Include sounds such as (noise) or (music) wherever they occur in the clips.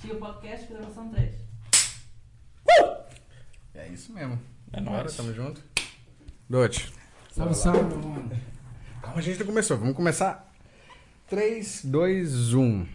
Tio Podcast, gravação 3. É isso mesmo. É Bora, nóis. tamo junto. Dote. Salve, salve, meu mano. Calma, a gente não começou. Vamos começar. 3, 2, 1.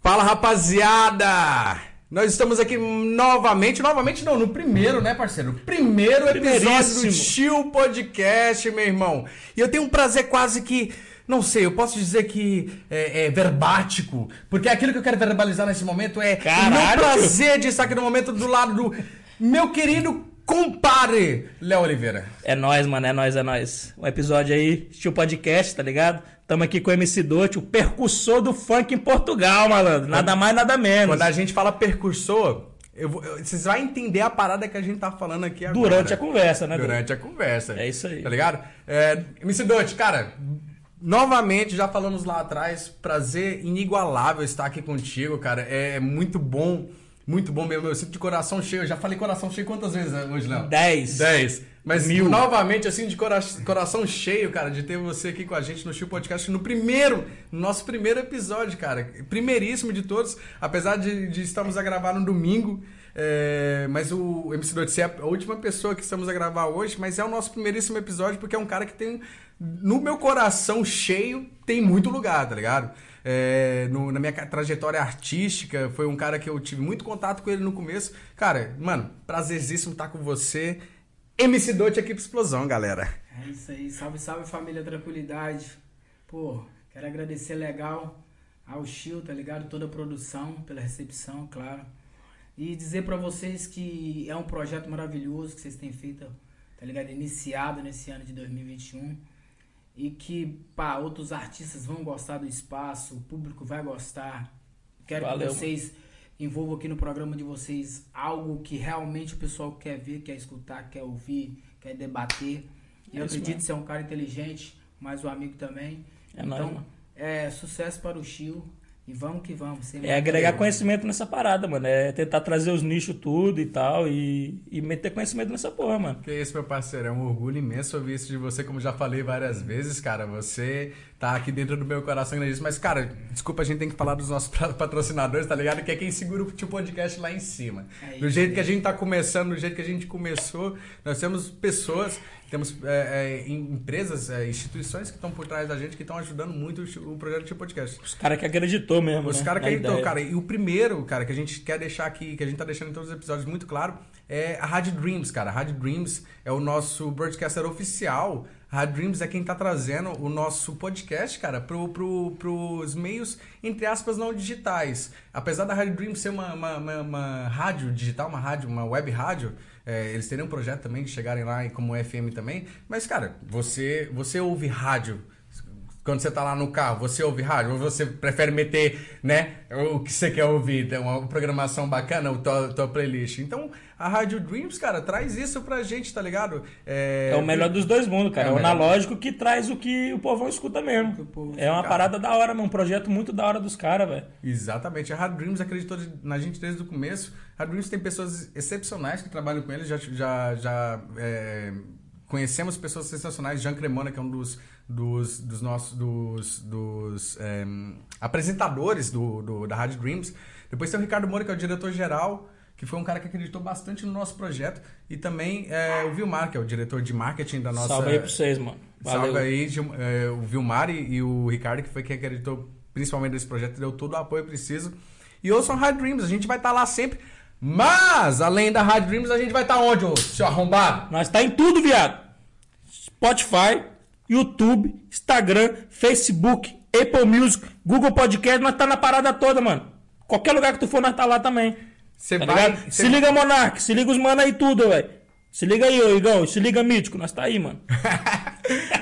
Fala, rapaziada! Nós estamos aqui novamente, novamente não, no primeiro, né, parceiro? Primeiro episódio do. Chill Podcast, meu irmão. E eu tenho um prazer quase que, não sei, eu posso dizer que é, é verbático, porque aquilo que eu quero verbalizar nesse momento é o meu prazer de estar aqui no momento do lado do meu querido compadre Léo Oliveira. É nóis, mano, é nóis, é nóis. Um episódio aí, estilo podcast, tá ligado? Tamo aqui com o MC Dote, o percussor do funk em Portugal, malandro. Nada mais, nada menos. Quando a gente fala percursor, eu vou- eu- vocês vão entender a parada que a gente tá falando aqui agora. Durante a conversa, né? Durante a conversa. É isso aí. Tá ligado? É, MC Dote, cara, novamente, já falamos lá atrás, prazer inigualável estar aqui contigo, cara. É muito bom, muito bom mesmo. Eu sinto de coração cheio. Eu já falei coração cheio quantas vezes né, hoje, Léo? Dez. 10. Mas Mil. novamente, assim, de cora- coração cheio, cara, de ter você aqui com a gente no Chill Podcast no primeiro, no nosso primeiro episódio, cara. Primeiríssimo de todos, apesar de, de estarmos a gravar no domingo. é, mas o MC Dot é a última pessoa que estamos a gravar hoje, mas é o nosso primeiríssimo episódio porque é um cara que tem, no meu coração cheio, tem muito lugar, tá ligado? É, no- na minha trajetória artística, foi um cara que eu tive muito contato com ele no começo. Cara, mano, prazerzíssimo estar com você. MC Dot Equipe Explosão, galera. É isso aí. Salve, salve, família Tranquilidade. Pô, quero agradecer legal ao Chiu, tá ligado? Toda a produção, pela recepção, claro. E dizer pra vocês que é um projeto maravilhoso que vocês têm feito, tá ligado? Iniciado nesse ano de 2021. E que, pá, outros artistas vão gostar do espaço, o público vai gostar. Quero Valeu, que vocês envolvam aqui no programa de vocês algo que realmente o pessoal quer ver, quer escutar, quer ouvir, quer debater. É eu acredito ser um cara inteligente, mas o amigo também. É nóis, então, mano. é sucesso para o Chiu e vamos que vamos. É agregar conhecimento nessa parada, mano. É tentar trazer os nichos tudo e tal e, e meter conhecimento nessa porra, mano. Que isso, meu parceiro. É um orgulho imenso ouvir isso de você, como já falei várias vezes, cara. Você tá aqui dentro do meu coração grandíssimo. Mas, cara, desculpa, a gente tem que falar dos nossos (laughs) patrocinadores, tá ligado? Que é quem segura o tio podcast lá em cima. É do jeito que a gente tá começando, do jeito que a gente começou, nós temos pessoas, temos é, é, em- empresas, é, instituições que estão por trás da gente, que estão ajudando muito o, o projeto Tio Podcast. Os caras que acreditou mesmo, Os né? caras que ideia. cara. E o primeiro, cara, que a gente quer deixar aqui, que a gente tá deixando em todos os episódios muito claro, é a Rádio Dreams, cara. A Rádio Dreams é o nosso broadcaster oficial. A Rádio Dreams é quem tá trazendo o nosso podcast, cara, pro, pro, pros meios, entre aspas, não digitais. Apesar da Rádio Dreams ser uma, uma, uma- uma rádio digital, uma rádio, uma web rádio, é, eles teriam um projeto também de chegarem lá e como FM também. Mas, cara, você, você ouve rádio quando você tá lá no carro, você ouve rádio ou você prefere meter, né, o que você quer ouvir, tem uma programação bacana, a tua, tua playlist. Então, a Rádio Dreams, cara, traz isso pra gente, tá ligado? É o melhor dos dois mundos, cara. É É o o analógico que traz o que o povão escuta mesmo. Povo É uma cara. parada da hora, mano. Um projeto muito da hora dos caras, velho. Exatamente. A Rádio Dreams acreditou na gente desde o começo. A Rádio Dreams tem pessoas excepcionais que trabalham com eles. Já, já, já é, conhecemos pessoas sensacionais. Jean Cremona, que é um dos, dos, dos nossos dos, dos é, apresentadores do, do- da Rádio Dreams. Depois tem o Ricardo Moura, que é o diretor-geral, que foi um cara que acreditou bastante no nosso projeto. E também é, o Vilmar, que é o diretor de marketing da nossa... Salve aí pra vocês, mano. Valeu. Salve aí, Gil- é, o Vilmar e, e o Ricardo, que foi quem acreditou principalmente nesse projeto, deu todo o apoio preciso. E ouçam Hard Dreams, a gente vai estar lá sempre. Mas, além da Hard Dreams, a gente vai estar onde, ô, seu arrombado? Nós tá em tudo, viado. Spotify, YouTube, Instagram, Facebook, Apple Music, Google Podcast, nós tá na parada toda, mano. Qualquer lugar que tu for, nós tá lá também. Tá vai. cê- Se liga, Monark, se liga os mano aí tudo, velho. Se liga aí, ô Igão, se liga Mítico, nós tá aí, mano. (laughs)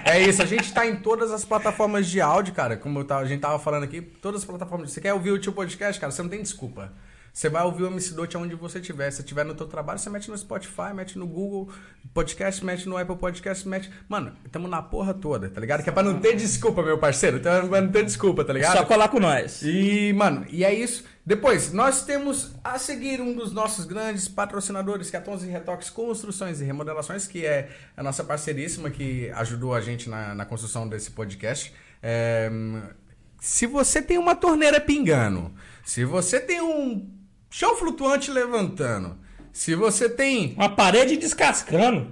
É isso, a gente tá em todas as plataformas de áudio, cara. Como tava- a gente tava falando aqui, todas as plataformas. Você quer ouvir o tio podcast, cara? Você não tem desculpa. Você vai ouvir o MC Dot aonde você estiver. Se estiver no teu trabalho, você mete no Spotify, mete no Google Podcast, mete no Apple Podcast, mete. Mano, tamo na porra toda, tá ligado? Que é pra não ter desculpa, meu parceiro. Então, pra não ter desculpa, tá ligado? Só colar com nós. E, mano, e é isso. Depois, nós temos a seguir um dos nossos grandes patrocinadores, que é a Tons e Retoques Construções e Remodelações, que é a nossa parceiríssima que ajudou a gente na, na construção desse podcast. É, se você tem uma torneira pingando, se você tem um chão flutuante levantando, se você tem Uma parede descascando.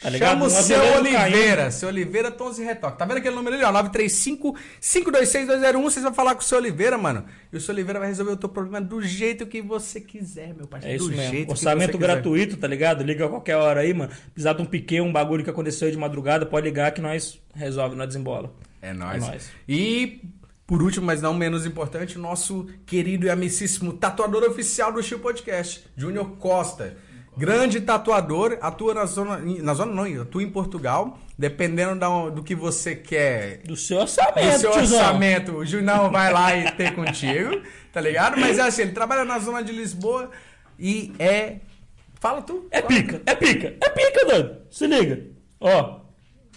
Tá? Chama o seu azulejo caindo. Oliveira. Seu Oliveira Tons e Retoque. Tá vendo aquele número ali, ó? 935-526-201. Vocês vão falar com o seu Oliveira, mano. E o seu Oliveira vai resolver o teu problema do jeito que você quiser, meu parceiro. É isso do mesmo. jeito Orçamento você quiser. gratuito, tá ligado? Liga a qualquer hora aí, mano. Precisar de um piquê, um bagulho que aconteceu aí de madrugada, pode ligar que nós resolve, nós desembola. É nóis. É nóis. E, por último, mas não menos importante, nosso querido e amicíssimo tatuador oficial do Chill Podcast, Júnior Costa. Grande tatuador, atua na zona. Na zona não, atua em Portugal. Dependendo da- do que você quer Do seu orçamento, do seu tiozão. orçamento, o Junão vai lá e ter contigo, tá ligado? Mas é assim, ele trabalha na zona de Lisboa e é. Fala tu. É fala. pica, é pica, é pica, doido. Se liga. Ó.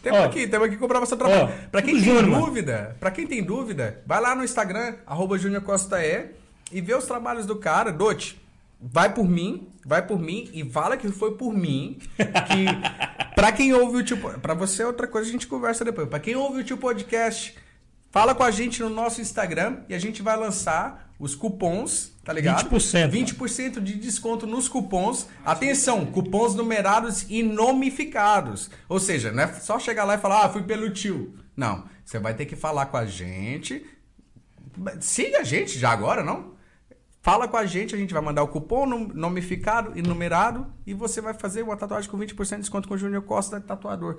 Temos Ó. aqui, temos aqui comprar seu trabalho. Ó, pra quem tem Júnior, dúvida, pra quem tem dúvida, vai lá no Instagram, arroba Júnior Costa E, e vê os trabalhos do cara. Dote, vai por mim, vai por mim e fala que foi por mim. Que (laughs) pra quem ouve o tipo. Pra você é outra coisa, a gente conversa depois. Pra quem ouve o tio podcast, fala com a gente no nosso Instagram e a gente vai lançar os cupons, tá ligado? 20%, 20% de desconto nos cupons. Atenção, cupons numerados e nomificados. Ou seja, não é só chegar lá e falar, ah, fui pelo tio. Não, você vai ter que falar com a gente. Siga a gente já agora, não? Fala com a gente, a gente vai mandar o cupom nomificado e numerado e você vai fazer uma tatuagem com 20% de desconto com o Júnior Costa, tatuador.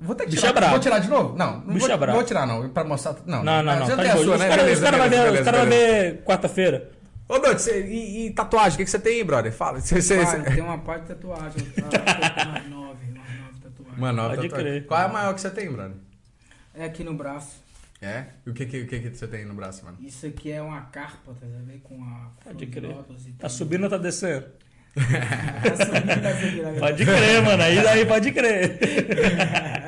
Vou ter que Bicho tirar. é. Vou tirar de novo? Não, não Bicho vou, é vou tirar não, pra mostrar. Não, Não, não, não. Já Tá de sua, né? os caras vão ver, caras vão beleza. ver quarta-feira. Ô, Dante, cê- e, e tatuagem, o que, que você tem aí, brother? Fala. Cê, cê, Pai, cê- tem uma parte de tatuagem. Umas nove, nove tatuagens. Mano, Pode tatuagem. crer. Qual é a maior que você tem, brother? É aqui no braço. É? E o que que, o que que você tem no braço, mano? Isso aqui é uma carpa, tá vendo? Com a Pode crer. Tá subindo ou tá descendo? (laughs) Pode crer, mano. Aí daí pode crer.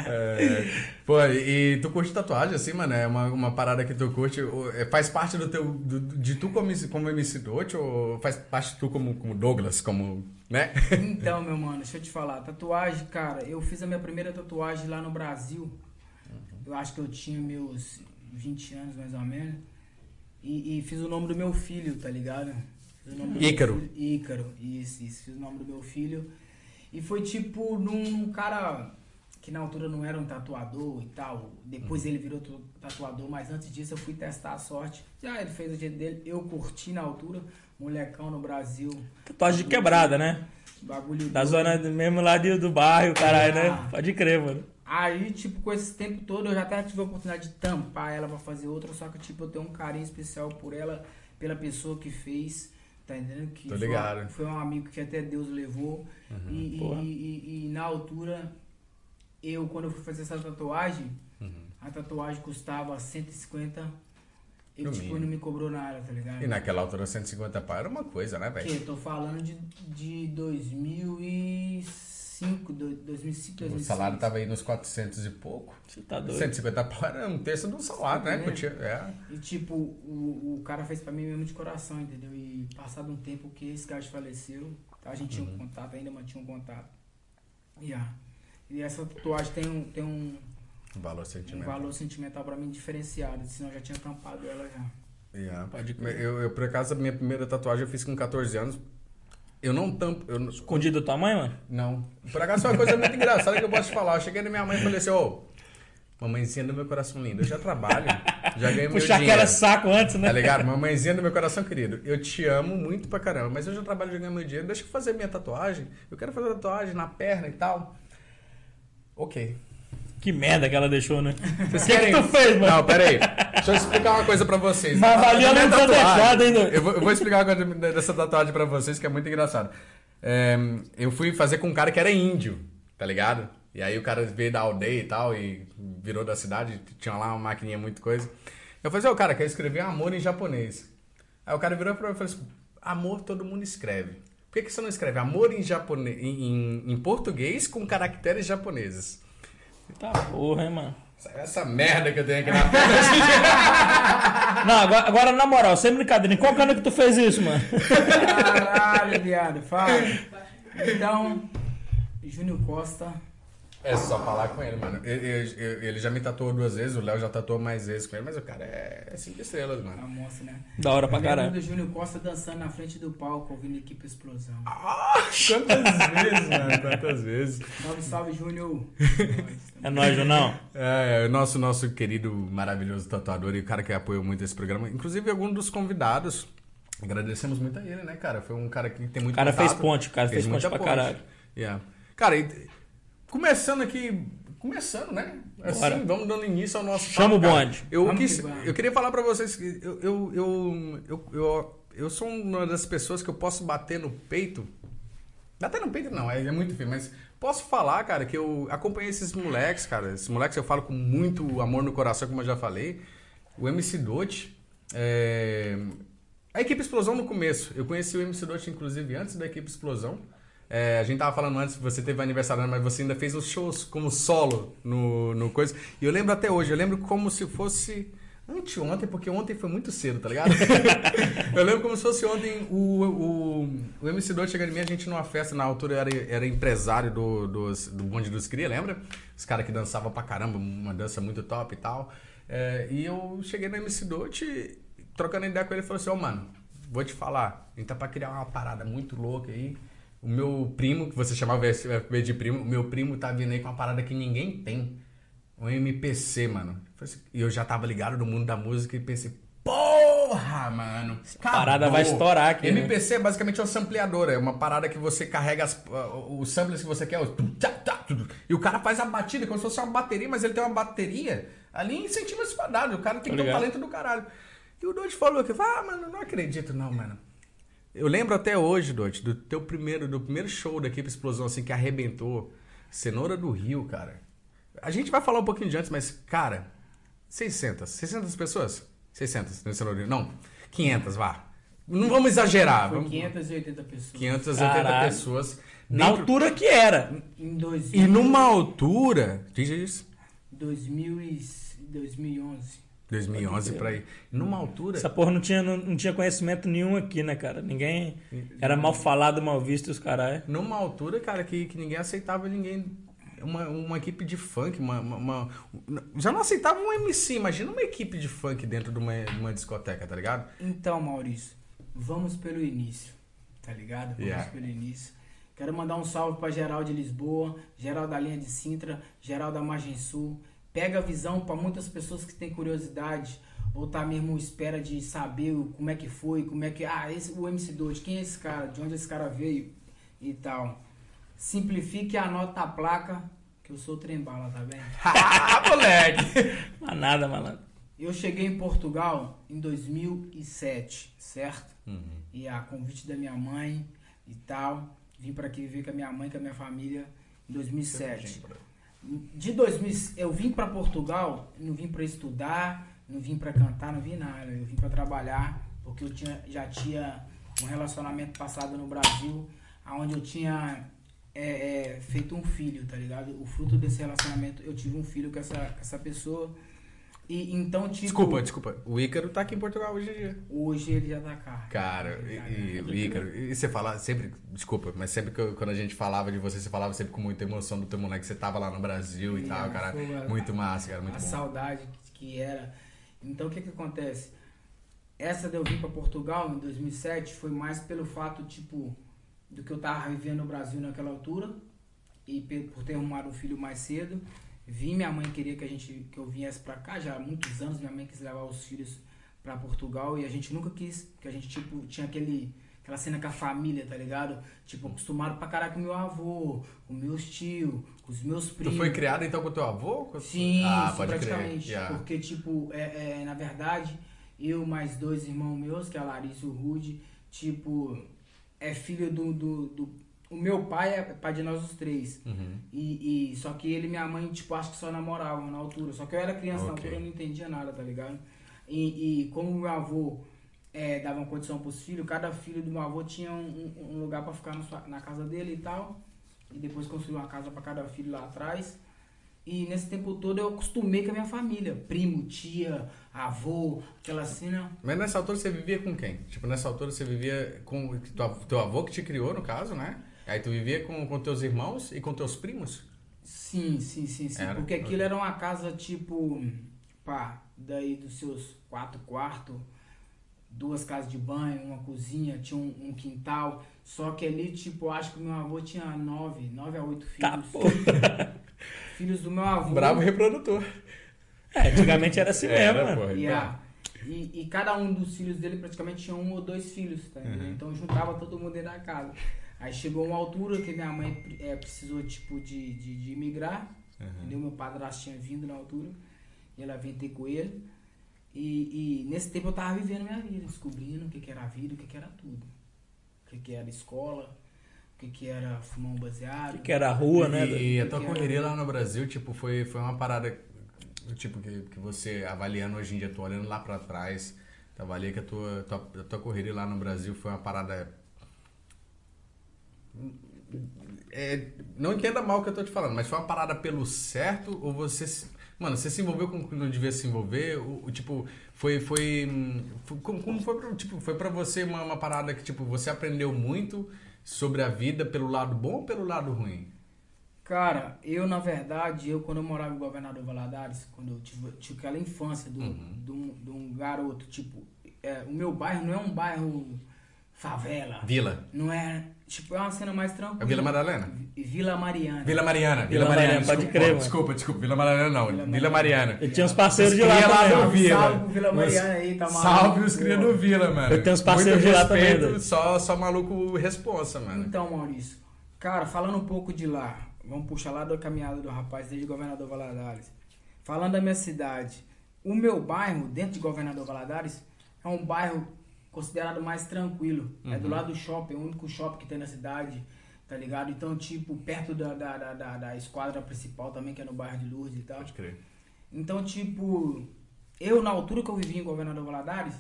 É, pô, e tu curte tatuagem, assim, mano? É uma, uma parada que tu curte. é, Faz parte do teu. do- de tu como, MC como MC Dote ou faz parte de tu como, como Douglas, como. né? Então, meu mano, deixa eu te falar. Tatuagem, cara, eu fiz a minha primeira tatuagem lá no Brasil. Eu acho que eu tinha meus 20 anos, mais ou menos. E, e fiz o nome do meu filho, tá ligado? Do Ícaro. filho- Ícaro, isso, isso. Fiz o nome do meu filho. E foi tipo num, cara que na altura não era um tatuador e tal. Depois ele virou tu- tatuador, mas antes disso eu fui testar a sorte. Já ele fez o jeito dele, eu curti na altura. Molecão no Brasil. Tatuagem de quebrada, né? Bagulho Da doido. zona do- mesmo lá de- do bairro, caralho, né? Ah. Pode crer, mano. Aí, tipo, com esse tempo todo, eu já até tive a oportunidade de tampar ela pra fazer outra, só que, tipo, eu tenho um carinho especial por ela, pela pessoa que fez, tá entendendo? Que Tô foi- ligado. Foi, um amigo que até Deus levou. e, e- e- e- e na altura, eu, quando eu fui fazer essa tatuagem, a tatuagem custava 150. Ele, No tipo, mínimo. não me cobrou nada, tá ligado? E naquela altura 150 pau era uma coisa, né, Que velho? eu tô falando de, de 2005, do- 2005, O 2006. salário tava aí nos 400 e pouco. Você tá doido. 150 pau era um terço do salário, né? Tá Curtia- É. E tipo, o, o cara fez pra mim mesmo de coração, entendeu? E passado um tempo que esse cara faleceu, a gente tinha um contato, ainda mantinha um contato. Yeah. E essa tatuagem tem um, tem um, Valor um sentimental. valor sentimental pra mim diferenciado, senão eu já tinha tampado ela já. Yeah. Pode eu, eu, por acaso, a minha primeira tatuagem eu fiz com 14 anos. Eu não tampo. Eu, Escondido da tua mãe, mano? não. Por acaso, foi uma coisa muito engraçada que eu posso te falar. Eu cheguei na minha mãe e falei assim: Ô, mamãezinha do meu coração lindo, eu já trabalho, já ganhei meu Puxar dinheiro. aquela saco antes, né? Tá ligado? Mamãezinha do meu coração querido. Eu te amo muito pra caramba, mas eu já trabalho jogando meu dinheiro. Deixa eu fazer minha tatuagem. Eu quero fazer tatuagem na perna e tal. Ok. Que merda que ela deixou, né? Vocês O que, que tu fez, mano? Não, pera aí. Deixa eu explicar uma coisa pra vocês. Mas minha não tatuagem- deixado ainda. Eu vou, eu vou explicar uma coisa dessa tatuagem pra vocês que é muito engraçado. É, eu fui fazer com um cara que era índio, tá ligado? E aí o cara veio da aldeia e tal, e virou da cidade, tinha lá uma maquininha, muita coisa. Eu falei assim, ô cara, quer escrever amor em japonês. Aí o cara virou pra mim e falou assim, amor todo mundo escreve. Por que, que você não escreve amor em, japonês, em, em- em português com caracteres japoneses? Tá porra, hein, mano. Essa merda que eu tenho aqui na perna. (laughs) Não, agora, agora, na moral, sem brincadeira, em qual cano que tu fez isso, mano? Caralho, viado, fala. Então, Júnior Costa, É só falar com ele, mano. Ele, ele- ele já me tatuou duas vezes, o Léo já tatuou mais vezes com ele, mas o cara é, é cinco estrelas, mano. Famoso, né? Da hora pra Eu lembro caralho. do Júnior Costa dançando na frente do palco, ouvindo equipe explosão. Ah, quantas vezes, mano? Quantas vezes. Salve, salve, Júnior. É nóis, Junão. É, o nosso, nosso querido, maravilhoso tatuador e o cara que apoiou muito esse programa. Inclusive, algum dos convidados. Agradecemos muito a ele, né, cara? Foi um cara que tem muito O cara contato, fez ponte, o cara fez ponte muita pra caralho. Yeah. Cara, e, começando aqui. Começando, né? Assim, Bora. vamos dando início ao nosso. Chama papo, o bonde. Eu, quis- que eu queria falar pra vocês que eu, eu, eu, eu, eu, eu sou uma das pessoas que eu posso bater no peito. Bater no peito não, é, é muito feio, mas posso falar, cara, que eu acompanhei esses moleques, cara. Esses moleques eu falo com muito amor no coração, como eu já falei. O MC Dot. é, A equipe Explosão no começo. Eu conheci o MC Dot, inclusive, antes da equipe Explosão. É, a gente tava falando antes, você teve aniversário, mas você ainda fez os shows como solo no, no coisa. E eu lembro até hoje, eu lembro como se fosse anteontem, porque ontem foi muito cedo, tá ligado? (laughs) eu lembro como se fosse ontem o, o, o MC Dot chegando em mim, a gente numa festa, na altura era, era empresário do, dos, do Bonde dos Cria, lembra? Os caras que dançavam pra caramba, uma dança muito top e tal. É, e eu cheguei no MC Dot, trocando ideia com ele, ele falou assim, ó, mano, vou te falar, a gente tá pra criar uma parada muito louca aí. O meu primo, que você chamava FB de primo, o meu primo tá vindo aí com uma parada que ninguém tem. Um MPC, mano. Assim, E eu já tava ligado no mundo da música e pensei, porra, mano. parada vai acabou." estourar aqui, né? MPC é basicamente uma sampleadora. É uma parada que você carrega as- os samples que você quer. os. E o cara faz a batida como se fosse uma bateria, mas ele tem uma bateria ali em centímetros quadrados. O cara tem que ter um talento do caralho. E o Dodge falou que, ah, mano, não acredito não, mano. Eu lembro até hoje, Dodge, do teu primeiro, do primeiro show da equipe Explosão, assim, que arrebentou. Cenoura do Rio, cara. A gente vai falar um pouquinho de antes, mas, cara, 600. 600 pessoas? 600 no Cenoura do Rio. Não, 500, vá. Não vamos exagerar. Foi vamos... 580 pessoas. 580 Caralho. pessoas. Na dentro- altura que era. Em 2000, E numa altura... Diz isso. 2000 e 2011. 2011 pra aí. Numa altura... Essa porra não tinha, não, não tinha conhecimento nenhum aqui, né, cara? Ninguém. Era mal falado, mal visto os caralho. Numa altura, cara, que, que ninguém aceitava ninguém. Uma, uma equipe de funk, uma, uma- uma- Já não aceitava um MC, imagina uma equipe de funk dentro de uma, de uma discoteca, tá ligado? Então, Maurício, vamos pelo início, tá ligado? Vamos Yeah. pelo início. Quero mandar um salve pra geral de Lisboa, geral da linha de Sintra, geral da Margem Sul. Pega a visão pra muitas pessoas que têm curiosidade ou tá mesmo à espera de saber como é que foi, como é que ah, esse o MC2, quem é esse cara, de onde esse cara veio e tal. Simplifique e anota a placa que eu sou trembala, tá bem? (laughs) ah, moleque! Mas nada, malandro. Eu cheguei em Portugal em 2007, certo? E a convite da minha mãe e tal. Vim para aqui viver com a minha mãe, com a minha família em 2007. De 2000, eu vim para Portugal, não vim para estudar, não vim para cantar, não vim nada. Eu vim para trabalhar, porque eu tinha, já tinha um relacionamento passado no Brasil, onde eu tinha é, é, feito um filho, tá ligado? O fruto desse relacionamento, eu tive um filho com essa, com essa pessoa. E então, tipo. Desculpa, desculpa. O Ícaro tá aqui em Portugal hoje em dia. Hoje ele já tá cá. Cara, e, e o Ícaro, e você fala sempre, desculpa, mas sempre que eu- quando a gente falava de você, você falava sempre com muita emoção do teu moleque, você tava lá no Brasil e É, tal, cara. foi a- Muito massa, cara, muito a bom. saudade que era. Então o que que acontece? Essa de eu vir para Portugal em 2007 foi mais pelo fato, tipo, do que eu tava vivendo no Brasil naquela altura e por ter arrumado um filho mais cedo. Vim, minha mãe queria que a gente que eu viesse para cá já há muitos anos, minha mãe quis levar os filhos para Portugal e a gente nunca quis, porque a gente tipo tinha aquele aquela cena com a família, tá ligado? Tipo, acostumado pra caralho com meu avô, com meus tios, com os meus Tu primos. foi criado então com o teu avô? Com- Sim, ah, sim, pode praticamente. Yeah. Porque, tipo, é, é, na verdade, eu mais dois irmãos meus, que é a Larissa e o Rude, tipo, é filho do, do, do- O meu pai é pai de nós os três. Uhum. E, e- só que ele e minha mãe, tipo, acho que só namoravam na altura. Só que eu era criança na Ok. altura, eu não entendia nada, tá ligado? E, e como meu avô é, dava uma condição pros filhos, cada filho do meu avô tinha um, um- lugar pra ficar na, sua- na casa dele e tal. E depois construiu uma casa pra cada filho lá atrás. E nesse tempo todo eu acostumei com a minha família. Primo, tia, avô, aquela cena. Mas nessa altura você vivia com quem? Tipo, nessa altura você vivia com teu avô que te criou, no caso, né? Aí tu vivia com, com teus irmãos e com teus primos? Sim, sim, sim, sim. Era? Porque aquilo era uma casa tipo, pá, daí dos seus quatro quartos, duas casas de banho, uma cozinha, tinha um, um quintal. Só que ali, tipo, acho que meu avô tinha nove, nove a oito filhos. Tá, porra. (laughs) Filhos do meu avô. Bravo reprodutor. É, antigamente era assim (laughs) mesmo, Era, mano. porra. E, a- e, e cada um dos filhos dele praticamente tinha um ou dois filhos, tá? Uhum. Então juntava todo mundo dentro da casa. Aí chegou uma altura que minha mãe é, precisou, tipo, de, de, de imigrar. Uhum. Entendeu? Meu padrasto tinha vindo na altura. E ela veio ter com ele. E, e nesse tempo eu tava vivendo minha vida, descobrindo o que, que era a vida, o que, que era tudo. O que, que era escola, o que, que era fumar um baseado. Que era a rua, né? E, a Que tua que correria era? lá no Brasil, tipo, foi, foi uma parada, tipo, que, que você avaliando hoje em dia, tu olhando lá pra trás, tu avalia que a tua, tua, a tua correria lá no Brasil foi uma parada... É, não entenda mal o que eu tô te falando, mas foi uma parada pelo certo ou você... se- Mano, você se envolveu com o que não devia se envolver? O, tipo, foi... foi, foi- como, como foi, pra, tipo, foi pra você uma, uma parada que, tipo, você aprendeu muito sobre a vida pelo lado bom ou pelo lado ruim? Cara, eu na verdade, eu quando eu morava em Governador Valadares, quando eu tive, tive aquela infância do, Uhum. de, um, de um garoto, tipo, é, o meu bairro não é um bairro favela. Vila. Não é, tipo, é uma cena mais tranquila. É Vila Madalena? Vi- Vila Mariana. Vila Mariana. Vila Mariana, pode desculpa, crer, mano. Desculpa, desculpa. Vila Mariana não. Vila, Vila Mariana. Eu tinha uns parceiros de lá também. Vila. salve Vila Os- Mariana aí, tá maluco? Salve os cria do Vila, mano. Eu tenho uns parceiros Muito de lá também, respeito. Só, só maluco responsa, mano. Então, Maurício, cara, falando um pouco de lá, vamos puxar lá da caminhada do rapaz desde Governador Valadares. Falando da minha cidade, o meu bairro, dentro de Governador Valadares, é um bairro considerado mais tranquilo. É do lado do shopping, o único shopping que tem na cidade, tá ligado? Então, tipo, perto da, da, da, da, esquadra principal também, que é no bairro de Lourdes e tal. Pode crer. Então, tipo, eu na altura que eu vivi em Governador Valadares,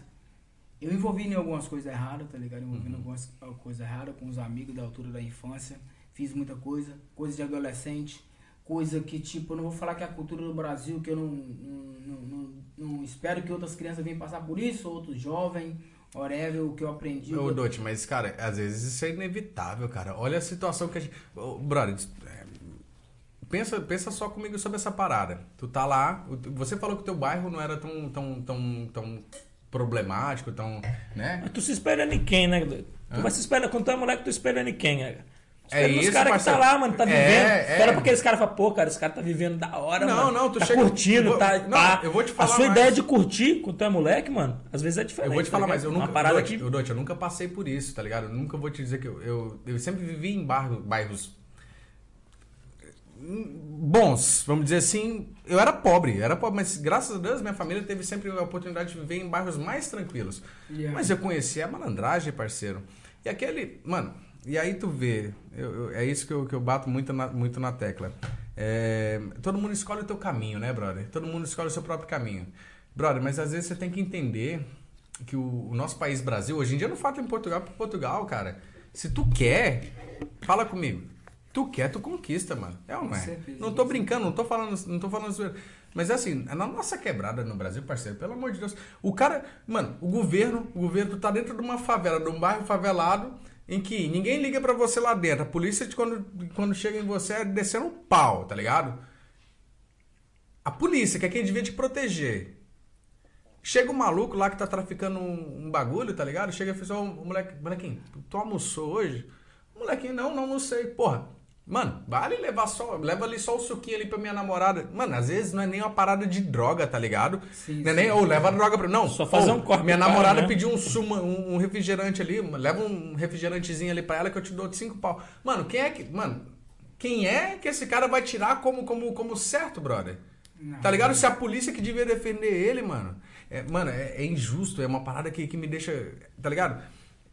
eu envolvi em algumas coisas erradas, tá ligado? Envolvi em algumas coisas erradas com os amigos da altura da infância. Fiz muita coisa, coisa de adolescente, coisa que, tipo, eu não vou falar que é a cultura do Brasil, que eu não, não, não, não- não espero que outras crianças venham passar por isso, outros jovens, whatever, o que eu aprendi. Ô, Dote, mas, cara, às vezes isso é inevitável, cara. Olha a situação que a gente. Ô, brother, é, pensa, pensa só comigo sobre essa parada. Tu tá lá, você falou que o teu bairro não era tão, tão, tão, tão problemático, tão. né? Mas tu se espelhando em quem, né? Tu Hã? vai se espelhar, quando tu é moleque, tu espelhando em quem, né? É isso, caras que tá lá, mano, tá É, vivendo. é. Espera pra aqueles caras falar, pô, cara, esse cara tá vivendo da hora, Não, mano. não, tu tá chega- curtindo, vou- tá, não, tá. eu vou te falar A sua mais. ideia de curtir quando tu é moleque, mano, às vezes é diferente. Eu vou te tá falar, ligado? mas eu nunca. Uma parada Dote, que... Dote, eu nunca passei por isso, tá ligado? Eu nunca vou te dizer que eu. Eu, eu sempre vivi em bairro, bairros. Bons, vamos dizer assim. Eu era pobre, era pobre, mas graças a Deus minha família teve sempre a oportunidade de viver em bairros mais tranquilos. Yeah. Mas eu conheci a malandragem, parceiro. E aquele. Mano, e aí tu vê. eu- eu- é isso que eu, que eu bato muito na, muito na tecla. É, todo mundo escolhe o teu caminho, né, brother? Todo mundo escolhe o seu próprio caminho. Brother, mas às vezes você tem que entender que o, o nosso país Brasil, hoje em dia eu não falo em Portugal para Portugal, cara. Se tu quer, fala comigo. Tu quer, tu conquista, mano. É ou não é? certeza, Não tô brincando, não tô falando, não tô falando. Mas é assim, na nossa quebrada no Brasil, parceiro, pelo amor de Deus. O cara, mano, o governo, o governo tu tá dentro de uma favela, de um bairro favelado, em que ninguém liga pra você lá dentro. A polícia, quando, quando chega em você, é descendo um pau, tá ligado? A polícia, que é quem devia te proteger. Chega um maluco lá que tá traficando um, um bagulho, tá ligado? Chega e fala, assim, ô moleque, molequinho, tu almoçou hoje? Molequinho, não, não almocei. Porra, mano, vale levar só, leva ali só o suquinho ali pra minha namorada. Mano, às vezes não é nem uma parada de droga, tá ligado? Sim, não é nem, ou leva a droga pra. Não, Só fazer ô, um corte Minha pro cara, namorada né? pediu um, sumo, um, um refrigerante ali, leva um refrigerantezinho ali pra ela que eu te dou de cinco pau. Mano, quem é que. Mano, quem é que esse cara vai tirar como, como, como certo, brother? Não. Tá ligado? Se a polícia que devia defender ele, mano. É, mano, é, é injusto, é uma parada que, que me deixa. Tá ligado?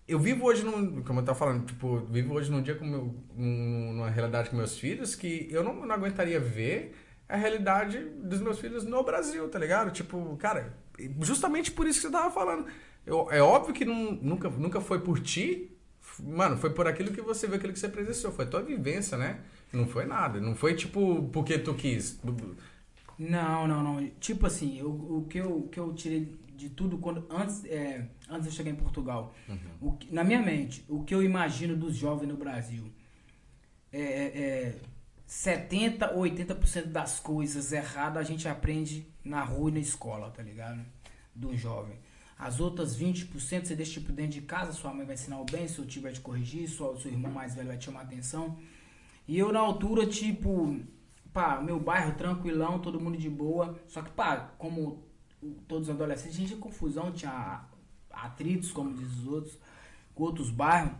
Eu vivo hoje num. Como eu tava falando, tipo, vivo hoje num dia com meu, num- numa realidade com meus filhos que eu não, não aguentaria ver a realidade dos meus filhos no Brasil, tá ligado? Tipo, cara, justamente por isso que você tava falando. Eu- é óbvio que não- nunca, nunca foi por ti, mano, foi por aquilo que você viu, aquilo que você presenciou. Foi tua vivência, né? Não foi nada. Não foi tipo porque tu quis. Não, não, não. Tipo assim, eu- o que eu, que eu tirei de tudo quando antes, é, antes de eu chegar em Portugal, o que- na minha mente, o que eu imagino dos jovens no Brasil é, é- é 70 ou 80% das coisas erradas a gente aprende na rua e na escola, tá ligado? Do jovem. As outras 20% você deixa tipo dentro de casa, sua mãe vai ensinar o bem, seu tio vai te corrigir, sua, seu irmão mais velho vai te chamar atenção. E eu na altura, tipo, pá, meu bairro tranquilão, todo mundo de boa. Só que, pá, como todos os adolescentes, a gente tinha confusão, tinha atritos, como diz os outros, com outros bairros.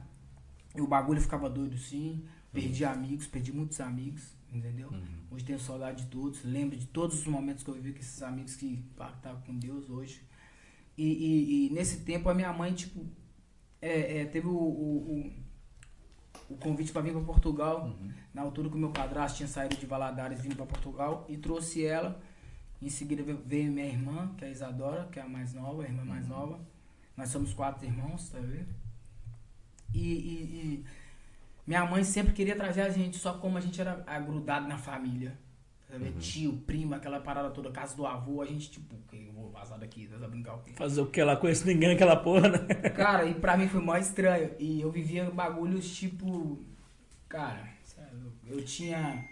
E o bagulho ficava doido sim. Perdi uhum. amigos, perdi muitos amigos, entendeu? Uhum. Hoje tenho saudade de todos. Lembro de todos os momentos que eu vivi com esses amigos que estavam com Deus hoje. E, e, e, nesse tempo a minha mãe, tipo, é, é, teve o, o, o, convite para vir para Portugal. Uhum. Na altura que o meu padrasto tinha saído de Valadares vindo para Portugal e trouxe ela. Em seguida veio minha irmã, que é a Isadora, que é a mais nova, a irmã mais uhum. nova. Nós somos quatro irmãos, tá vendo? E, e, minha mãe sempre queria trazer a gente, só como a gente era agrudado na família. Uhum. Tio, primo, aquela parada toda, casa do avô, a gente, tipo, eu vou vazar daqui, vai brincar o quê? Fazer o que? Ela conhece ninguém naquela porra, né? (laughs) Cara, e pra mim foi mó estranho. E eu vivia bagulhos tipo. Cara, eu tinha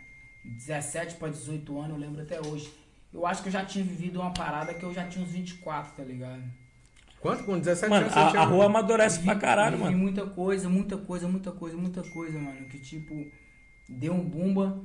17 pra 18 anos, eu lembro até hoje. Eu acho que eu já tinha vivido uma parada que eu já tinha uns 24, tá ligado? Quanto? Com 17 mano, anos a, a rua amadurece pra caralho, mano. muita coisa, muita coisa, muita coisa, muita coisa, mano. Que tipo, deu um bumba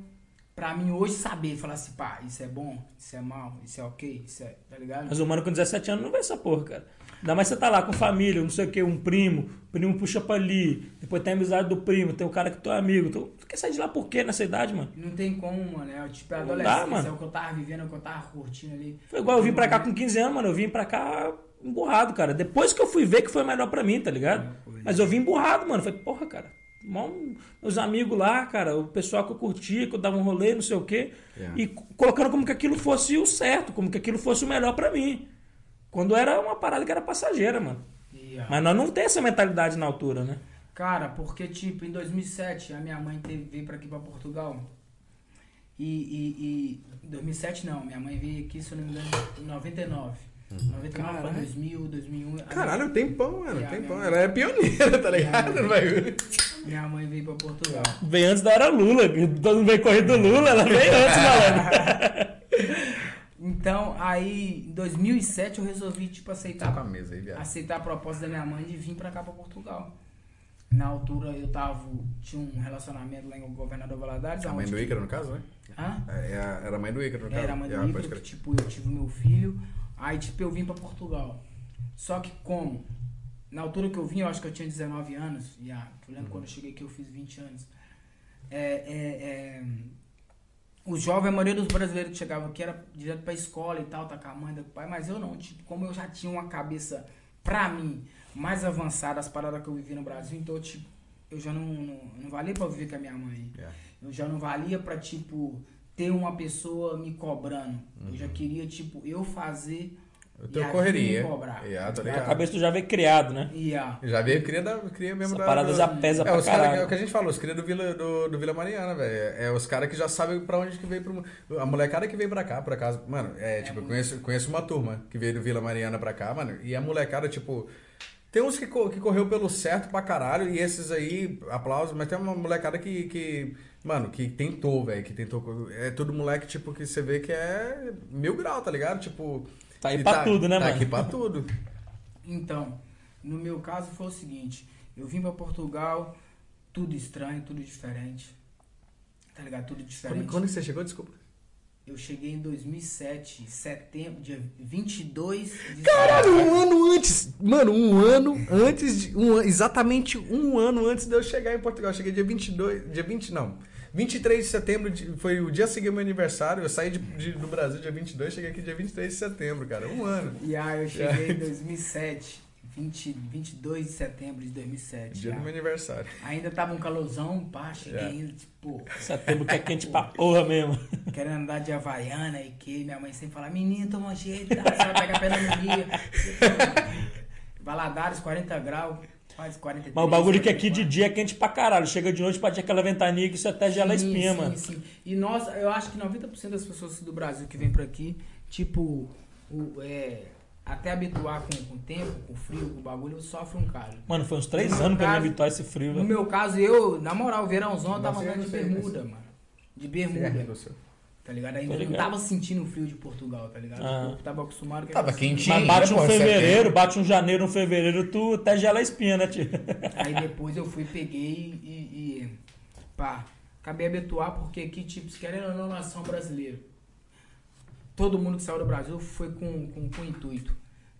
pra mim hoje saber, falar assim, pá, isso é bom, isso é mal, isso é ok, isso é, tá ligado? Mas o mano com 17 anos não vê essa porra, cara. Ainda mais você tá lá com família, não sei o que, um primo, o primo puxa pra ali, depois tem a amizade do primo, tem o cara que tu é amigo. Tu, tu quer sair de lá por quê nessa idade, mano? Não tem como, mano. É tipo, é adolescência, dá, é o que eu tava vivendo, é o que eu tava curtindo ali. Foi igual eu vim pra cá com 15 anos, mano. Eu vim pra cá emburrado, cara. Depois que eu fui ver que foi melhor pra mim, tá ligado? Mas eu vim emburrado, mano. Falei, porra, cara. Meus amigos lá, cara, o pessoal que eu curtia, que eu dava um rolê, não sei o quê. Yeah. E colocando como que aquilo fosse o certo, como que aquilo fosse o melhor pra mim. Quando era uma parada que era passageira, mano. Yeah. Mas nós não tem essa mentalidade na altura, né? Cara, porque, tipo, em 2007, a minha mãe teve, veio pra aqui pra Portugal. E, e, e. 2007 não, minha mãe veio aqui, se eu não me engano, em 99. 99 para 2000, 2001. Caralho, tempão, mano. Tempão. Ela é pioneira, tá ligado? Minha, minha mãe veio pra Portugal. Veio antes da era Lula. Todo mundo veio correr do Lula, ela veio antes, malandro. (laughs) Então, aí, em 2007 eu resolvi, tipo, aceitar. Mesa aí, aceitar a proposta da minha mãe de vir pra cá, pra Portugal. Na altura eu tava. Tinha um relacionamento lá em Governador Valadares. A mãe do Ícaro, no caso, né? Hã? É, é era a mãe do Ícaro, no caso. Era a mãe do Ícaro, tipo, eu tive meu filho. Aí, tipo, eu vim pra Portugal. Só que como? Na altura que eu vim, eu acho que eu tinha 19 anos. E ah, eu lembro uhum. quando eu cheguei aqui, eu fiz 20 anos. É, é, é, os jovens, a maioria dos brasileiros que chegavam aqui era direto pra escola e tal, tá com a mãe, do pai. Mas eu não, tipo, como eu já tinha uma cabeça, pra mim, mais avançada, as paradas que eu vivi no Brasil, então, tipo, eu já não, não, não valia pra viver com a minha mãe. Yeah. Eu já não valia pra, tipo, ter uma pessoa me cobrando. Uhum. Eu já uhum. queria, tipo, eu fazer. Eu tenho correria. Yeah, a cabeça tu já veio criado, né? Yeah. Já veio cria, da, cria mesmo Essa da. parada já pesa é, pra os caralho. Cara, é o que a gente falou, os cria do Vila, do, do Vila Mariana, velho. É, é, os caras que já sabem pra onde que veio pro. A molecada que veio pra cá, por acaso. Mano, é, tipo, eu conheço, conheço uma turma que veio do Vila Mariana pra cá, mano. E a molecada, tipo. Tem uns que, que correu pelo certo pra caralho, e esses aí, aplausos, mas tem uma molecada que, que Mano, que tentou, velho, que tentou. É todo moleque, tipo, que você vê que é mil grau, tá ligado? Tipo. Tá aí pra tá, tudo, né, tá mano? Tá aqui pra tudo. Então, no meu caso foi o seguinte: eu vim pra Portugal, tudo estranho, tudo diferente. Tá ligado? Tudo diferente. Quando, quando você chegou, desculpa? Eu cheguei em 2007, setembro, dia 22 de Caralho, um ano antes. Mano, um ano antes de. Um, exatamente um ano antes de eu chegar em Portugal. Eu cheguei dia 22. Dia 20, não. 23 de setembro foi o dia seguinte meu aniversário. Eu saí de, de, do Brasil dia 22, cheguei aqui dia 23 de setembro, cara. Um ano. E aí eu cheguei em 2007. 20, 22 de setembro de 2007. Dia já. do meu aniversário. Ainda tava um calorzão, pá, cheguei ainda, tipo. Setembro que é quente pra porra mesmo. (laughs) Querendo andar de Havaiana e que minha mãe sempre fala: menino, toma jeito, você vai pegar pneumonia. Valadares, 40 graus. Quase 43. Mas o bagulho que aqui de dia é quente pra caralho. Chega de noite, bate aquela ventania que isso até gela a espinha, sim, mano. Sim. E nós, eu acho que 90% das pessoas do Brasil que vem pra aqui, tipo, o, é, até habituar com, com o tempo, com o frio, com o bagulho, sofre um cara. Mano, foi uns três anos caso, pra me habituar a esse frio, No meu caso, eu, na moral, verãozão, eu tava andando de bermuda, mano. de bermuda. Tá ligado? Ainda Tô não ligado. tava sentindo o frio de Portugal, tá ligado? Ah. Eu tava acostumado com Tava aquela- quentinho. Mas bate um Pô, fevereiro, bate um janeiro, um fevereiro, tu até gela a espinha, né, tio? Aí depois eu fui, peguei e, e pá, acabei habituar porque aqui, tipo, se querendo ou não, nação brasileira. Todo mundo que saiu do Brasil foi com, com, com o intuito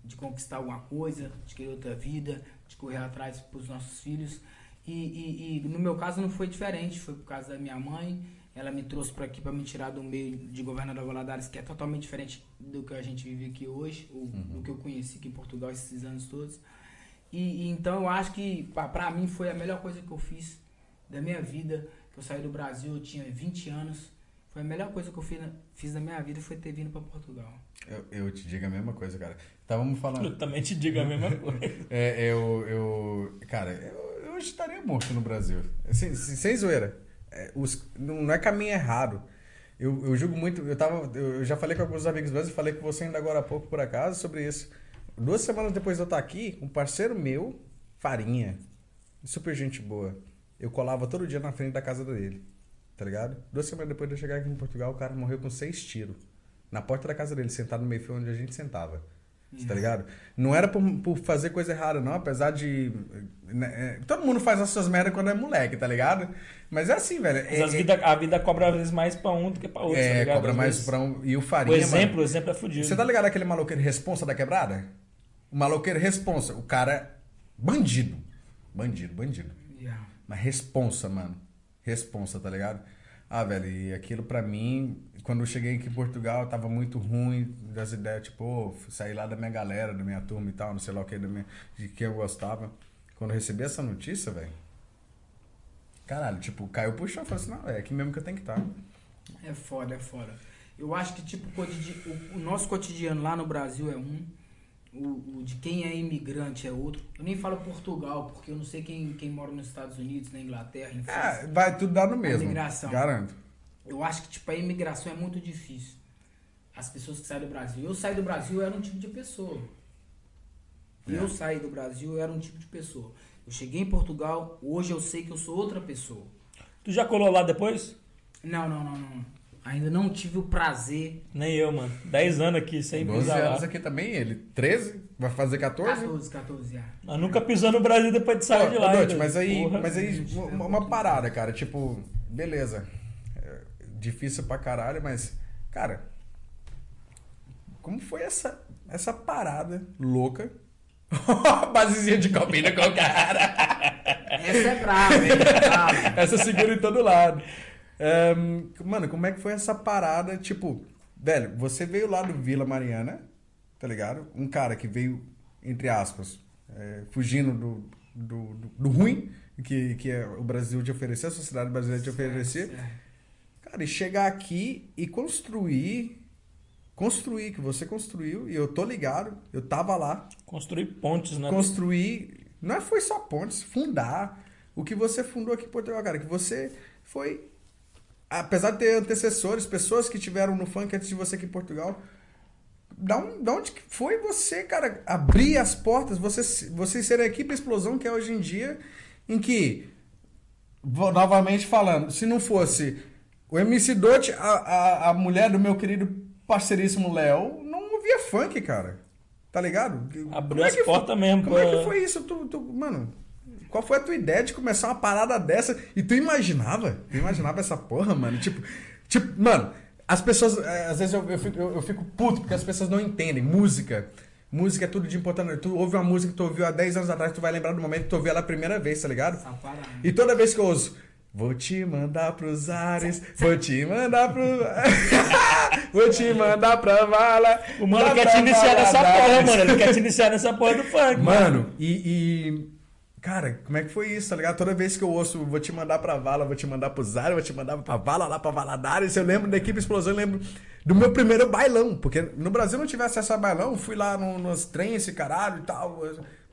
de conquistar alguma coisa, de querer outra vida, de correr atrás pros nossos filhos. E, e, e no meu caso não foi diferente, foi por causa da minha mãe. Ela me trouxe para aqui para me tirar do meio de Governador Valadares, que é totalmente diferente do que a gente vive aqui hoje, ou do que eu conheci aqui em Portugal esses anos todos. E, e então eu acho que pá, pra mim foi a melhor coisa que eu fiz da minha vida. Que eu saí do Brasil, eu tinha 20 anos. Foi a melhor coisa que eu fiz, na- fiz da minha vida foi ter vindo pra Portugal. Eu, eu te digo a mesma coisa, cara. Estávamos falando. Eu também te digo a mesma coisa. (laughs) É, eu, eu. Cara, eu, eu hoje estaria morto no Brasil. Sem, sem zoeira. É, os, não, é caminho errado. Eu, eu julgo muito. Eu, tava, eu já falei com alguns amigos meus e falei com você ainda agora há pouco, por acaso, sobre isso. Duas semanas depois de eu estar aqui, um parceiro meu, Farinha, super gente boa, eu colava todo dia na frente da casa dele. Tá ligado? Duas semanas depois de eu chegar aqui em Portugal, o cara morreu com seis tiros. Na porta da casa dele, sentado no meio-fio onde a gente sentava. Você Tá ligado? Não era por, por fazer coisa errada, não, apesar de. né, é, todo mundo faz as suas merdas quando é moleque, tá ligado? Mas é assim, velho. Mas É, vida, a vida cobra às vezes mais pra um do que pra outro, é, tá ligado? cobra Às mais vezes. pra um. E o O Farinha. exemplo, mano, o exemplo é fudido. você tá ligado aquele maloqueiro responsa da quebrada? O maloqueiro responsa. O cara é bandido. Bandido, bandido. Yeah. Mas responsa, mano. Responsa, tá ligado? Ah, velho, e aquilo pra mim, quando eu cheguei aqui em Portugal, tava muito ruim das ideias, tipo, sair lá da minha galera, da minha turma e tal, não sei lá o que, da minha, de quem eu gostava. Quando eu recebi essa notícia, velho, caralho, tipo, caiu pro chão, falei assim, não, é aqui mesmo que eu tenho que estar. É foda, é foda. Eu acho que tipo, o, o- nosso cotidiano lá no Brasil é um, o, o de quem é imigrante é outro. Eu nem falo Portugal, porque eu não sei quem, quem mora nos Estados Unidos, na Inglaterra, em França. É, vai tudo dar no mesmo. imigração. Garanto. Eu acho que tipo, a imigração é muito difícil. As pessoas que saem do Brasil. Eu saí do Brasil, eu era um tipo de pessoa. Eu saí do Brasil, eu era um tipo de pessoa. Eu cheguei em Portugal, hoje eu sei que eu sou outra pessoa. Tu já colou lá depois? Não, não, não, não. Ainda não tive o prazer. Nem eu, mano. 10 anos aqui, sem 12 pisar lá. anos aqui também, ele. 13? Vai fazer 14? 14, 14 anos. Mas nunca pisou no Brasil depois de sair Pô, de lá. Mas aí, Porra. mas aí uma, uma parada, cara, tipo, beleza. É difícil pra caralho, mas, cara, como foi essa, essa parada louca? (laughs) Basezinha de copinha com o cara. Essa é brava, hein? Brava. (laughs) Essa segura em todo lado. É, mano, como é que foi essa parada? Tipo, velho, você veio lá do Vila Mariana, tá ligado? Um cara que veio, entre aspas, é, fugindo do, do, do, do ruim que, que é o Brasil te oferecer, a sociedade brasileira te oferecer. Cara, e chegar aqui e construir. Construir, que você construiu, e eu tô ligado, eu tava lá, Construir pontes, né? construir. Não é- foi só pontes, fundar. O que você fundou aqui em Portugal, cara, que você foi. Apesar de ter antecessores, pessoas que tiveram no funk antes de você aqui em Portugal. Da, um, da onde que foi você, cara, abrir as portas, você, você ser a equipe explosão que é hoje em dia, em que, vou novamente falando, se não fosse o MC Dot, a, a, a mulher do meu querido parceiríssimo Léo, não ouvia funk, cara. Tá ligado? Abriu é as portas mesmo. como é pra- que foi isso? Tu, tu- mano, qual foi a tua ideia de começar uma parada dessa? E tu imaginava? Tu imaginava essa porra, mano? Tipo, tipo mano, as pessoas. eh, Às vezes eu, eu, fico, eu, eu fico puto porque as pessoas não entendem. Música. Música é tudo de importante. Tu ouve uma música que tu ouviu há 10 anos atrás, tu vai lembrar do momento que tu ouviu ela a primeira vez, tá ligado? Parada. E toda vez que eu ouço, vou te mandar pros ares, vou te mandar pro. (laughs) vou te mandar pra vala. O mano quer te iniciar nessa porra, mano. Ele quer te iniciar nessa porra do funk. Mano, e, e- Cara, como é que foi isso, tá ligado? Toda vez que eu ouço, vou te mandar pra vala, vou te mandar pro Zara, vou te mandar pra vala, lá pra Valadares, eu lembro da equipe Explosão, eu lembro do meu primeiro bailão, porque no Brasil não tive acesso a bailão, fui lá no, nos trens, caralho e tal.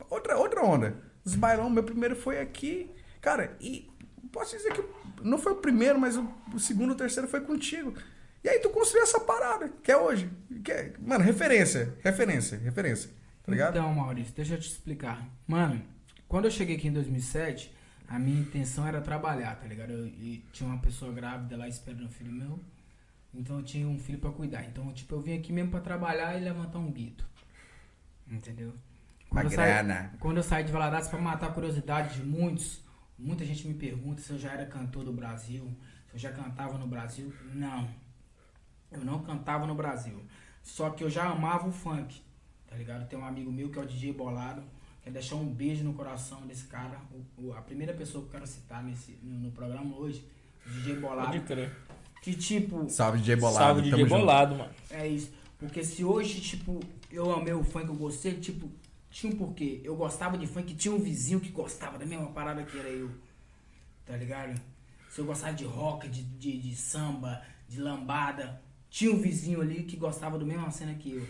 Outra, outra onda. Os bailão, meu primeiro foi aqui. Cara, e posso dizer que não foi o primeiro, mas o, o segundo, o terceiro foi contigo. E aí tu construiu essa parada, que é hoje. Que é, mano, referência, referência, referência. Tá ligado? Então, Maurício, deixa eu te explicar. Mano, quando eu cheguei aqui em 2007, A minha intenção era trabalhar, tá ligado? Eu, e tinha uma pessoa grávida lá esperando um filho meu. Então eu tinha um filho pra cuidar. Então, tipo, eu vim aqui mesmo pra trabalhar e levantar um guito. Entendeu? Pra eu saí, grana. quando eu saí de Valadares pra matar a curiosidade de muitos, muita gente me pergunta se eu já era cantor do Brasil, se eu já cantava no Brasil. Não. Eu não cantava no Brasil. Só que eu já amava o funk. Tá ligado? Tem um amigo meu que é o DJ Bolado. Quer deixar um beijo no coração desse cara. O- o- a primeira pessoa que eu quero citar nesse, no, no programa hoje, o DJ Bolado. Pode crer. Que tipo, Salve, DJ Bolado. Salve DJ tamo junto. Bolado, mano. é isso. Porque se hoje, tipo, eu amei o funk, eu gostei, tipo, tinha um porquê. Eu gostava de funk, tinha um vizinho que gostava da mesma parada que era eu. Tá ligado? Se eu gostava de rock, de, de, de samba, de lambada, tinha um vizinho ali que gostava do mesma cena que eu.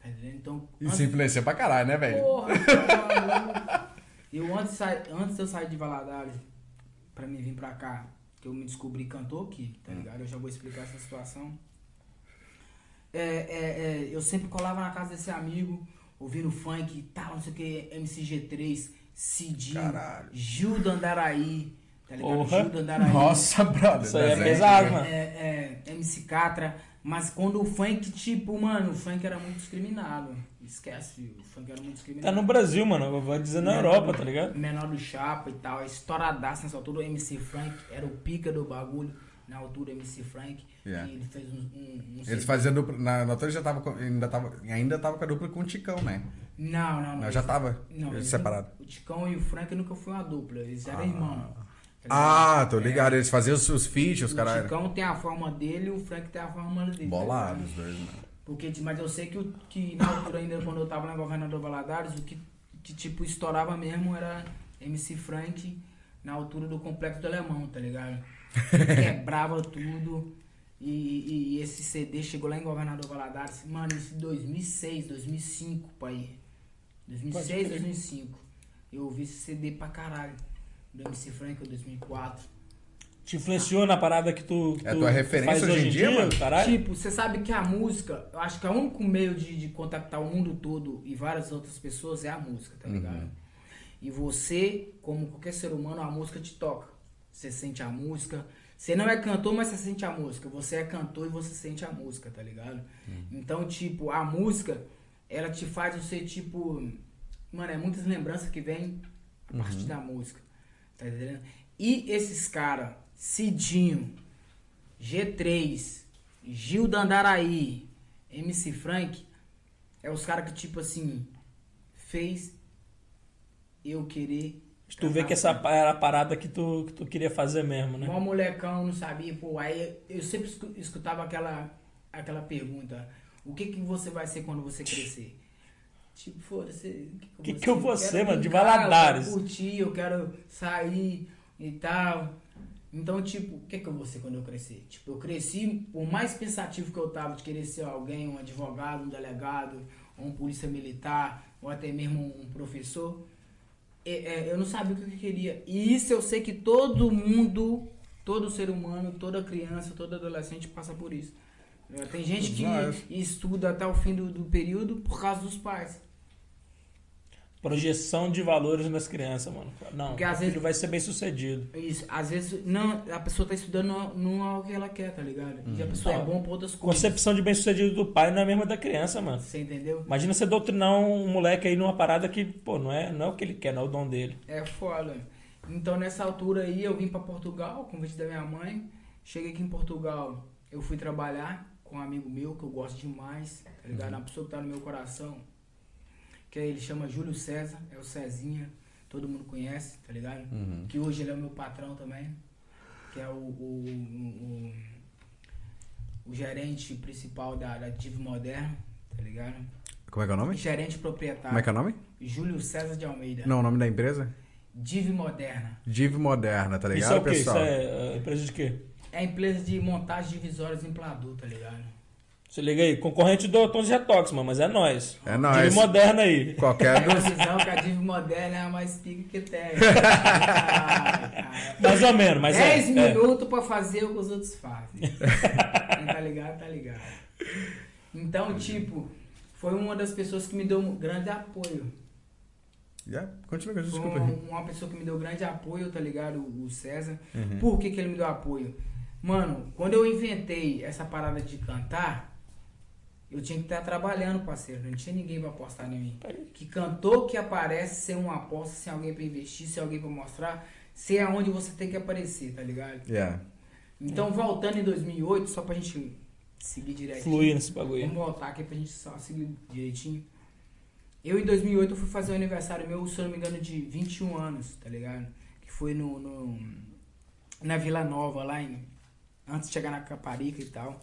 Tá entendendo? Então, Isso influencia pra caralho, né, velho? Porra, (laughs) cara, eu antes, antes eu sair de Valadares pra mim vir pra cá, que eu me descobri cantor aqui, tá ligado? Eu já vou explicar essa situação. É, é, é, eu sempre colava na casa desse amigo, ouvindo funk e tal, não sei o que, MCG3, Cidinho, Caralho. Gil do Andaraí, tá ligado? Porra. Gil do Andaraí. Nossa, brother. Isso aí é pesado, mano. É, é, MC Catra. Mas quando o funk, tipo, mano, o funk era muito discriminado. Esquece, filho. O funk era muito discriminado. Tá no Brasil, mano. Vai dizer na Europa, tá ligado? Menor do Chapa e tal. Estouradaço nessa altura. O MC Frank era o pica do bagulho. Na altura, o MC Frank. Yeah. Ele fez um. um, um Eles faziam dupla. Na, na altura já tava, com- ainda, tava, ainda tava com a dupla com o Ticão, né? Não, não, não. Não, já tava Não, eles nunca- O Ticão e o Frank nunca foi uma dupla. Eles eram irmãos. tá Ah, tô ligado. Eles faziam os, os feats, os O caras. Ticão tem a forma dele e o Frank tem a forma dele. tá ligado? os dois, mano. Porque, mas eu sei que, o- que na altura ainda, quando eu tava na Governador Valadares, o que, que tipo estourava mesmo era MC Frank na altura do Complexo do Alemão, tá ligado? Quebrava tudo. E, e- e esse CD chegou lá em Governador Valadares, mano, isso em 2006, 2005, pai. 2006, Pode crer. 2005. Eu ouvi esse CD pra caralho. Do MC Frank, em 2004. Te influenciou na parada que tu, que É tu tua referência faz hoje em dia, mano? Caralho? Tipo, você sabe que a música, eu acho que é o único meio de, de contactar o mundo todo e várias outras pessoas é a música, tá ligado? E você, como qualquer ser humano, a música te toca. Você sente a música. Você não é cantor, mas você sente a música. Você é cantor e você sente a música, tá ligado? Então, tipo, a música, ela te faz você, tipo. Mano, é muitas lembranças que vêm a partir da música. Tá entendendo? E esses caras, Cidinho, G3, Gil Dandaraí, MC Frank, é os caras que, tipo assim, fez eu querer. Tu vê que essa era a parada que tu, que tu queria fazer mesmo, né? Mó molecão, não sabia, pô. Aí eu sempre escu- escutava aquela, aquela pergunta: o que, que você vai ser quando você crescer? Tipo, foda-se. O Que que eu vou ser, mano? De Valadares. Eu quero curtir, eu quero sair e tal. Então, tipo, o que, que eu vou ser quando eu crescer? Tipo, eu cresci, por mais pensativo que eu tava de querer ser alguém, um advogado, um delegado, ou um polícia militar, ou até mesmo um professor, eu não sabia o que eu queria. E isso eu sei que todo mundo, todo ser humano, toda criança, todo adolescente passa por isso. É, Tem gente que estuda até o fim do, do período por causa dos pais. Projeção de valores nas crianças, mano. Não, Porque o às filho vezes- vai ser bem sucedido. Isso, às vezes não, a pessoa tá estudando não, é o que ela quer, tá ligado? E a pessoa é Não. bom pra outras coisas. Concepção de bem sucedido do pai não é a mesma da criança, mano. Você entendeu? Imagina você doutrinar um moleque aí numa parada que, pô, não é, não é o que ele quer, não é o dom dele. É foda. Então nessa altura aí eu vim pra Portugal, convite da minha mãe. Cheguei aqui em Portugal, eu fui trabalhar com um amigo meu que eu gosto demais, tá ligado? Uma pessoa que tá no meu coração. Que ele chama Júlio César, é o Cezinha, todo mundo conhece, tá ligado? Que hoje ele é o meu patrão também, que é o, o, o, o- o gerente principal da, da Div Moderno, tá ligado? Como é que é o nome? Gerente proprietário. Como é que é o nome? Júlio César de Almeida. Não, o nome da empresa? Div Moderna. Div Moderna, tá Isso ligado, é o quê? pessoal? Isso é é, empresa de quê? É a empresa de montagem de visórias em Pladu, tá ligado? Você liga aí, concorrente do Tons Retox, mano, mas é nós. É nóis. Divi moderna aí. Qualquer (laughs) É a dos... visão que a Div Moderna é a mais pica que tem. Ai, (laughs) cara. Mais ou menos, mas é. 10 é. minutos pra fazer o que os outros fazem. Quem tá ligado, tá ligado. Então, tipo, foi uma das pessoas que me deu um grande apoio. Yeah, continua, Foi desculpa. uma, uma pessoa que me deu grande apoio, tá ligado? O o César. Uhum. Por que, que ele me deu apoio? Mano, quando eu inventei essa parada de cantar, eu tinha que estar trabalhando, parceiro. Não tinha ninguém pra apostar em mim. Que cantor que aparece sem uma aposta, sem alguém pra investir, sem alguém pra mostrar, sem aonde você tem que aparecer, tá ligado? Yeah. Então, voltando em 2008, só pra gente seguir direitinho. Fluir nesse bagulho. Vamos voltar aqui pra gente só seguir direitinho. Eu, em 2008, eu fui fazer um aniversário meu, se eu não me engano, de 21 anos, tá ligado? Que foi no, no- na Vila Nova, lá em... Antes de chegar na Caparica e tal.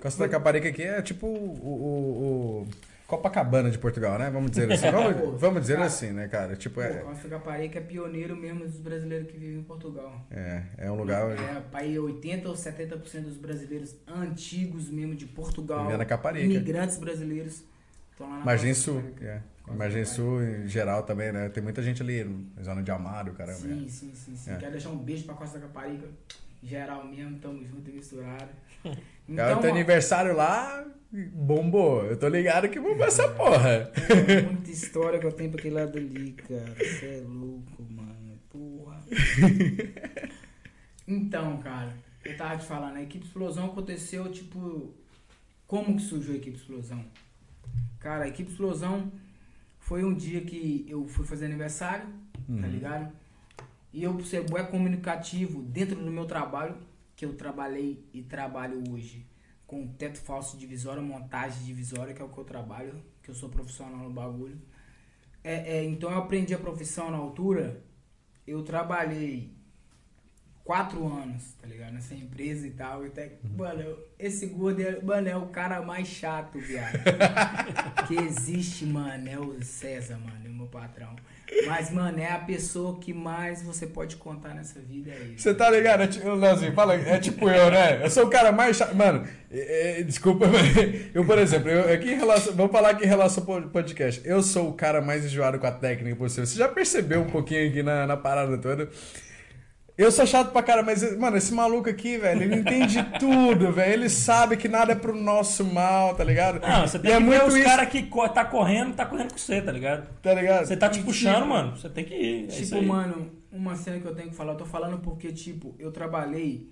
Costa da Caparica aqui é tipo o, o- o Copacabana de Portugal, né? Vamos dizer assim. Vamos, (laughs) vamos dizer Cara, assim, né, cara? Tipo, é, Costa Caparica é pioneiro mesmo dos brasileiros que vivem em Portugal. é, é um lugar É, pai, 80 ou 70% dos brasileiros antigos mesmo de Portugal, Vivia na Caparica. imigrantes brasileiros, estão lá na Margem Sul. É. Margem. Sul em geral também, né? Tem muita gente ali na zona de Amaro, caramba. Sim, sim, sim, sim. É. Quero deixar um beijo pra Costa Caparica. Geral mesmo, tamo junto e misturado. (laughs) Cara, Então, teu ó, aniversário lá bombou. Eu tô ligado que bombou essa porra. é muita história que eu tenho pra aquele lado ali, cara. Você é louco, mano. Porra. Então, cara, eu tava te falando, a equipe explosão aconteceu, tipo. Como que surgiu a equipe explosão? Cara, a equipe explosão foi um dia que eu fui fazer aniversário, tá ligado? E eu, por ser bué comunicativo dentro do meu trabalho, que eu trabalhei e trabalho hoje com teto falso divisória, montagem divisória, que é o que eu trabalho, que eu sou profissional no bagulho. É, é, então eu aprendi a profissão na altura, eu trabalhei quatro anos, tá ligado? Nessa empresa e tal. E até, mano, esse gordo é, mano, é o cara mais chato, viado. que existe, mano. É o César, mano, é o meu patrão. Mas, mano, é a pessoa que mais você pode contar nessa vida, é ele. Você tá ligado? É tipo, Leozinho, fala, é tipo eu, né? Eu sou o cara mais chato. Mano, é, é, desculpa, (laughs) mas eu, por exemplo, eu, aqui em relação. Vamos falar aqui em relação ao podcast. Eu sou o cara mais enjoado com a técnica possível. Você já percebeu um pouquinho aqui na, na parada toda? Eu sou chato pra cara, mas, mano, esse maluco aqui, velho, ele entende (laughs) tudo, velho. Ele sabe que nada é pro nosso mal, tá ligado? Não, você tem e é que ver muito os isso, caras que tá correndo, tá correndo com você, tá ligado? tá ligado? Você tá te E puxando, tipo- mano. Você tem que ir. É isso Tipo, aí. mano, uma cena que eu tenho que falar, eu tô falando porque, tipo, eu trabalhei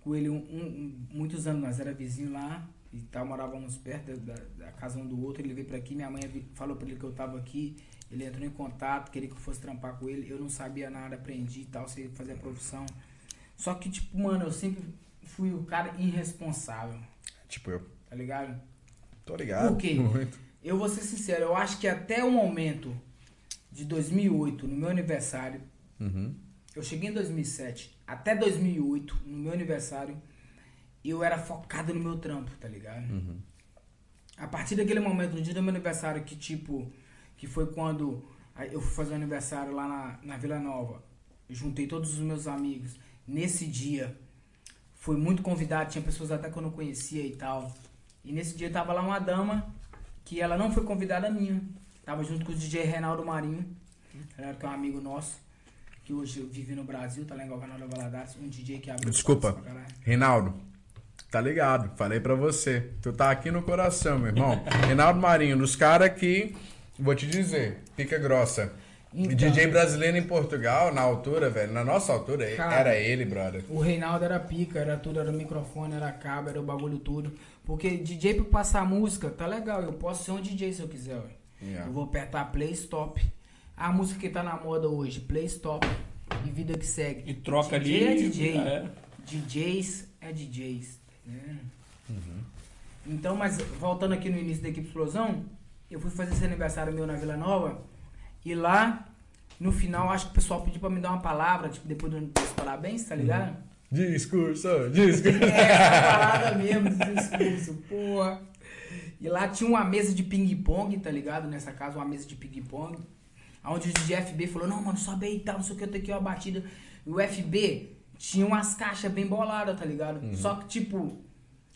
com ele um, um- muitos anos, nós era vizinho lá e tal, morávamos perto da, da- casa um do outro, ele veio pra aqui, minha mãe falou pra ele que eu tava aqui, ele entrou em contato, queria que eu fosse trampar com ele, eu não sabia nada, aprendi e tal, sei fazer a profissão. Só que, tipo, mano, eu sempre fui o cara irresponsável, Tipo eu. tá ligado? Tô ligado. Por quê? Muito. Eu vou ser sincero, eu acho que até o momento de 2008, no meu aniversário, Uhum. eu cheguei em 2007, até 2008, no meu aniversário, eu era focado no meu trampo, tá ligado? Uhum. A partir daquele momento, no dia do meu aniversário, que tipo, que foi quando eu fui fazer o aniversário lá na, na Vila Nova, juntei todos os meus amigos. Nesse dia, fui muito convidado, tinha pessoas até que eu não conhecia e tal. E nesse dia tava lá uma dama, que ela não foi convidada minha. Tava junto com o DJ Reinaldo Marinho, que é um amigo nosso, que hoje vive no Brasil, tá lá em Governador Valadares, um DJ que abriu Desculpa. Reinaldo, tá ligado? Falei pra você. Tu tá aqui no coração, meu irmão. Reinaldo Marinho, dos caras que, vou te dizer, pica grossa. Então. DJ brasileiro em Portugal, na altura, velho, na nossa altura, Cara. era ele, brother. O Reinaldo era pica, era tudo, era microfone, era cabo, era o bagulho tudo. Porque DJ pra passar música, tá legal, eu posso ser um DJ se eu quiser, ué. Yeah. Eu vou apertar play stop. A música que tá na moda hoje, play stop e vida que segue. E troca DJ ali. é DJ. é. DJs é DJs. entendendo? Uhum. Então, mas voltando aqui no início da equipe Explosão, eu fui fazer esse aniversário meu na Vila Nova e lá, no final, acho que o pessoal pediu pra me dar uma palavra, tipo, depois do- dos parabéns, tá ligado? Discurso, discurso. (laughs) É, essa parada mesmo discurso, porra. E lá tinha uma mesa de ping-pong, tá ligado? Nessa casa, uma mesa de ping-pong. Onde o DJ FB falou, não, mano, sobe aí e tal, não sei o que, eu tenho aqui uma batida. E o FB tinha umas caixas bem boladas, tá ligado? Só que, tipo,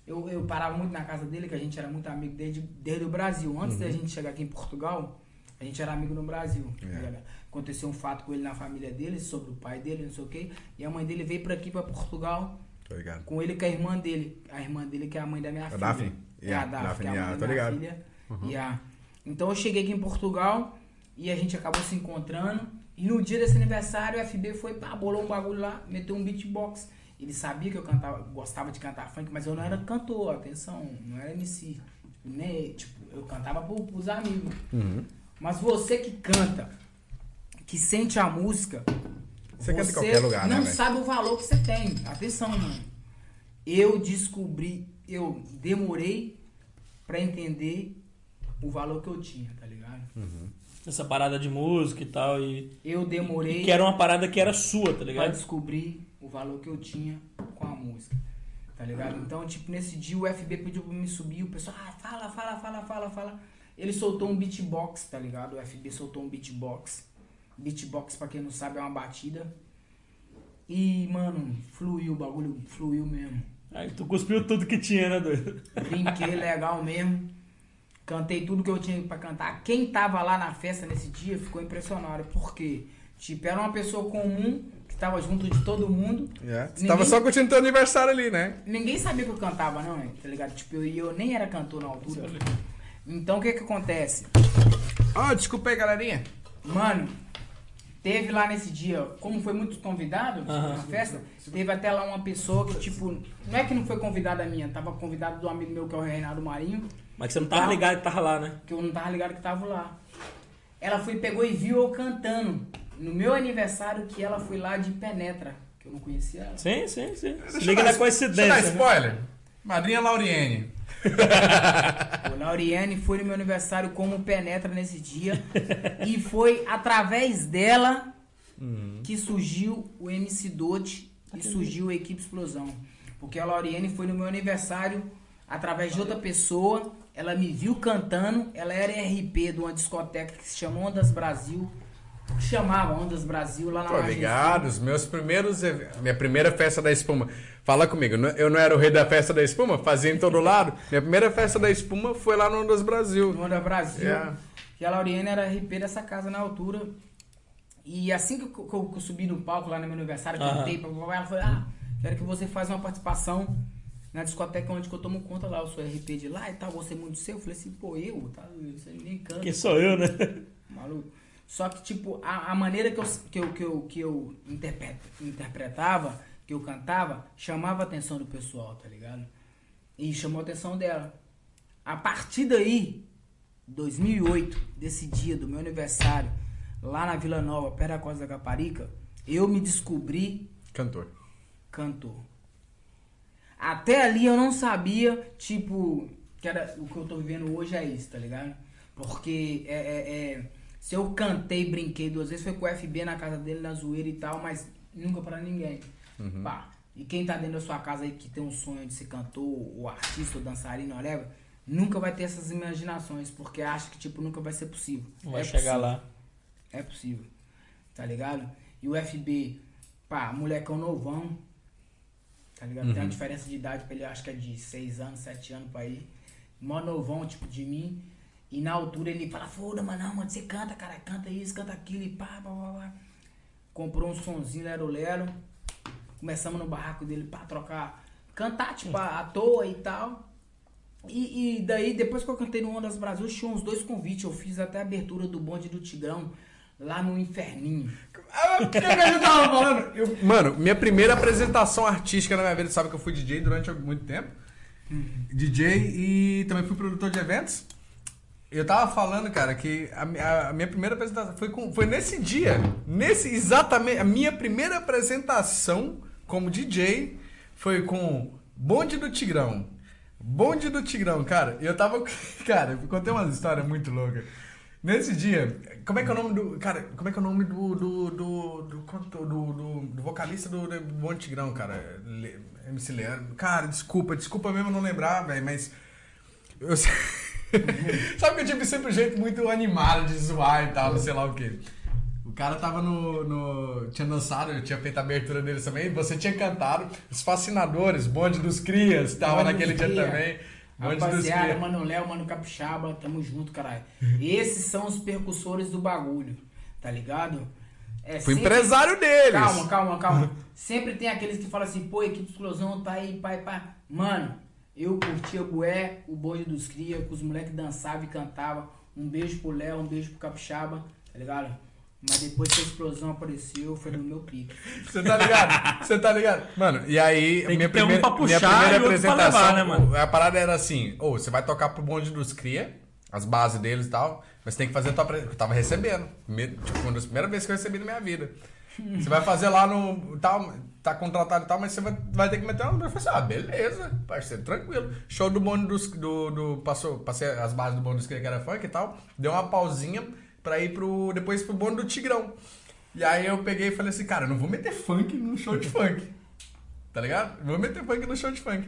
eu, eu parava muito na casa dele, que a gente era muito amigo desde, desde o Brasil. Antes da gente chegar aqui em Portugal, a gente era amigo no Brasil. tá É. Aconteceu um fato com ele na família dele, sobre o pai dele, não sei o que. E a mãe dele veio pra aqui, pra Portugal, Tô com ele com a irmã dele. A irmã dele que é a mãe da minha A filha. Daphne? É a Daphne, Daphne, que é a mãe da minha filha. Yeah. Então eu cheguei aqui em Portugal E a gente acabou se encontrando. E no dia desse aniversário, o FB foi, pá, bolou um bagulho lá, meteu um beatbox. Ele sabia que eu cantava, gostava de cantar funk, mas eu não era cantor, atenção, não era MC. Tipo, nem, tipo eu cantava pro, pros amigos. Uhum. Mas você que canta, que sente a música, Você canta em qualquer lugar, né, não velho? sabe o valor que você tem. Atenção, mano. Eu descobri, eu demorei pra entender o valor que eu tinha, tá ligado? Essa parada de música e tal. E, Eu demorei e que era uma parada que era sua, tá pra ligado? descobrir o valor que eu tinha com a música. Tá ligado? Então, tipo, nesse dia o FB pediu pra me subir, o pessoal, ah, fala, fala, fala, fala, fala. Ele soltou um beatbox, tá ligado? O FB soltou um beatbox. Beatbox, pra quem não sabe, é uma batida. E, mano, fluiu, o bagulho fluiu mesmo. Aí tu cuspiu tudo que tinha, né, doido? Brinquei legal mesmo. Cantei tudo que eu tinha pra cantar. Quem tava lá na festa nesse dia ficou impressionado. Porque, tipo, era uma pessoa comum que tava junto de todo mundo. É. Você Ninguém- tava só curtindo teu aniversário ali, né? Ninguém sabia que eu cantava, não, hein, tá ligado? Tipo, eu, eu nem era cantor na altura. Então, o que que acontece? Ó, desculpa aí, galerinha. Mano, teve lá nesse dia, como foi muitos convidados Aham. na festa, teve até lá uma pessoa que, tipo, não é que não foi convidada minha, tava convidado do amigo meu que é o Reinaldo Marinho, Mas você não tava ligado que tava lá, né? que eu não tava ligado que tava lá. Ela foi, pegou e viu eu cantando. No meu aniversário, que ela foi lá de Penetra, que eu não conhecia ela. Sim, sim, sim. Se Deixa liga dar- na coincidência. Deixa eu dar né? spoiler. Madrinha Lauriene. O Lauriane foi no meu aniversário como penetra nesse dia. e foi através dela que surgiu o MC Dote e surgiu a equipe Explosão. Porque a Lauriane foi no meu aniversário através de outra pessoa. Ela me viu cantando. Ela era RP de uma discoteca que se chama Ondas Brasil. Que chamava Ondas Brasil lá na Tô Margem ligado, os meus primeiros. Minha primeira festa da espuma. Fala comigo, eu não era o rei da festa da espuma? Fazia em todo lado. Minha primeira festa da espuma foi lá no Ondas Brasil. no Onda Brasil. É. E a Lauriane era RP dessa casa na altura. E assim que eu, que eu- que eu subi no palco lá no meu aniversário, Aham. cantei, blá, ela falou, ah, quero que você faça uma participação na discoteca onde que eu tomo conta lá, eu sou RP de lá e tal, gostei muito do seu. Eu falei assim, pô, eu, tá? Você nem canta. Quem sou eu, né? (laughs) Maluco. Só que, tipo, a, a maneira que eu, que eu, que eu, que eu interpre- interpretava, que eu cantava, chamava a atenção do pessoal, tá ligado? E chamou a atenção dela. A partir daí, 2008, desse dia do meu aniversário, lá na Vila Nova, perto da Costa da Caparica, eu me descobri Cantor. cantor. Até ali eu não sabia, tipo, que era o que eu tô vivendo hoje é isso, tá ligado? Porque é, é- é, se eu cantei, brinquei duas vezes, foi com o FB na casa dele, na zoeira e tal, mas nunca pra ninguém. Pá. E quem tá dentro da sua casa aí que tem um sonho de ser cantor, ou artista, ou dançarino, whatever, nunca vai ter essas imaginações, porque acha que, tipo, nunca vai ser possível. Vai É chegar possível. lá. É possível. Tá ligado? E o FB, pá, molecão novão. Tá ligado? Tem uma diferença de idade pra ele, acho que é de 6 anos, 7 anos pra ir. Mó novão, tipo, de mim. E na altura ele fala, foda, mano, não, mano, você canta, cara, canta isso, canta aquilo e pá, pá, pá, pá. Comprou um sonzinho Lero Lero. Começamos no barraco dele pra trocar, cantar, tipo, à à toa e tal. E, e daí, depois que eu cantei no Ondas Brasil, tinha uns dois convites. Eu fiz até a abertura do bonde do Tigrão, lá no Inferninho. Ah, o que eu tava falando? Eu- mano, minha primeira apresentação artística na minha vida, sabe que eu fui DJ durante muito tempo? DJ e também fui produtor de eventos. Eu tava falando, cara, que a, a minha primeira apresentação foi, com, foi nesse dia. Nesse, exatamente. A minha primeira apresentação como DJ foi com Bonde do Tigrão. Bonde do Tigrão, cara. Eu tava. (laughs) Cara, eu contei umas histórias muito loucas. Nesse dia, como é que é o nome do. Cara, como é que é o nome do. do. do. do, do, do- do vocalista do, do do Tigrão, cara? Le- MC Leandro. Cara, desculpa, desculpa mesmo não lembrar, velho, mas. Eu (laughs) Sabe que eu tive sempre um jeito muito animado de zoar e tal, sei lá o quê. O cara tava no, no- Tinha dançado, eu tinha feito a abertura deles também. Você tinha cantado. Os fascinadores, bonde dos crias, tava Bonde naquele dia Cria. também. Rapaziada. Mano Léo, Mano Capixaba, tamo junto, caralho. Esses são os percussores do bagulho, tá ligado? É Fui sempre- empresário deles. Calma, calma, calma. Sempre tem aqueles que falam assim, pô, equipe explosão tá aí, pai, pai. Mano, eu curtia bué, o bonde dos cria, que os moleques dançavam e cantavam. Um beijo pro Léo, um beijo pro Capixaba. tá ligado? Mas depois que a explosão apareceu, foi no meu pique. Você (laughs) tá ligado? Você tá ligado? Mano, e aí, Tem que minha ter um primeira, pra puxar minha primeira e apresentação, levar, né, mano? a parada era assim, ô, você vai tocar pro bonde dos cria, as bases deles e tal, mas tem que fazer a tua apresentação. Eu tava recebendo, tipo, uma das primeiras vezes que eu recebi na minha vida. (laughs) Você vai fazer lá no. tal, tá contratado e tal, mas você vai, vai ter que meter uma. Eu falei assim, ah, beleza, parceiro, tranquilo. Show do bonde dos. Do, do, passou, passei as bases do bonde dos cria que era funk e tal, deu uma pausinha pra ir pro. depois pro bonde do Tigrão. E aí eu peguei e falei assim, cara, eu não vou meter funk no show de funk. Tá ligado? Vou meter funk no show de funk.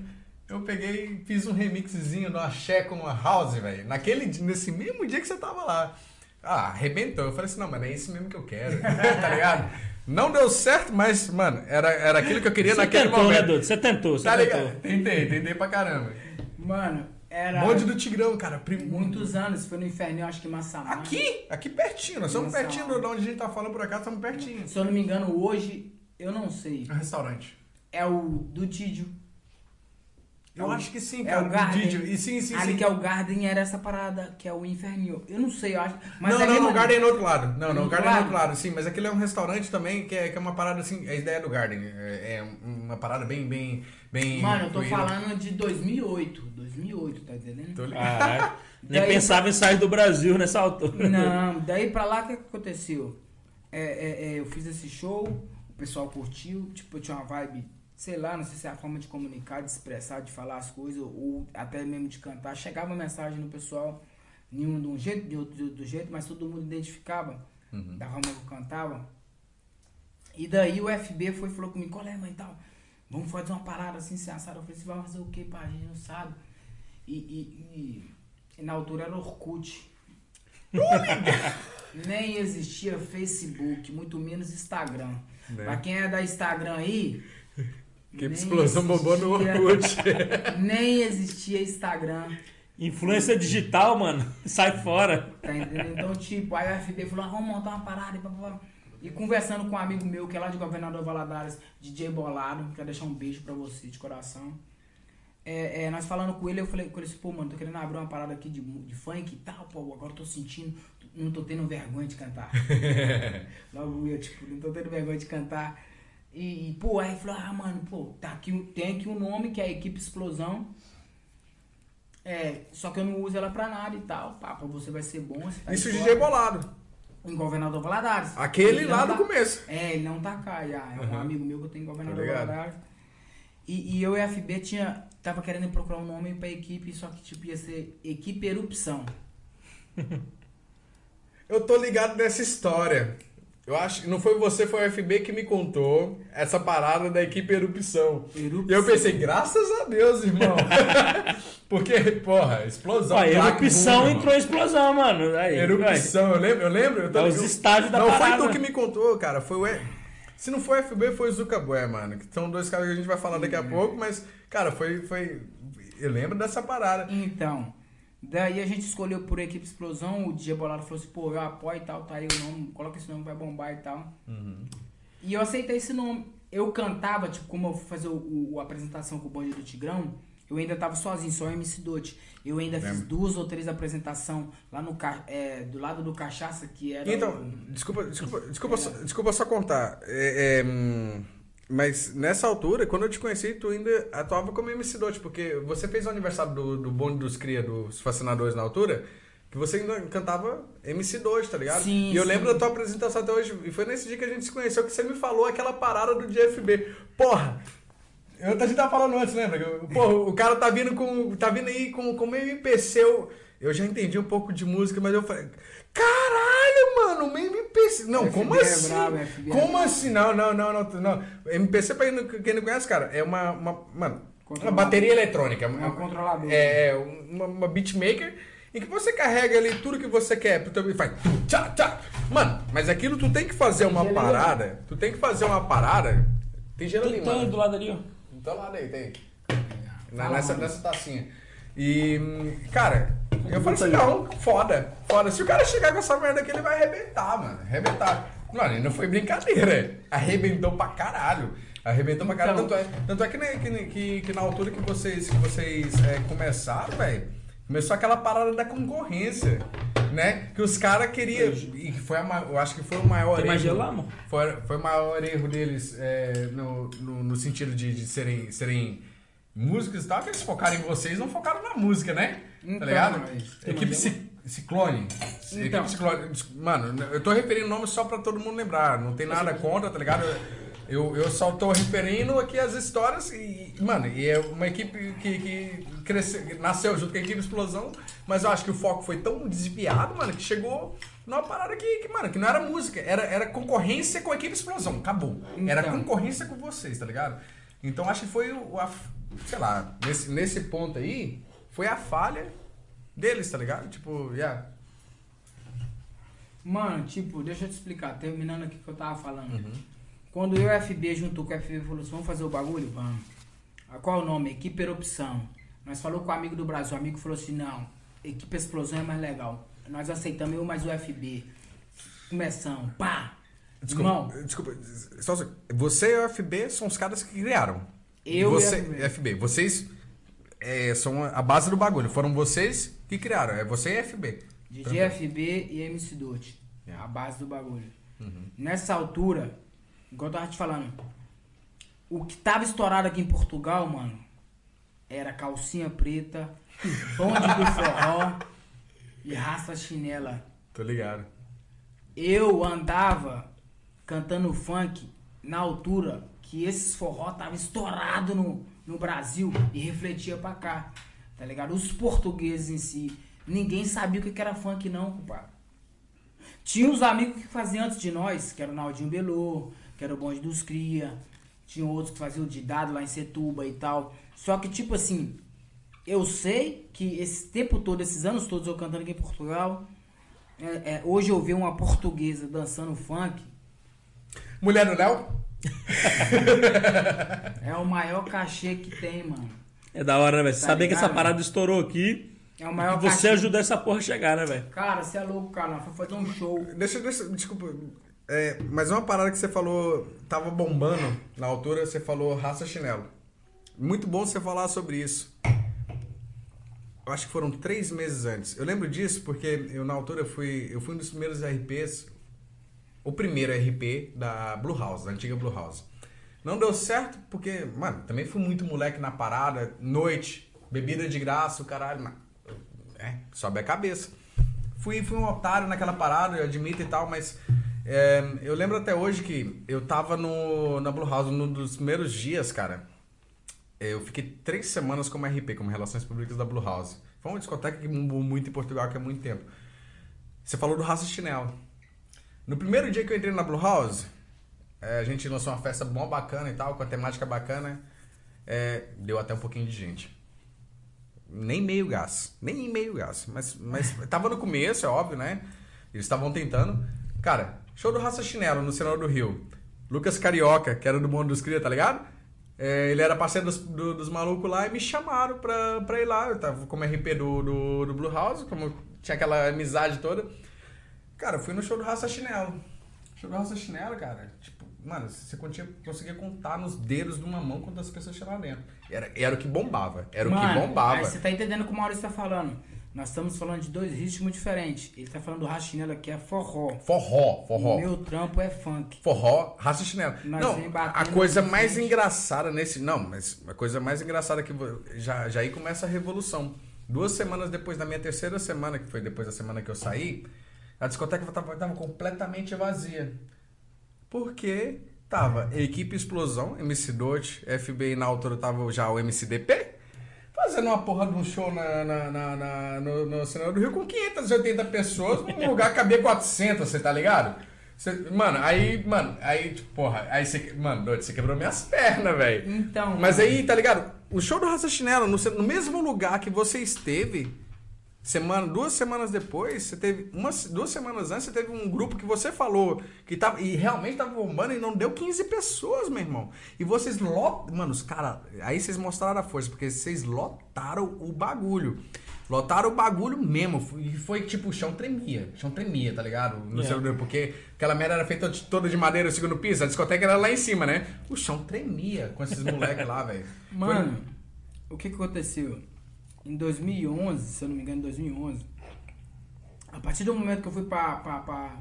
Eu peguei e fiz um remixzinho no Axé com a House, velho. Naquele, nesse mesmo dia que você tava lá. Ah, arrebentou. Eu falei assim, não, mas é isso mesmo que eu quero. (laughs) tá ligado? Não deu certo, mas, mano, era, era aquilo que eu queria Você naquele tentou, né, momento. Dudu? Você tentou, você tá tentou. ligado? Tentei, tentei pra caramba. Mano, era. Bonde do Tigrão, cara. Prim... Muitos anos, foi no inferno, acho que Massamá. Aqui, aqui pertinho. Nós estamos pertinho de onde a gente tá falando por acaso, estamos pertinho. Se eu não me engano, hoje, eu não sei. É restaurante. É o do Tídio. Eu É o- acho que sim, é cara. o do Garden. Didio. E sim, sim, Ali sim. que é o Garden era essa parada, que é o Inferno. Eu não sei, eu acho. Mas não, é não, ali. Garden é no outro lado. Não, não, No o Garden é no outro lado, sim. Mas aquele é um restaurante também que é, que é uma parada assim. A ideia do Garden. É, é uma parada bem, bem, bem. Mano, eu tô falando de 2008. 2008, tá entendendo? Tô ligado. (laughs) Caralho. Nem Daí- pensava em sair do Brasil nessa altura. Não, daí pra lá o que que aconteceu? É, é, é, eu fiz esse show, o pessoal curtiu, tipo, eu tinha uma vibe, sei lá, não sei se é a forma de comunicar, de expressar, de falar as coisas, ou até mesmo de cantar. Chegava mensagem no pessoal, nenhum de um jeito, de outro do, jeito, mas todo mundo identificava da forma que eu cantava. E daí o FB foi e falou comigo, qual é, mãe, tal? Vamos fazer uma parada assim, sem assado. Eu falei, você vai fazer o que, pá? A gente não sabe. E, e- e- e na altura era Orkut. (laughs) Nem existia Facebook, muito menos Instagram. Né? Pra quem é da Instagram aí. Que nem explosão bombou no existia- Orkut. (laughs) Nem existia Instagram. Influência digital, mano. (laughs) Sai fora. Tá entendendo? Então, tipo, aí o FB falou, ah, vamos montar uma parada e papapá. E conversando com um amigo meu, que é lá de Governador Valadares, DJ Bolado, quero deixar um beijo pra você de coração. É, é, nós falando com ele, eu falei com ele assim, pô, mano, tô querendo abrir uma parada aqui de, de funk e tal, pô, agora eu tô sentindo, não tô tendo vergonha de cantar. (laughs) Logo eu, tipo, não tô tendo vergonha de cantar. E, pô, aí falou, ah, mano, pô, tá aqui, tem aqui um nome que é a Equipe Explosão. É, só que eu não uso ela pra nada e tal. Pá, pra você vai ser bom. Tá Isso de DJ fora. Bolado. Em Governador Valadares. Aquele Ele lá do tá- começo. É, ele não tá cá já. É um Uhum. amigo meu que eu tenho em Governador ligado. Valadares. E, e eu e a FB tinha, tava querendo procurar um nome pra equipe, só que tipo ia ser Equipe Erupção. (laughs) Eu tô ligado nessa história. Eu acho que não foi você, foi o FB que me contou essa parada da equipe Erupção. Erupção. E eu pensei, graças a Deus, irmão. (laughs) Porque, porra, explosão. Ó, erupção Boom, entrou explosão, mano. Aí. Erupção, eu lembro, eu lembro. Eu É os eu- estágios da Não parada. foi tu que me contou, cara. Foi o. E- Se não foi o FB, foi o Zuckerberg, mano. Que são dois caras que a gente vai falar daqui a pouco, mas, cara, foi. foi... Eu lembro dessa parada. Então, daí a gente escolheu por Equipe Explosão, o DJ Bolado falou assim, pô, eu apoio e tal, tá aí o nome, coloca esse nome, vai bombar e tal. E eu aceitei esse nome. Eu cantava, tipo, como eu fui fazer o, o- a apresentação com o bonde do Tigrão, eu ainda tava sozinho, só o MC Dote. Eu ainda fiz Lembro. duas ou três apresentações lá no é, do lado do Cachaça, que era. Então, desculpa, desculpa, desculpa, só, desculpa só contar. É, é, hum, mas nessa altura, quando eu te conheci, tu ainda atuava como MC Dote, porque você fez o aniversário do, do Bonde dos Cria, dos Fascinadores na altura, que você ainda cantava MC Dote, tá ligado? Sim, e eu sim. lembro da tua apresentação até hoje, e foi nesse dia que a gente se conheceu que você me falou aquela parada do DFB. Porra! Eu, a gente tava falando antes, lembra? Pô, o cara tá vindo com. tá vindo aí com, com meio MPC. Eu, eu já entendi um pouco de música, mas eu falei. Caralho, mano, MPC. Não, FB como é assim? FB é como brabo. assim? Não, não, não, não, não. MPC, pra quem não, quem não conhece, cara, é uma. uma mano, uma bateria eletrônica. É um controlador. É, é uma, uma beatmaker em que você carrega ali tudo que você quer pro teu e faz. Tchá, tchá. Mano, mas aquilo tu tem que fazer uma gelo ali, parada. Tu tem que fazer uma parada. Tem gelo ali, Tem, tem mano. do lado ali, ó. Então lá daí, tem. Na- Fala, nessa, nessa tacinha. E, cara, eu falei assim, não, foda, foda. Se o cara chegar com essa merda aqui, ele vai arrebentar, mano. Arrebentar. Mano, não foi brincadeira. Arrebentou pra caralho. Arrebentou pra caralho. Então- Tanto é, tanto é que, que, que, que na altura que vocês, que vocês é, começaram, velho, Começou aquela parada da concorrência, né? Que os caras queriam. E foi a, eu acho que foi o maior Tem mais erro. mano? Foi, foi o maior erro deles é, no, no, no sentido de, de serem, serem músicos e tal, que eles focaram em vocês, não focaram na música, né? Então, tá ligado? mas- Equipe Ci- Ciclone. Então. Equipe Ciclone. Mano, eu tô referindo nome só pra todo mundo lembrar. Não tem nada contra, tá ligado? Eu, eu só tô referindo aqui as histórias e, mano, e é uma equipe que, que cresceu, que nasceu junto com a equipe Explosão, mas eu acho que o foco foi tão desviado, mano, que chegou numa parada que, que mano, que não era música, era, era concorrência com a equipe Explosão, acabou. Era Então. concorrência com vocês, tá ligado? Então acho que foi o, a, sei lá, nesse, nesse ponto aí, foi a falha deles, tá ligado? Tipo, yeah. Mano, tipo, deixa eu te explicar, terminando aqui o que eu tava falando. Quando eu e o FB juntou com o FB falou assim, vamos fazer o bagulho? Vamos. Ah, Qual é o nome? Equipe Erupção. Nós falou com o amigo do Brasil, o amigo falou assim, não, equipe Explosão é mais legal. Nós aceitamos eu mais o FB. Começamos, pá! Irmão, Desculpa, desculpa, só você e o FB são os caras que criaram. Eu e você, FB. Vocês é, são a base do bagulho. Foram vocês que criaram. É você e FB. DJ FB e MC Dot. É a base do bagulho. Nessa altura, igual eu tava te falando, o que tava estourado aqui em Portugal, mano, era calcinha preta, (laughs) bonde do forró e raça chinela. Tô ligado. Eu andava cantando funk na altura que esses forró tava estourado no, no Brasil e refletia pra cá. Tá ligado? Os portugueses em si, ninguém sabia o que era funk não, compadre. Tinha uns amigos que faziam antes de nós, que era o Naldinho Belô, que era o Bonde dos Cria. Tinha outros que faziam de dado lá em Setuba e tal. Só que, tipo assim, eu sei que esse tempo todo, esses anos todos eu cantando aqui em Portugal, é, é, hoje eu ver uma portuguesa dançando funk, Mulher do Léo? (laughs) é o maior cachê que tem, mano. É da hora, né, velho? Você Tá Saber que ligado, essa parada estourou aqui É o e maior você cachê. ajudou essa porra a chegar, né, velho? Cara, você é louco, cara. Foi fazer um show. Deixa, deixa, desculpa. É, mas uma parada que você falou, tava bombando na altura, você falou raça chinelo. Muito bom você falar sobre isso. Eu acho que foram três meses antes. Eu lembro disso porque eu na altura fui, eu fui um dos primeiros RPs, o primeiro RP da Blue House, da antiga Blue House. Não deu certo porque, mano, também fui muito moleque na parada, noite, bebida de graça, o caralho, mas, é, sobe a cabeça. Fui, fui um otário naquela parada, eu admito e tal, mas é, eu lembro até hoje que eu tava no, na Blue House num dos primeiros dias, cara. Eu fiquei três semanas como RP, como Relações Públicas da Blue House. Foi uma discoteca que muito em Portugal, que há muito tempo. Você falou do Raça Chinelo. No primeiro dia que eu entrei na Blue House, é, a gente lançou uma festa mó bacana e tal, com a temática bacana. É, deu até um pouquinho de gente. Nem meio gás. Nem meio gás. Mas, mas (laughs) tava no começo, é óbvio, né? Eles estavam tentando. Cara, show do Raça Chinelo no Senado do Rio. Lucas Carioca, que era do Mundo dos Cria, tá ligado? É, ele era parceiro dos, do- dos malucos lá e me chamaram pra, pra ir lá. Eu tava como RP do, do, do Blue House, como tinha aquela amizade toda. Cara, eu fui no show do Raça Chinelo. Show do Raça Chinelo, cara. Tipo, mano, você conseguia, contar nos dedos de uma mão quantas pessoas tinha lá dentro. Era, era o que bombava. Era o que Mano, bombava. Você tá entendendo o que o Maurício tá falando. Nós estamos falando de dois ritmos diferentes. Ele tá falando do rachinelo aqui, é forró. Forró, forró. Meu trampo é funk. Forró, raça chinelo. Nós não, a coisa mais frente. engraçada nesse. Não, mas a coisa mais engraçada que vo- já, já aí começa a revolução. Duas semanas depois da minha terceira semana, que foi depois da semana que eu saí, a discoteca tava, tava completamente vazia. Porque tava equipe Explosão, MC Dot, FBI na altura tava já o MCDP, fazendo uma porra de um show na, na, na, na- no, no Senado do Rio com 580 pessoas, num lugar que cabia 400, você tá ligado? Cê- mano, aí, mano, aí, tipo, porra, aí você, mano, doido, você quebrou minhas pernas, velho. Então. Mas aí, tá ligado? O show do Raça Chinelo, no, no mesmo lugar que você esteve, semana, duas semanas depois, você teve, uma, duas semanas antes, você teve um grupo que você falou que tava, e realmente tava bombando e não deu 15 pessoas, meu irmão. E vocês lotaram, mano, os caras, aí vocês mostraram a força, porque vocês lotaram o bagulho. Lotaram o bagulho mesmo. E foi tipo, o chão tremia. O chão tremia, tá ligado? No É. celular, porque aquela merda era feita de- toda de madeira, o segundo piso. A discoteca era lá em cima, né? O chão tremia com esses moleques lá, velho. (laughs) Mano, o que que aconteceu? Em 2011, se eu não me engano, em 2011, a partir do momento que eu fui pra, pra, pra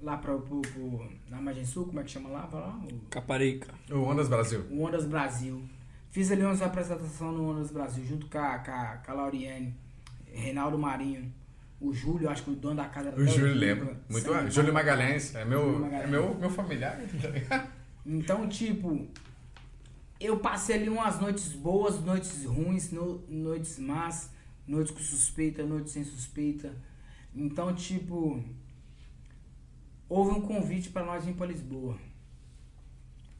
lá pra, pro, pro, na Margem Sul, como é que chama lá? Lá? O, Caparica. O Ondas Brasil. o Ondas Brasil. Fiz ali umas apresentações no Ondas Brasil, junto com a, com a, com a Lauriane, Reinaldo Marinho, o Júlio, acho que o dono da casa era O Júlio lembra. Muito Júlio. Magalhães. É meu, Júlio é Magalhães. meu, meu familiar, tá ligado? Então, tipo, eu passei ali umas noites boas, noites ruins, no- noites más, noites com suspeita, noites sem suspeita. Então, tipo, houve um convite pra nós ir pra Lisboa.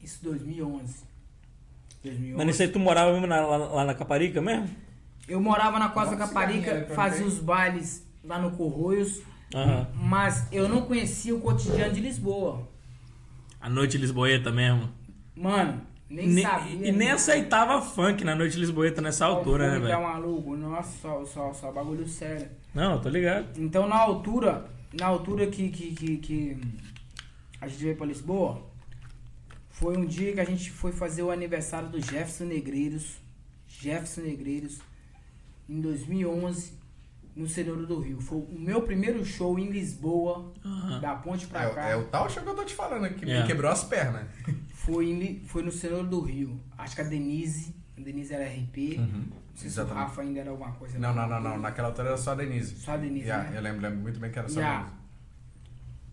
Isso 2011. 2011. Mas nisso aí tu morava mesmo na- lá, lá na Caparica mesmo? Eu morava na Costa Caparica, pra fazia os bailes lá no Corroios, Aham. mas eu não conhecia o cotidiano de Lisboa. A noite lisboeta mesmo. Mano, nem Ne- sabia. e nem né? aceitava funk na noite lisboeta nessa altura, né, velho? maluco? Nossa, só, só, só bagulho sério. Não, tô ligado. Então, na altura, na altura que, que, que, que a gente veio pra Lisboa, foi um dia que a gente foi fazer o aniversário do Jefferson Negreiros. Jefferson Negreiros, em 2011, no Cenouro do Rio. Foi o meu primeiro show em Lisboa, Aham. da ponte pra É, cá. é o tal show que eu tô te falando, que É. me quebrou as pernas. (laughs) Foi, foi no Cenouro do Rio. Acho que a Denise, a Denise era RP. Não sei se o Uhum. exatamente. Rafa ainda era alguma coisa. Não, não, não, não. Naquela altura era só a Denise. Só a Denise, Yeah, né? Eu lembro, lembro muito bem que era só a Yeah. Denise.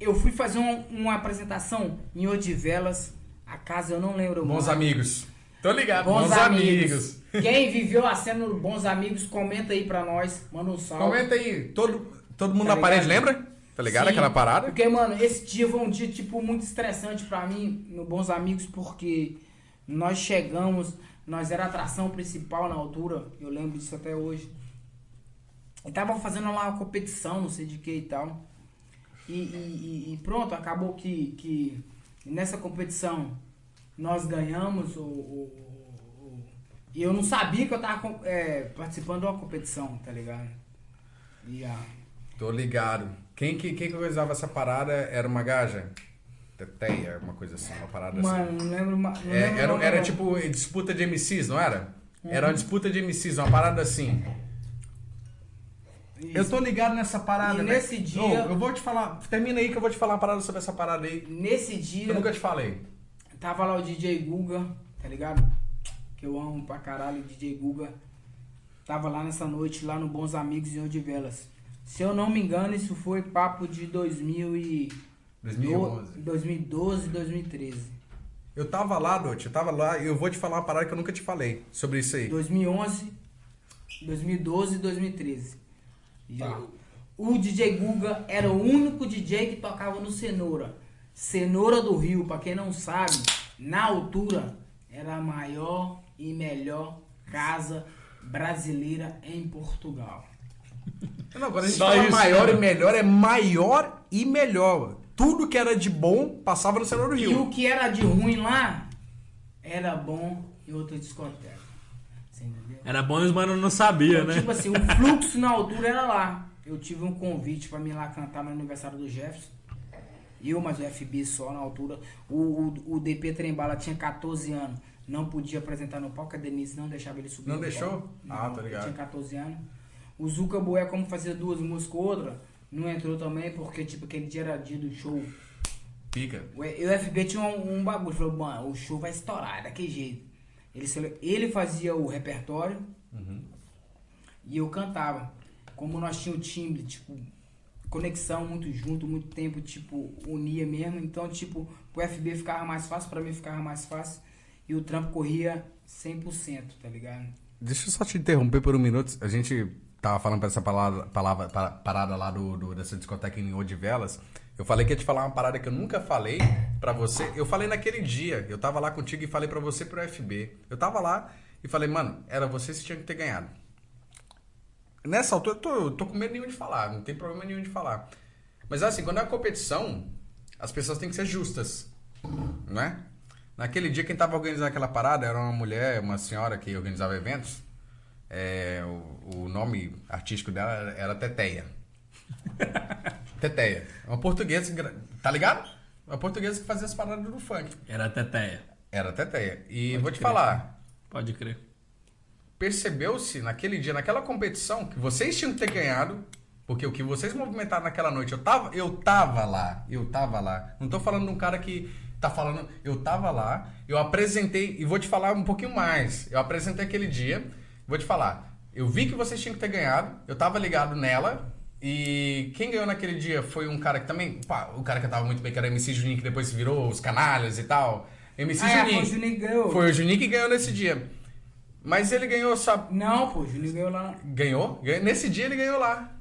Eu fui fazer um- uma apresentação em Odivelas. A casa eu não lembro Bons mais. amigos. Tô ligado, Bons, bons, amigos. amigos. Quem (laughs) viveu a cena Bons Amigos, comenta aí pra nós. Manda um salve. Comenta aí, todo, todo mundo Tá na parede, ligado? lembra? Tá ligado Sim, aquela parada? Porque, mano, esse dia foi um dia, tipo, muito estressante pra mim, no Bons Amigos, porque nós chegamos, nós era a atração principal na altura, eu lembro disso até hoje. E tava fazendo lá uma competição, não sei de que e tal. E, e- e- pronto, acabou que, que nessa competição nós ganhamos o, o- E eu não sabia que eu tava é, participando de uma competição, tá ligado? E a. Tô ligado. Quem que, quem que organizava essa parada era uma gaja? Teteia, uma coisa assim, uma parada assim. Mano, não lembro mais. não É, era, era tipo disputa de MCs, não era? Era Uhum. uma disputa de MCs, uma parada assim. Isso. Eu tô ligado nessa parada, E velho. nesse dia- Ô, eu vou te falar. Termina aí que eu vou te falar uma parada sobre essa parada aí. Nesse Que dia, eu nunca te falei. tava lá o DJ Guga, tá ligado? Que eu amo pra caralho o DJ Guga. Tava lá nessa noite, lá no Bons Amigos em Odivelas. Se eu não me engano, isso foi papo de 2000 e... 2011. 2012, 2013. Eu tava lá, Dot, eu tava lá e eu vou te falar uma parada que eu nunca te falei sobre isso aí. 2011, 2012 e 2013. Já. O DJ Guga era o único DJ que tocava no Cenoura. Cenoura do Rio, pra quem não sabe, na altura era a maior e melhor casa brasileira em Portugal. Não, quando a gente Só fala isso, maior né? e melhor, é maior e melhor. Tudo que era de bom passava no Senhor do E Rio. o que era de ruim lá era bom em outra discoteca. Você entendeu? Era bom e os manos não sabia, né? Tipo assim, o fluxo na altura era lá. Eu tive um convite pra mim ir lá cantar no aniversário do Jefferson. Eu, mas o FB só na altura. O, o, o DP Trembala tinha 14 anos. Não podia apresentar no palco. A Denise não deixava ele subir Não deixou? palco. Ah, Não, ele ligado. tinha 14 anos. O Zuka Boé, como fazia duas músicas ou outra, não entrou também porque, tipo, aquele dia era dia do show. Pica. O e o FB tinha um, um bagulho, falou, mano, o show vai estourar, daquele jeito. Ele, ele fazia o repertório e eu cantava. Como nós tínhamos timbre, tipo, conexão muito junto, muito tempo, tipo, unia mesmo. Então, tipo, pro FB ficava mais fácil, pra mim ficava mais fácil. E o trampo corria 100%, tá ligado? Deixa eu só te interromper por um minuto. A gente tava falando pra essa palavra, palavra, pa- parada lá do, do- dessa discoteca em Odivelas. Eu falei que ia te falar uma parada que eu nunca falei pra você. Eu falei naquele dia. Eu tava lá contigo e falei pra você pro FB. Eu tava lá e falei, mano, era você que tinha que ter ganhado. Nessa altura, eu tô, eu tô com medo nenhum de falar. Não tem problema nenhum de falar. Mas assim, quando é uma competição, as pessoas têm que ser justas. Né? Naquele dia, quem tava organizando aquela parada era uma mulher, uma senhora que organizava eventos. É, o, o nome artístico dela era, Teteia. (laughs) Teteia. Uma portuguesa, tá ligado? Uma portuguesa que fazia as paradas do funk. Era teteia. Era Teteia. E Pode vou te crer. falar, Pode crer. percebeu-se naquele dia, naquela competição, que vocês tinham que ter ganhado, porque o que vocês movimentaram naquela noite, eu tava, eu tava lá, eu tava lá. Não tô falando de um cara que tá falando, eu tava lá, eu apresentei, e vou te falar um pouquinho mais. Eu apresentei aquele dia, vou te falar, eu vi que vocês tinham que ter ganhado, eu tava ligado nela, e quem ganhou naquele dia foi um cara que também, pá, o cara que tava muito bem, que era MC Juninho, que depois virou os canalhas e tal. MC Ah, é, Juninho. foi o Juninho que ganhou. Foi o Juninho que ganhou nesse dia. Mas ele ganhou, sabe? Não, pô, o Juninho ganhou lá. Ganhou? Ganhou- Nesse dia ele ganhou lá.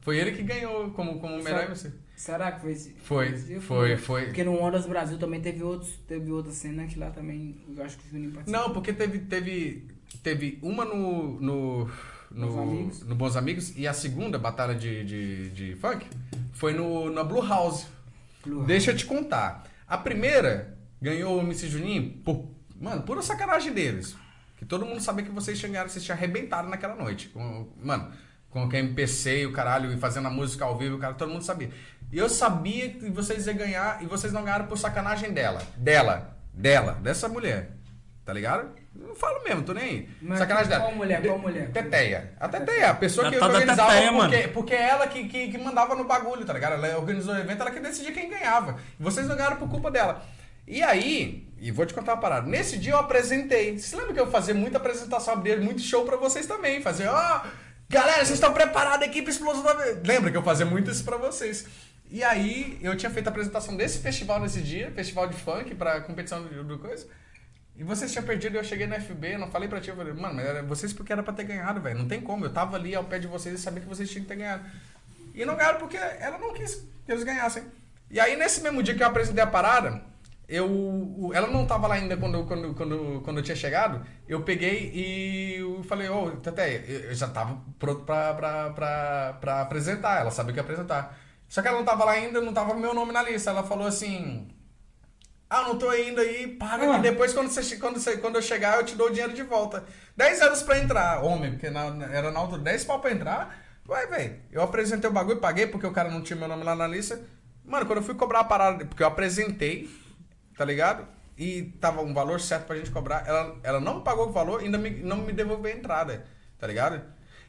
Foi ele que ganhou como, como melhor Sabe- MC. Será que foi esse? Foi, esse dia? foi, foi. Porque no Ondas Brasil também teve outros, teve outra cena que lá também, eu acho que o Juninho participou. Não, porque teve, teve, teve uma no, no, no, Bons Amigos. no Bons Amigos e a segunda batalha de, de, de funk foi no, na Blue House. Blue House. Deixa eu te contar. A primeira ganhou o MC Juninho por, mano, pura sacanagem deles. Que todo mundo sabia que vocês ganhado, vocês tinham arrebentado naquela noite. Com, mano, com o MPC e o caralho, e fazendo a música ao vivo, o cara, todo mundo sabia. E eu sabia que vocês iam ganhar e vocês não ganharam por sacanagem dela. Dela. Dela. Dessa mulher. Tá ligado? Eu falo mesmo, tô nem aí. Mas sacanagem qual dela. mulher? Qual mulher? Teteia. A Teteia, a pessoa A que da organizava Teteia, porque, mano. porque é ela que, que, que mandava no bagulho, tá ligado? Ela organizou o evento, ela que decidia quem ganhava. E vocês não ganharam por culpa dela. E aí, e vou te contar uma parada. Nesse dia eu apresentei. Você lembra que eu fazia muita apresentação, abria muito show pra vocês também? Fazia, ó, galera, vocês estão preparados aqui pra explosão da... Lembra que eu fazia muito isso pra vocês? E aí, eu tinha feito a apresentação desse festival nesse dia, festival de funk, pra competição do, do coisa. E vocês tinham perdido, eu cheguei no FB, não falei pra ti, eu falei, mano, mas era vocês porque era pra ter ganhado, velho. Não tem como. Eu tava ali ao pé de vocês e sabia que vocês tinham que ter ganhado. E não ganharam porque ela não quis que eles ganhassem. E aí, nesse mesmo dia que eu apresentei a parada, eu. Ela não tava lá ainda quando, quando, quando, quando eu tinha chegado. Eu peguei e eu falei, ô, Tete, eu já tava pronto pra, pra, pra, pra apresentar. Ela sabia que ia apresentar. Só que ela não tava lá ainda, não tava meu nome na lista. Ela falou assim. Ah, não tô indo aí, paga Ah. que depois quando, você, quando, você, quando eu chegar eu te dou o dinheiro de volta. 10 anos pra entrar, homem, porque na- era na altura 10 pau pra entrar. Vai, velho. Eu apresentei o bagulho, paguei porque o cara não tinha meu nome lá na lista. Mano, quando eu fui cobrar a parada, porque eu apresentei, tá ligado? E tava um valor certo pra gente cobrar, ela, ela não pagou o valor e ainda me, não me devolveu a entrada, tá ligado?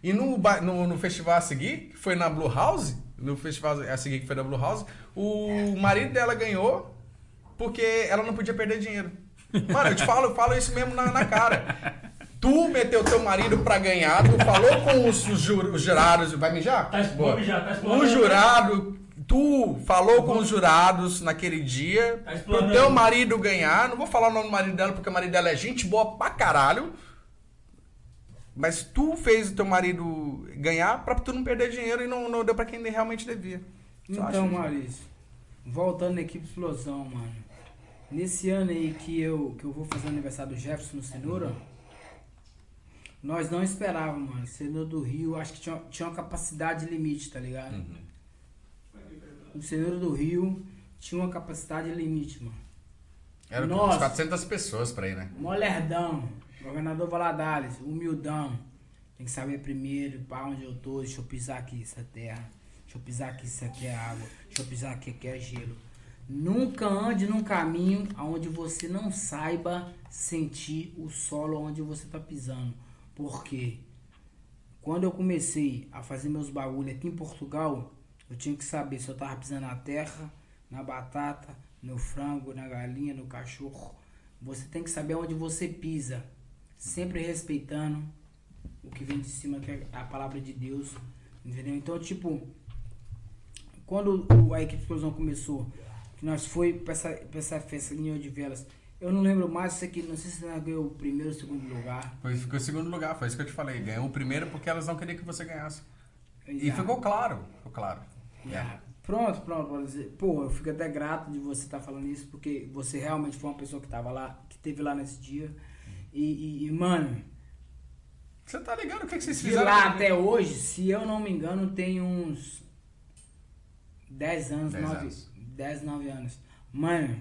E no, no, no festival a seguir, que foi na Blue House, no festival a seguir que foi na Blue House, o marido dela ganhou porque ela não podia perder dinheiro. Mano, eu te falo, eu falo isso mesmo na, na cara. Tu meteu teu marido pra ganhar, tu falou com os, os ju- os jurados. Vai mijar? Tá Boa. explodindo já, tá explodindo. O jurado, tu falou com os jurados naquele dia Tá pro teu marido ganhar. Não vou falar o nome do marido dela porque o marido dela é gente boa pra caralho. Mas tu fez o teu marido ganhar pra tu não perder dinheiro e não, não deu pra quem realmente devia. Só Então, isso. Maurício, voltando na equipe Explosão, mano. Nesse ano aí que eu, que eu vou fazer o aniversário do Jefferson no Cenoura, nós não esperávamos, mano. Cenoura do Rio, acho que tinha, tinha uma capacidade limite, tá ligado? Uhum. O Cenoura do Rio tinha uma capacidade limite, mano. Era? Nossa. uns 400 pessoas pra ir, né? Molerdão, governador Valadares, humildão. Tem que saber primeiro pra onde eu tô, deixa eu pisar aqui, isso é terra. Deixa eu pisar aqui, isso aqui é água. Deixa eu pisar aqui, aqui é gelo. Nunca ande num caminho onde você não saiba sentir o solo onde você tá pisando. Por quê? Quando eu comecei a fazer meus bagulho aqui em Portugal, eu tinha que saber se eu tava pisando na terra, na batata, no frango, na galinha, no cachorro. Você tem que saber onde você pisa, sempre respeitando o que vem de cima, que é a palavra de Deus, entendeu? Então, tipo, quando a equipe Explosão começou, que nós foi pra essa, pra essa festa em de velas, eu não lembro mais se aqui, não sei se nós ganhou o primeiro ou o segundo lugar. Foi, ficou em segundo lugar, foi isso que eu te falei. Ganhou o primeiro porque elas não queriam que você ganhasse. E ficou claro, ficou claro. Já. Pronto, pronto, pode dizer. Pô, eu fico até grato de você estar falando isso, porque você realmente foi uma pessoa que tava lá, que teve lá nesse dia. E, e- e, mano, Você tá ligado o que, que vocês de fizeram? lá comigo? até hoje, se eu não me engano, tem uns 10 anos, 10 9, anos. 10, 9 anos. Mano,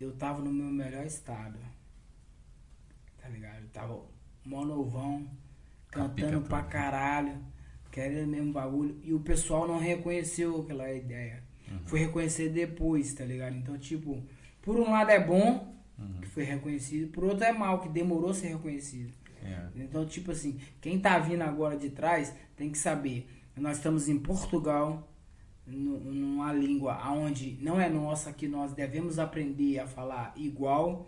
eu tava no meu melhor estado. Tá ligado? Eu tava mó novão, Capica cantando pra caralho, querendo mesmo bagulho. E o pessoal não reconheceu aquela ideia. Uhum. Foi reconhecer depois, tá ligado? Então, tipo, por um lado é bom, Uhum. que foi reconhecido, por outro é mal, que demorou a ser reconhecido. É. Então, tipo assim, quem tá vindo agora de trás tem que saber. Nós estamos em Portugal, numa língua onde não é nossa, que nós devemos aprender a falar igual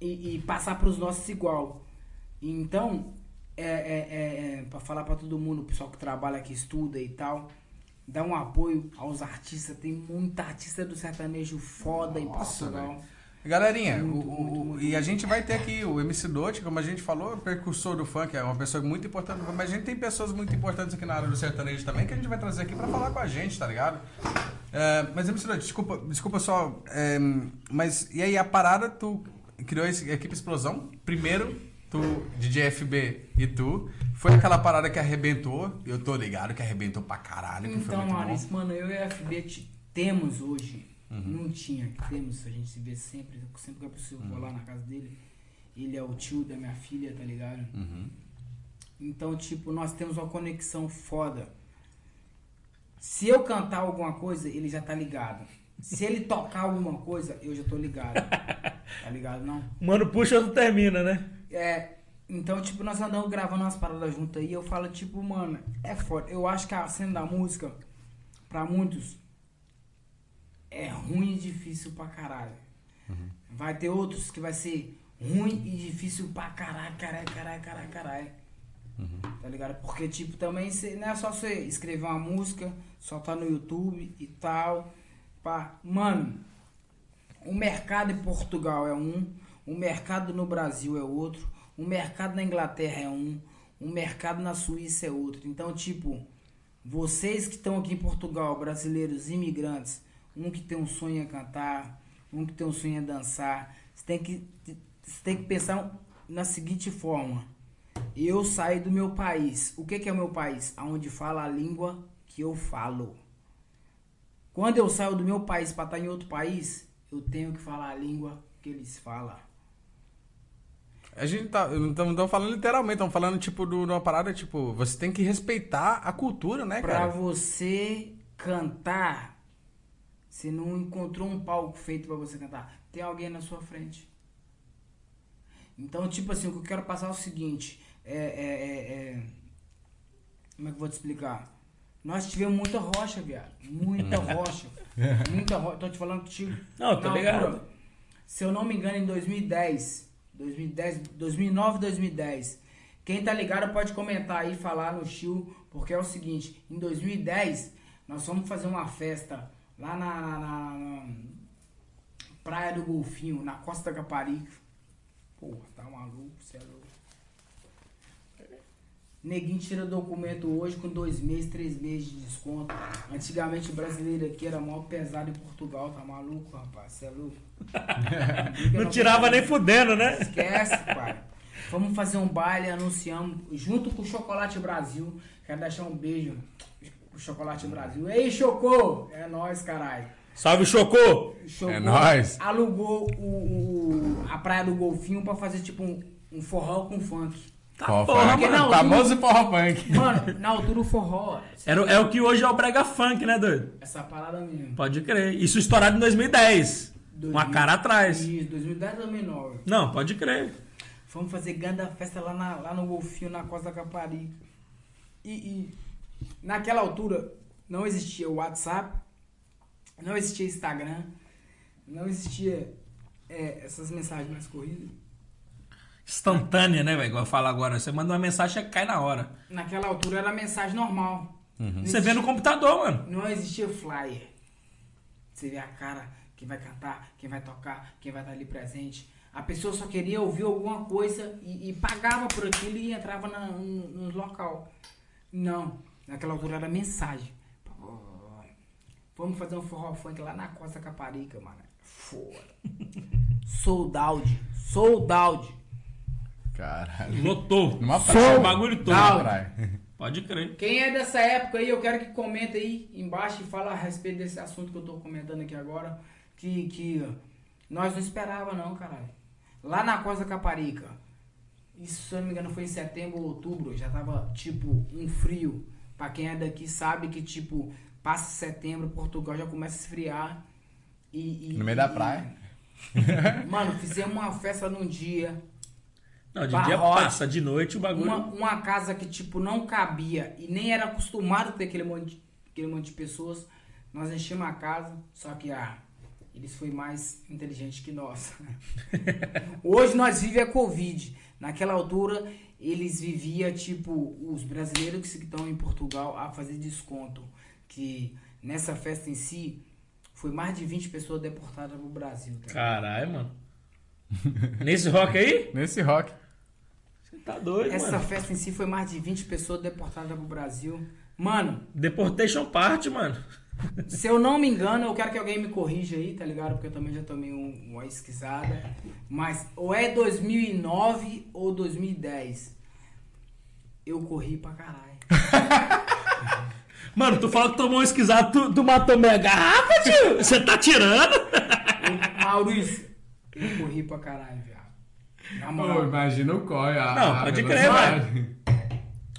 e, e passar para os nossos igual. Então, é, é, é, é para falar para todo mundo, o pessoal que trabalha, que estuda e tal, dá um apoio aos artistas. Tem muita artista do sertanejo foda em Nossa, Portugal. Galerinha, o- o- o- e a gente vai ter aqui o MC Dote, como a gente falou, precursor do funk, é uma pessoa muito importante, mas a gente tem pessoas muito importantes aqui na área do sertanejo também que a gente vai trazer aqui pra falar com a gente, tá ligado? É, mas MC Dote, desculpa, desculpa só, é, mas e aí a parada, tu criou esse- a equipe Explosão, primeiro, tu, DJ FB e tu, foi aquela parada que arrebentou, eu tô ligado que arrebentou pra caralho, que foi Então, muito bom. Maurício, mano, eu e a FB t- temos hoje, não tinha, temos, a gente se vê sempre, sempre que é possível, eu vou lá na casa dele. Ele é o tio da minha filha, tá ligado? Uhum. Então, tipo, nós temos uma conexão foda. Se eu cantar alguma coisa, ele já tá ligado. Se ele tocar alguma coisa, eu já tô ligado. (laughs) Tá ligado, não? Mano, puxa, outro termina, né? É, então, tipo, nós andamos gravando umas paradas juntas aí. Eu falo, tipo, mano, é foda. Eu acho que a cena da música, pra muitos, é ruim e difícil pra caralho. Vai ter outros que vai ser ruim e difícil pra caralho, caralho, caralho, caralho, caralho. Tá ligado? Porque, tipo, também cê, não é só você escrever uma música, soltar no YouTube e tal. Pá. Mano, o mercado em Portugal é um, o mercado no Brasil é outro, o mercado na Inglaterra é um, o mercado na Suíça é outro. Então, tipo, vocês que estão aqui em Portugal, brasileiros, imigrantes, um que tem um sonho é cantar, um que tem um sonho é dançar, você tem que, você tem que pensar na seguinte forma. Eu saí do meu país. O que, que é o meu país? Aonde fala a língua que eu falo. Quando eu saio do meu país para estar em outro país, eu tenho que falar a língua que eles falam. A gente tá. Não estamos falando literalmente, estamos falando, tipo, de uma parada, tipo, você tem que respeitar a cultura, né, Pra cara? você cantar, você não encontrou um palco feito pra você cantar. Tem alguém na sua frente. Então, tipo assim, o que eu quero passar é o seguinte. É, é, é, é- Como é que eu vou te explicar? Nós tivemos muita rocha, viado. Muita rocha. (laughs) Muita rocha. Tô te falando contigo. Não, tô ligado. se eu não me engano, em 2010, 2010, 2009, 2010. Quem tá ligado pode comentar aí, falar no Chiu, porque é o seguinte, em 2010, nós fomos fazer uma festa lá na, na- na- Praia do Golfinho, na Costa da Caparica. Porra, tá maluco, você é louco. Neguinho tira documento hoje com dois meses, três meses de desconto. Antigamente o brasileiro aqui era maior pesado em Portugal, tá maluco, rapaz? Você é louco? (laughs) Não tirava nem fudendo, né? Esquece, pai. Vamos fazer um baile, anunciamos, junto com o Chocolate Brasil. Quero deixar um beijo pro Chocolate Brasil. Ei, Chocô! É nóis, caralho. Salve, Chocô! Chocô É nóis. Alugou o, o- a Praia do Golfinho pra fazer tipo um, um forró com funk. Tá Forró porra, funk. mano. Famoso forró punk. Mano, na altura o forró, (laughs) Era, é o que hoje é o brega funk, né, doido? essa parada mesmo. Pode crer. Isso estourado em 2010. Uma cara atrás. Isso, 2010, 2009. Não, pode crer. Fomos fazer grande festa lá, na- lá no Golfinho, na Costa da Caparica. E, e naquela altura não existia o WhatsApp, não existia Instagram, não existia é, essas mensagens mais corridas. Instantânea, né, velho? Igual eu falo agora. Você manda uma mensagem e cai na hora. Naquela altura era mensagem normal. Você existia- vê no computador, mano. Não existia flyer. Você vê a cara, quem vai cantar, quem vai tocar, quem vai estar ali presente. A pessoa só queria ouvir alguma coisa e, e pagava por aquilo e entrava na, no, no local. Não, naquela altura era mensagem. Vamos fazer um forró funk lá na Costa Caparica, mano. Foda. (laughs) Sold out. Sold out. Caralho. Lotou. Numa praia. o bagulho todo. Não. Praia. Pode crer. Quem é dessa época aí, eu quero que comente aí embaixo e fala a respeito desse assunto que eu tô comentando aqui agora. Que, que nós não esperava não, caralho. Lá na Costa Caparica, isso se eu não me engano foi em setembro ou outubro, já tava tipo um frio. Pra quem é daqui sabe que tipo, passa setembro, Portugal já começa a esfriar. E, e- No meio da e- praia. (laughs) Mano, fizemos uma festa num dia. Não, de dia passa, de noite o bagulho. Uma, uma casa que, tipo, não cabia e nem era acostumado a ter aquele monte, aquele monte de pessoas. Nós enchemos a casa, só que, ah, eles foi mais inteligentes que nós. (laughs) Hoje nós vivemos a Covid. Naquela altura, eles viviam, tipo, os brasileiros que estão em Portugal a fazer desconto. Que nessa festa em si, foi mais de 20 pessoas deportadas pro Brasil. Tá? Caralho, mano. (laughs) Nesse rock aí? Nesse rock. Você tá doido, Essa mano. festa em si foi mais de 20 pessoas deportadas pro Brasil. Mano, Deportation Party, mano. (laughs) se eu não me engano, eu quero que alguém me corrija aí, tá ligado? Porque eu também já tomei um, uma esquisada. Mas ou é 2009 ou 2010. Eu corri pra caralho. (laughs) Mano, tu fala que tomou um esquisado, tu, tu matou minha garrafa, tio? Você tá tirando? (laughs) Eu- Maurício, eu corri pra caralho, viado. Na moral. imagina o corre. a- Não, pode velocidade.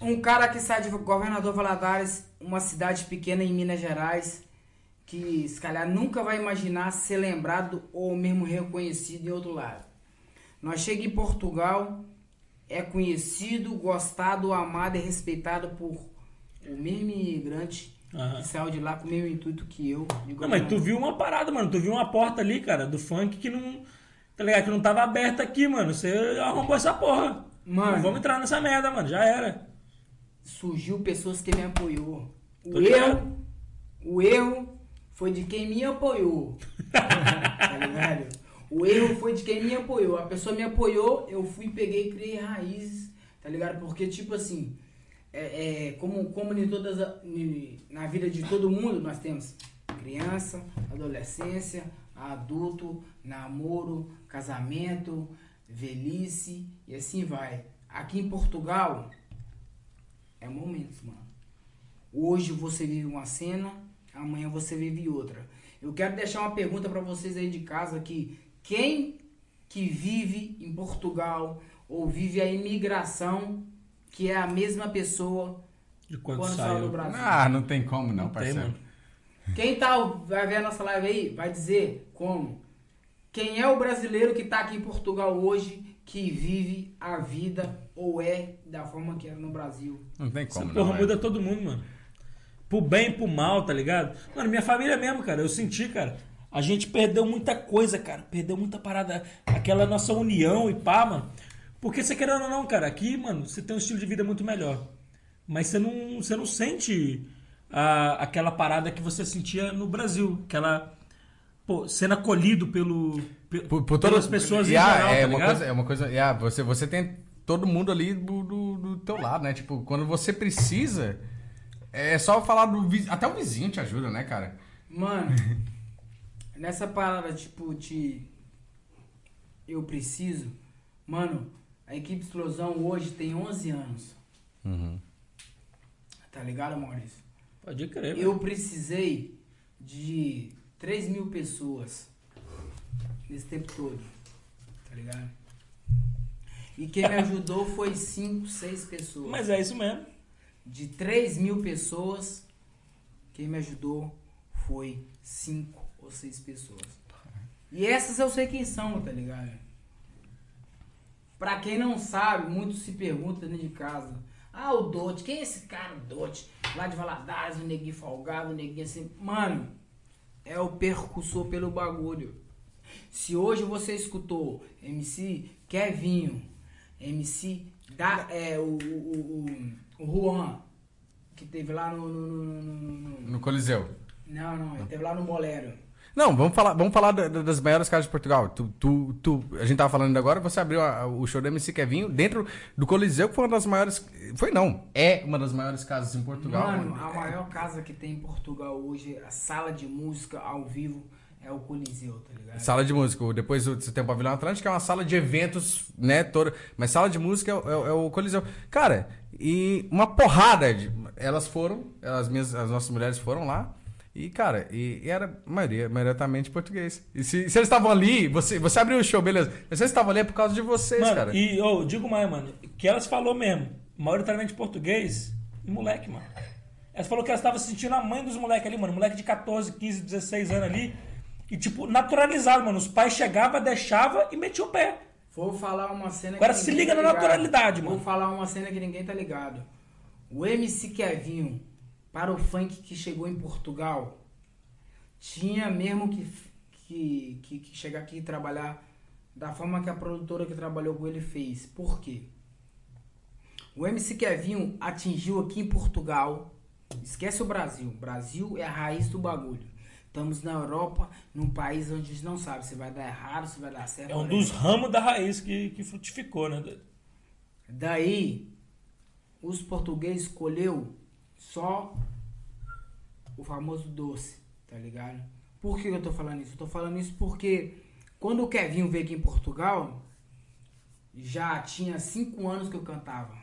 Um cara que sai de Governador Valadares, uma cidade pequena em Minas Gerais, que se calhar nunca vai imaginar ser lembrado ou mesmo reconhecido em outro lado. Nós chega em Portugal, é conhecido, gostado, amado e respeitado por o mesmo imigrante Aham. que saiu de lá com o mesmo intuito que eu. Não, mas tu viu uma parada, mano. Tu viu uma porta ali, cara, do funk que não. Tá ligado? Que não tava aberta aqui, mano. Você arrombou essa porra. Mano. Não vamos entrar nessa merda, mano. Já era. Surgiu pessoas que me apoiou. O Tô erro, o erro foi de quem me apoiou. (laughs) tá ligado? O erro foi de quem me apoiou. A pessoa me apoiou, eu fui, peguei e criei raízes, tá ligado? Porque, tipo assim, é, é, como, como em todas na vida de todo mundo, nós temos criança, adolescência, adulto, namoro, casamento, velhice e assim vai. Aqui em Portugal, é momentos, mano. Hoje você vive uma cena, amanhã você vive outra. Eu quero deixar uma pergunta pra vocês aí de casa que quem que vive em Portugal ou vive a imigração que é a mesma pessoa De quando, quando saiu do. Brasil? Ah, não tem como não, Não tem, parceiro. mano. Quem tá, vai ver a nossa live aí, vai dizer como. Quem é o brasileiro que tá aqui em Portugal hoje que vive a vida ou é da forma que era no Brasil? Não tem Essa como porra não. é. muda todo mundo, mano. Pro bem e pro mal, tá ligado? Mano, minha família mesmo, cara. Eu senti, cara. A gente perdeu muita coisa, cara. Perdeu muita parada. Aquela nossa união e pá, mano. Porque você querendo ou não, cara, aqui, mano, você tem um estilo de vida muito melhor. Mas você não, você não sente a, aquela parada que você sentia no Brasil. Aquela. Pô, sendo acolhido pelo, pe- Por, por pelas pessoas Yeah, em geral, é tá uma coisa, é uma coisa, yeah, você você tem todo mundo ali do, do, do teu lado, né? Tipo, quando você precisa, é só falar do vizinho, até o vizinho te ajuda, né, cara? Mano, (laughs) nessa parada, tipo, de eu preciso, mano, a equipe Explosão hoje tem 11 anos. Tá ligado, Maurício? Pode crer, Eu precisei de 3 mil pessoas nesse tempo todo, tá ligado? E quem me ajudou foi 5, 6 pessoas. Mas é isso mesmo. De 3 mil pessoas, quem me ajudou foi 5 ou 6 pessoas. E essas eu sei quem são, tá ligado? Pra quem não sabe, muitos se perguntam dentro de casa. Ah, o Dote, quem é esse cara, Dote? Lá de Valadares, o neguinho folgado, o neguinho assim. Mano, é o percussor pelo bagulho. Se hoje você escutou MC Kevinho, MC da, é, o, o, o, o Juan, que teve lá no, no, no- no- no- Coliseu. Não, não, ele teve lá no Bolero. Não, vamos falar, vamos falar da- da- das maiores casas de Portugal. Tu, tu, tu- a gente tava falando agora, você abriu a- o show da MC Kevinho dentro do Coliseu, que foi uma das maiores. Foi não, é uma das maiores casas em Portugal. Mano, a maior casa que tem em Portugal hoje, a sala de música ao vivo, é o Coliseu, tá ligado? Sala de música. Depois você tem o Pavilhão Atlântico, que é uma sala de eventos, né? Toda, mas sala de música é, o- é é o Coliseu. Cara, e uma porrada de. Elas foram, as, minhas, as nossas mulheres foram lá. E, cara, e, e era maioria, maioritariamente português. E se, se eles estavam ali, você, você abriu o show, beleza. Mas vocês estavam ali é por causa de vocês, Mano, cara. e eu digo mais, mano, que elas falou mesmo, maioritariamente português, e moleque, mano. Elas falou que elas estavam sentindo a mãe dos moleques ali, mano. Moleque de 14, 15, 16 anos ali. E, tipo, naturalizado, mano. Os pais chegavam, deixavam e metiam o pé. Vou falar uma cena Agora que se liga tá na naturalidade, Vou mano. falar uma cena que ninguém tá ligado. O MC Kevinho, para o funk que chegou em Portugal, tinha mesmo que, que, que, que chegar aqui e trabalhar da forma que a produtora que trabalhou com ele fez. Por quê? O MC Kevinho atingiu aqui em Portugal. Esquece o Brasil. Brasil é a raiz do bagulho. Estamos na Europa, num país onde a gente não sabe se vai dar errado, se vai dar certo. É um dos ramos da raiz que, que frutificou, né? Daí, os portugueses escolheu só o famoso doce, tá ligado? Por que eu tô falando isso? Eu tô falando isso porque quando o Kevinho veio aqui em Portugal, já tinha cinco anos que eu cantava.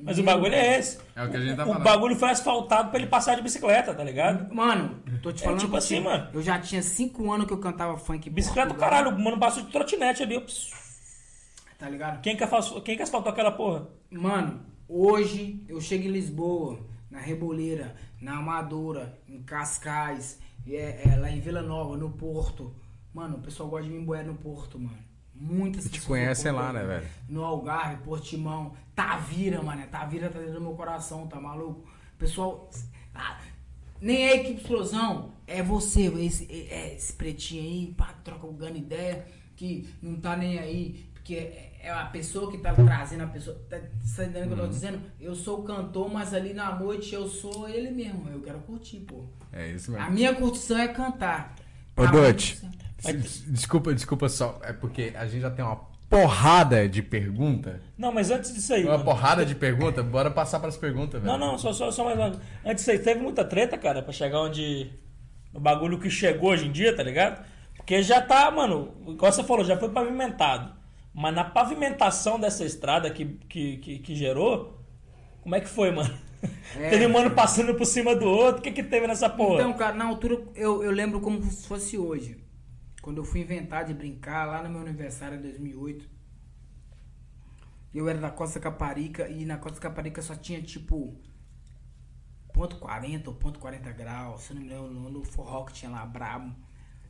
Mas o bagulho é esse. É o que a gente tá O falando. bagulho foi asfaltado pra ele passar de bicicleta, tá ligado? Mano, tô te É falando tipo que assim, mano. Eu já tinha cinco anos que eu cantava funk Bicicleta do caralho, o mano passou de trotinete ali. Pss. Tá ligado? Quem que, afas- quem que asfaltou aquela porra? Mano, hoje eu chego em Lisboa, na Reboleira, na Amadora, em Cascais, é, é, lá em Vila Nova, no Porto. Mano, o pessoal gosta de me emboiar no Porto, mano. Muitas Te pessoas conhecem do lá, né, velho? No Algarve, Portimão, Tavira, mano. Tavira tá dentro do meu coração, tá maluco? Pessoal. ah, nem é a equipe explosão, é você, esse, é, esse pretinho aí, pá, troca alguma ideia, que não tá nem aí, porque é é a pessoa que tá trazendo a pessoa. Tá, tá entendendo o que eu tô dizendo? Eu sou o cantor, mas ali na noite eu sou ele mesmo. Eu quero curtir, pô. É isso A mesmo. minha curtição é cantar. Ô, A Dutch. Desculpa, desculpa só. É porque a gente já tem uma porrada de pergunta. Não, mas antes disso aí. Uma mano. porrada de pergunta. Bora passar pras perguntas, velho. Não, não, só, só, só mais uma. Antes disso aí, teve muita treta, cara, pra chegar onde. No bagulho que chegou hoje em dia, tá ligado? Porque já tá, mano, igual você falou, já foi pavimentado. Mas na pavimentação dessa estrada que, que, que, que gerou, como é que foi, mano? (laughs) É. Teve mano passando por cima do outro, o que que teve nessa porra? Então, cara, na altura eu, eu lembro como se fosse hoje. Quando eu fui inventar de brincar lá no meu aniversário em 2008. Eu era da Costa Caparica e na Costa Caparica só tinha tipo ponto 40 ou ponto 40 graus, se não me lembro, no, forró que tinha lá, brabo.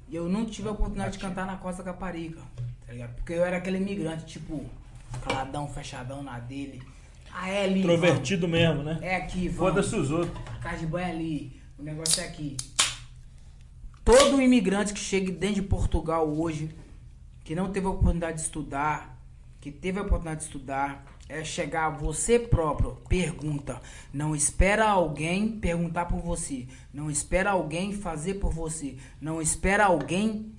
E eu não tive a oportunidade de cantar na Costa Caparica, tá ligado? Porque eu era aquele imigrante, tipo, caladão, fechadão na dele. Ah, é ali. Introvertido mesmo, né? É aqui, vamos. Foda-se os outros. A casa de banho é ali. O negócio é aqui. Todo imigrante que chega dentro de Portugal hoje, que não teve a oportunidade de estudar, que teve a oportunidade de estudar, é chegar você próprio, pergunta. Não espera alguém perguntar por você. Não espera alguém fazer por você. Não espera alguém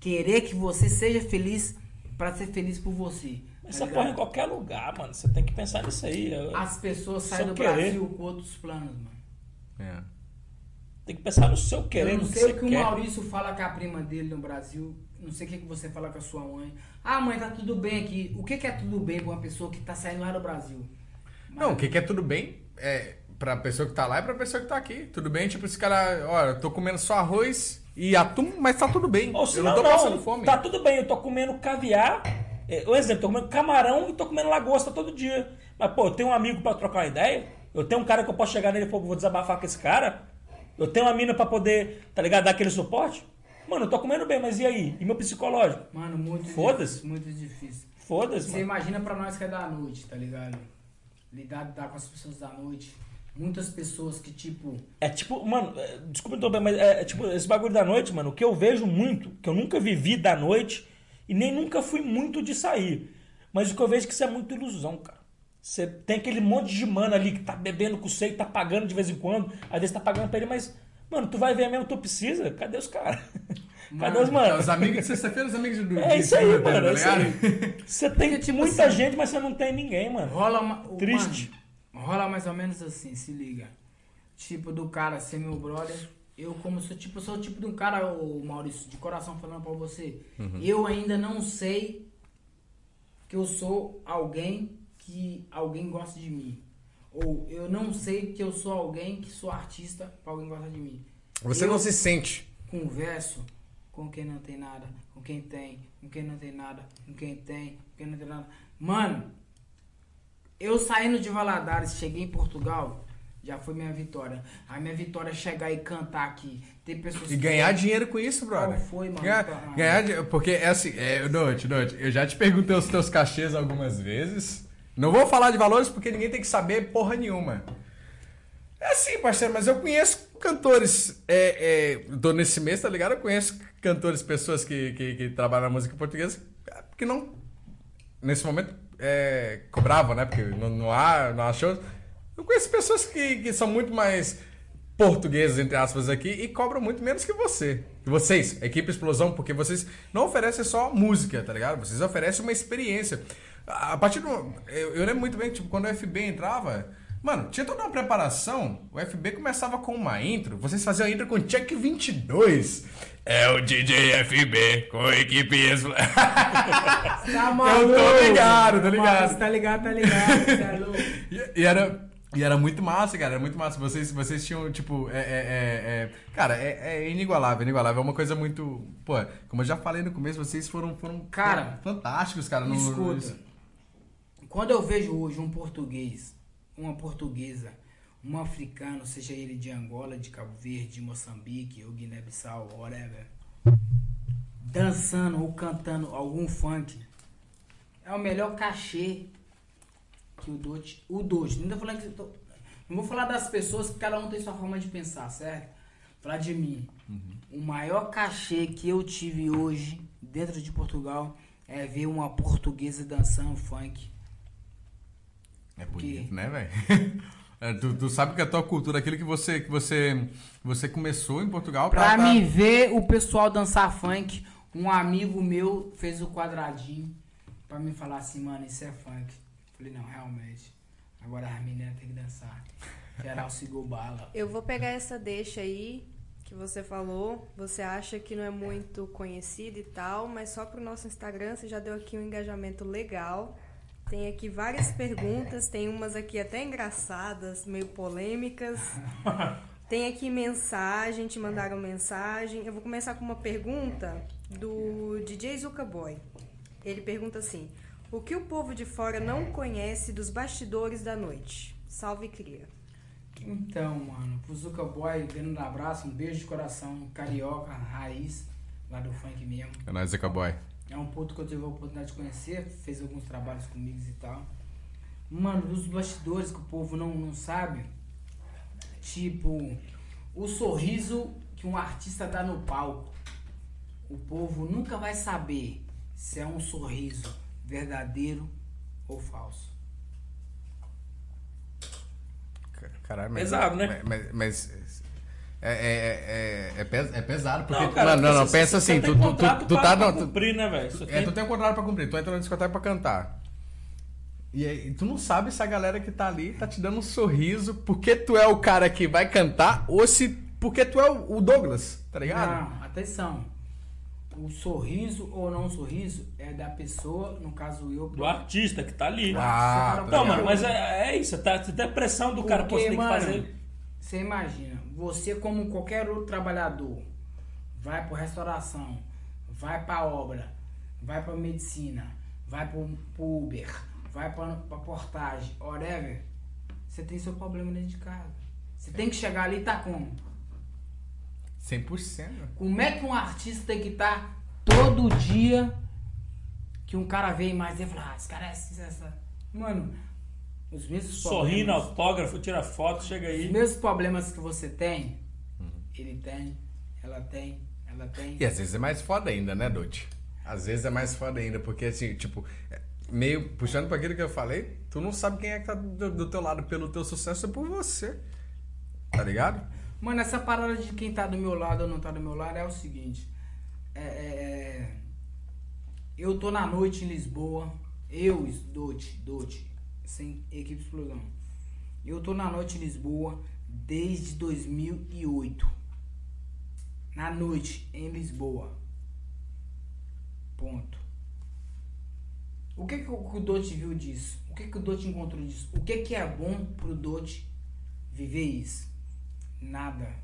querer que você seja feliz para ser feliz por você. Mas tá essa porra em qualquer lugar, mano. Você tem que pensar nisso aí. As pessoas saem do querer. Brasil com outros planos, mano. É. Tem que pensar no seu querer, eu não no que sei você o que o quer. Maurício fala com a prima dele no Brasil. Não sei o que, que você fala com a sua mãe. Ah, mãe, tá tudo bem aqui. O que, que é tudo bem com uma pessoa que tá saindo lá do Brasil? Não, o que, que é tudo bem é pra pessoa que tá lá e pra pessoa que tá aqui. Tudo bem, tipo, esse cara, olha, eu tô comendo só arroz e atum, mas tá tudo bem. Ou se eu não, não tô não, passando fome. tá tudo bem, eu tô comendo caviar. É, um exemplo, tô comendo camarão e tô comendo lagosta todo dia. Mas, pô, eu tenho um amigo pra trocar uma ideia. Eu tenho um cara que eu posso chegar nele e falar, vou desabafar com esse cara. Eu tenho uma mina pra poder, tá ligado, dar aquele suporte. Mano, eu tô comendo bem, mas e aí? E meu psicológico? Mano, muito Foda-se. Muito difícil. Foda-se, Você mano. imagina pra nós que é da noite, tá ligado? Lidar, lidar com as pessoas da noite. Muitas pessoas que, tipo, É tipo, mano, é, desculpa interromper, mas é, é tipo, esse bagulho da noite, mano, o que eu vejo muito, que eu nunca vivi da noite e nem nunca fui muito de sair. Mas o que eu vejo é que isso é muito ilusão, cara. Você tem aquele monte de mano ali que tá bebendo com você e tá pagando de vez em quando, às vezes tá pagando pra ele, mas, mano, tu vai ver mesmo, tu precisa? Cadê os caras? (laughs) Cadê os É, mano? Os amigos de (laughs) sexta-feira, os amigos do É isso aí, mano. É tá isso ligado? aí. (laughs) Você tem tipo muita assim, gente, mas você não tem ninguém, mano. rola uma, Triste. mano, rola mais ou menos assim, se liga. Tipo, do cara ser meu brother. Eu, como sou, tipo, sou o tipo de um cara, o Maurício, de coração falando pra você. Eu ainda não sei que eu sou alguém que alguém gosta de mim. Ou eu não sei que eu sou alguém que sou artista pra alguém gostar de mim. Você Eu não se sente. converso com quem não tem nada, com quem tem, com quem não tem nada, com quem tem, com quem não tem nada. Mano, eu saindo de Valadares, cheguei em Portugal, Já foi minha vitória. A minha vitória é chegar e cantar aqui. Tem pessoas E que- ganhar dinheiro com isso, brother. Qual foi, mano? Ganhar, Ah. ganhar. Porque é assim, é, Note, Note, eu já te perguntei os teus cachês algumas vezes. Não vou falar de valores porque ninguém tem que saber porra nenhuma. É assim, parceiro, mas eu conheço cantores. É, é, nesse mês, tá ligado? Eu conheço cantores, pessoas que, que, que trabalham na música portuguesa que não. Nesse momento, é, cobravam, né? Porque não, não, há, não há shows. Eu conheço pessoas que, que são muito mais portuguesas, entre aspas, aqui, e cobram muito menos que você. Vocês, equipe Explosão, porque vocês não oferecem só música, tá ligado? Vocês oferecem uma experiência. A partir do. Eu, eu lembro muito bem que, tipo, quando o FB entrava. Mano, tinha toda uma preparação. O FB começava com uma intro. Vocês faziam a intro com check 22. É o DJ FB com a equipe (laughs) Tá Eu tô ligado, tô ligado. Você tá ligado, tá ligado. Cê é louco. E, e era, e era muito massa, cara. Era muito massa. Vocês, vocês tinham, tipo, é, é, é- é- cara, é, é inigualável, inigualável. É uma coisa muito. Pô, como eu já falei no começo, vocês foram, foram Cara, fantásticos, cara. no- Escuta. Quando eu vejo hoje um português, uma portuguesa, um africano, seja ele de Angola, de Cabo Verde, de Moçambique ou Guiné-Bissau, whatever, dançando ou cantando algum funk, é o melhor cachê que o Dote. O Dote. Não tô falando que. tô- não vou falar das pessoas que cada um tem sua forma de pensar, certo? Falar de mim. O maior cachê que eu tive hoje dentro de Portugal é ver uma portuguesa dançando funk. É bonito, Que- né, velho? (laughs) É, tu, tu sabe que a tua cultura, aquilo que você, que você, você começou em Portugal, Pra tá- me ver o pessoal dançar funk, um amigo meu fez o quadradinho pra me falar assim, mano, isso é funk. Falei, não, realmente. Agora as meninas tem que dançar. Geral segurou bala. Eu vou pegar essa deixa aí que você falou. Você acha que não é muito conhecido e tal, mas só pro nosso Instagram você já deu aqui um engajamento legal. Tem aqui várias perguntas, tem umas aqui até engraçadas, meio polêmicas. (laughs) Tem aqui mensagem, te mandaram mensagem. Eu vou começar com uma pergunta do DJ Zuka Boy. Ele pergunta assim: O que o povo de fora não conhece dos bastidores da noite? Salve cria. Então, mano, pro Zuka Boy, dando um abraço, um beijo de coração, carioca, raiz, lá do funk mesmo. É nóis, Zeca Boy. É um ponto que eu tive a oportunidade de conhecer, fez alguns trabalhos comigo e tal. Mano, dos bastidores que o povo não, não sabe, tipo, o sorriso que um artista dá no palco. O povo nunca vai saber se é um sorriso verdadeiro ou falso. Caralho, mas, Pesado, né? Mas, mas- é, é, é, é, pes- é pesado, porque. Não, cara, não, não, porque pensa assim, tu, tu, tu, tu tá. pra não, cumprir, né, velho? É, tem- tu tem um contrato pra cumprir, tu entra na discoteca pra cantar. E aí, tu não sabe se a galera que tá ali tá te dando um sorriso porque tu é o cara que vai cantar ou se porque tu é o o Douglas, tá ligado? Não, atenção. O sorriso ou não sorriso é da pessoa, no caso eu. Do artista que tá ali. Ah, tá Não, mano, mas é, é isso. Tá, você tem a pressão do cara, pô, você tem que mano, fazer. Você imagina, você como qualquer outro trabalhador, vai para restauração, vai para obra, vai para medicina, vai para Uber, vai para portagem, whatever, você tem seu problema dentro de casa. Você tem que chegar ali e tá como? 100%. Como é que um artista tem que estar todo dia que um cara vem mais e fala, ah, esse cara é essa. Mano, os mesmos Sorrindo, problemas- autógrafo, tira foto, chega Os aí. mesmos problemas que você tem, ele tem, ela tem, ela tem. E às vezes é mais foda ainda, né, Dote? Às vezes é mais foda ainda, porque assim, tipo, é, meio puxando pra aquilo que eu falei, tu não sabe quem é que tá do, do teu lado pelo teu sucesso, é por você. Tá ligado? Mano, essa parada de quem tá do meu lado ou não tá do meu lado é o seguinte. É, é, é, eu tô na noite em Lisboa, eu, Dote, Dote, sem equipe explosão. Eu tô na noite em Lisboa desde 2008. Na noite em Lisboa. Ponto. O que, que o Dote viu disso? O que, que o Dote encontrou disso? O que, que é bom pro Dote viver isso? Nada.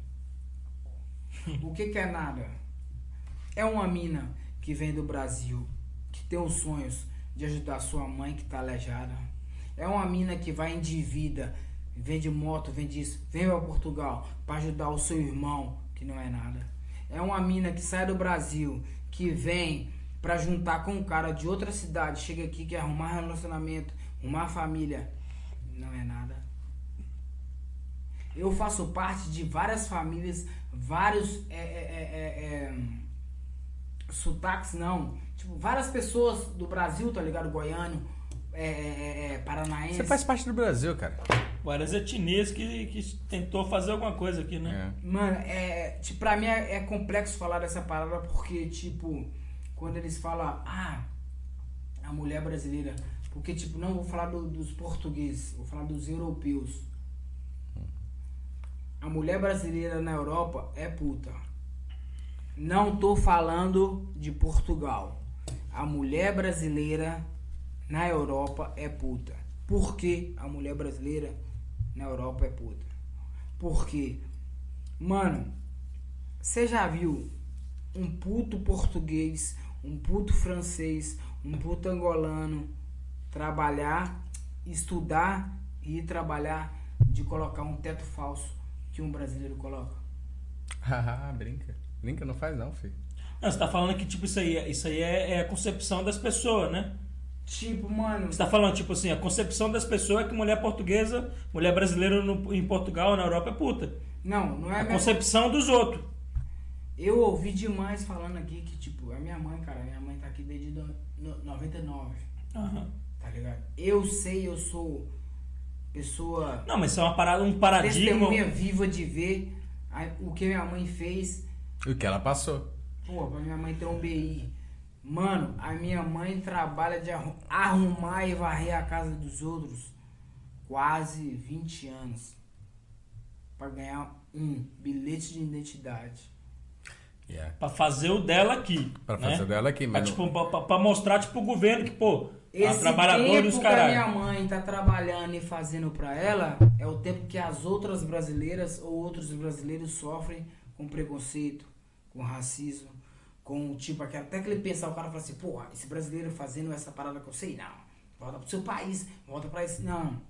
O que, que é nada? É uma mina que vem do Brasil, que tem os sonhos de ajudar sua mãe que tá aleijada. É uma mina que vai em dívida vende moto, vende isso, vem pra Portugal pra ajudar o seu irmão, que não é nada. É uma mina que sai do Brasil, que vem pra juntar com um cara de outra cidade, chega aqui quer arrumar relacionamento, arrumar família, não é nada. Eu faço parte de várias famílias, vários é, é, é, é, é, sotaques, não. Tipo, várias pessoas do Brasil, tá ligado? Goiano, é, é, é, é, paranaense. Você faz parte do Brasil, cara. Várias etnias que, que tentou fazer alguma coisa aqui, né? É. Mano, é, tipo, pra mim é, é complexo falar dessa palavra porque, tipo, quando eles falam, ah, a mulher brasileira. Porque, tipo, não vou falar do- dos portugueses, vou falar dos europeus. A mulher brasileira na Europa é puta. Não tô falando de Portugal. A mulher brasileira na Europa é puta. Por que a mulher brasileira na Europa é puta? Porque, mano, você já viu um puto português, um puto francês, um puto angolano trabalhar, estudar e ir trabalhar de colocar um teto falso que um brasileiro coloca? Haha, (laughs) brinca. Brinca, não faz não, filho. Não, você tá falando que, tipo, isso aí, é- isso aí é, é a concepção das pessoas, né? Tipo, mano, Você tá falando, tipo assim, a concepção das pessoas é que mulher portuguesa, mulher brasileira no- em Portugal, na Europa é puta. não, não é A minha concepção dos outros. Eu ouvi demais falando aqui que, tipo, a minha mãe, cara, minha mãe tá aqui desde no- 99, Aham. tá ligado? Eu sei, eu sou pessoa Não, mas isso é uma parada, um paradigma. testemunha viva de ver a- o que minha mãe fez. O que ela passou. Pô, pra minha mãe ter um BI. Mano, a minha mãe trabalha de arru- arrumar e varrer a casa dos outros quase 20 anos. Pra ganhar um bilhete de identidade. Yeah. Pra fazer o dela aqui. Pra né? fazer dela aqui, Pra, mas. tipo, pra mostrar, tipo, o governo que, pô, a Esse trabalhador dos tempo que a minha mãe tá trabalhando e fazendo pra ela é o tempo que as outras brasileiras ou outros brasileiros sofrem com preconceito, com racismo, com tipo aquela até que ele pensar o cara fala assim, porra, esse brasileiro fazendo essa parada que eu sei, não. Volta pro seu país, volta pra esse. Não.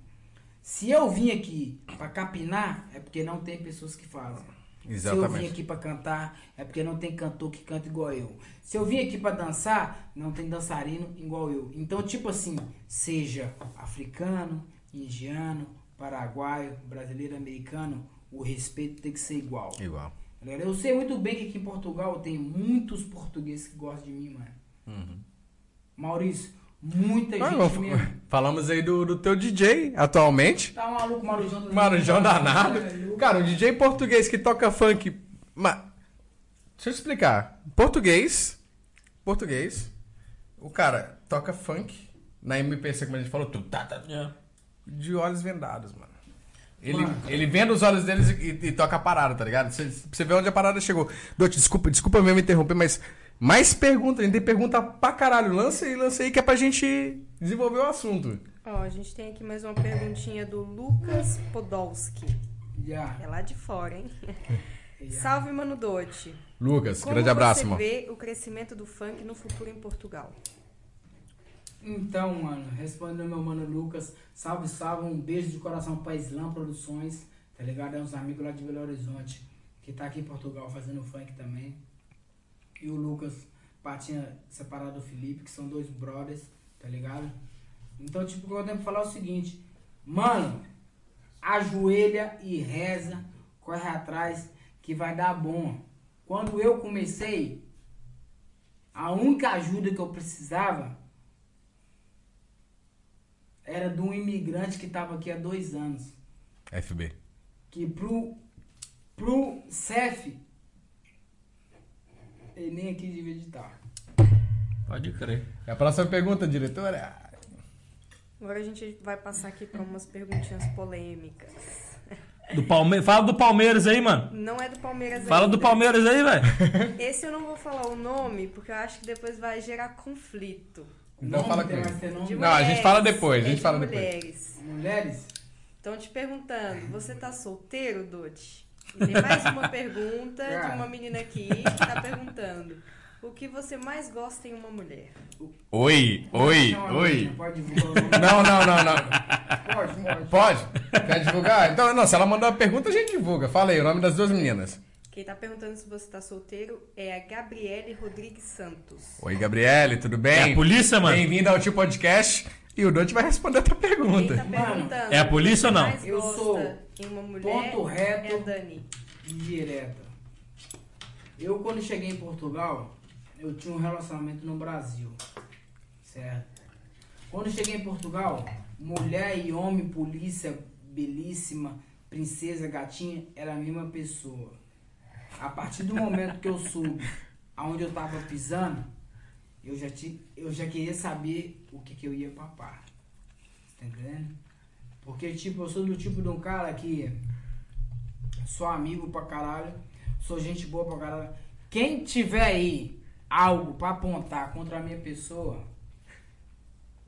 Se eu vim aqui pra capinar, é porque não tem pessoas que fazem. Se eu vim Exatamente. aqui pra cantar, é porque não tem cantor que canta igual eu. Se eu vim aqui pra dançar, não tem dançarino igual eu. Então, tipo assim, seja africano, indiano, paraguaio, brasileiro, americano, o respeito tem que ser igual. Igual. Eu sei muito bem que aqui em Portugal tem muitos portugueses que gostam de mim, mano. Uhum. Maurício, muita Ah, gente mesmo. (laughs) Falamos aí do, do teu DJ atualmente. Tá maluco, Marujão. do- Marujão danado. É, Cara, um DJ português que toca funk. Ma... Deixa eu explicar. Português. Português. O cara toca funk. Na MPC, como a gente falou, tu tá, tá, É. de olhos vendados, mano. Ele, ele venda os olhos deles e, e toca a parada, tá ligado? Você, você vê onde a parada chegou. Dote, desculpa, desculpa mesmo me interromper, mas mais perguntas. A gente tem pergunta pra caralho. Lança aí, lança aí que é pra gente desenvolver o assunto. Ó, a gente tem aqui mais uma perguntinha do Lucas Podolski. Já. É lá de fora, hein? (laughs) já. Salve, Mano Dote. Lucas, Como grande abraço, você mano. vê o crescimento do funk no futuro em Portugal? Então, mano, respondendo meu mano Lucas, salve, salve, um beijo de coração pra Islã Produções, tá ligado? É uns amigos lá de Belo Horizonte, que tá aqui em Portugal fazendo funk também. E o Lucas, patinha separado do Felipe, que são dois brothers, tá ligado? Então, tipo, o que eu tenho pra falar é o seguinte, mano, ajoelha e reza, corre atrás, que vai dar bom. Quando eu comecei, a única ajuda que eu precisava era de um imigrante que estava aqui há dois anos. FB. Que pro, pro CEF, ele nem aqui devia editar. Pode crer. A próxima pergunta, diretora. Agora a gente vai passar aqui para umas perguntinhas polêmicas. Do Palme... Fala do Palmeiras aí, mano. Não é do Palmeiras Fala ainda. do Palmeiras aí, velho. Esse eu não vou falar o nome, porque eu acho que depois vai gerar conflito. Então Não fala com ele. Não, a gente fala depois, a gente é de fala depois. mulheres. Mulheres? Estão te perguntando, você tá solteiro, Dodi? E (laughs) tem mais uma pergunta de uma menina aqui que tá perguntando. O que você mais gosta em uma mulher? Oi, oi, Não, oi. Não pode divulgar. Não, não, não, não. Pode, pode. Pode? Quer divulgar? Então, não, se ela mandou a pergunta, a gente divulga. Fala aí, o nome das duas meninas. Quem tá perguntando se você tá solteiro é a Gabriele Rodrigues Santos. Oi, Gabriele, tudo bem? É a polícia, mano? Bem-vinda ao Tio Podcast. E o Dante vai responder a tua Quem pergunta. tá perguntando É a polícia ou não? Eu sou em uma mulher ponto reto. é a Dani. Direta. Eu, quando cheguei em Portugal, eu tinha um relacionamento no Brasil. Certo? Quando eu cheguei em Portugal, mulher e homem, polícia, belíssima, princesa, gatinha, era a mesma pessoa. A partir do momento que eu soube aonde eu tava pisando, eu já, ti, eu já queria saber o que, que eu ia papar. Tá entendendo? Porque, tipo, eu sou do tipo de um cara que sou amigo pra caralho, sou gente boa pra caralho. Quem tiver aí algo pra apontar contra a minha pessoa,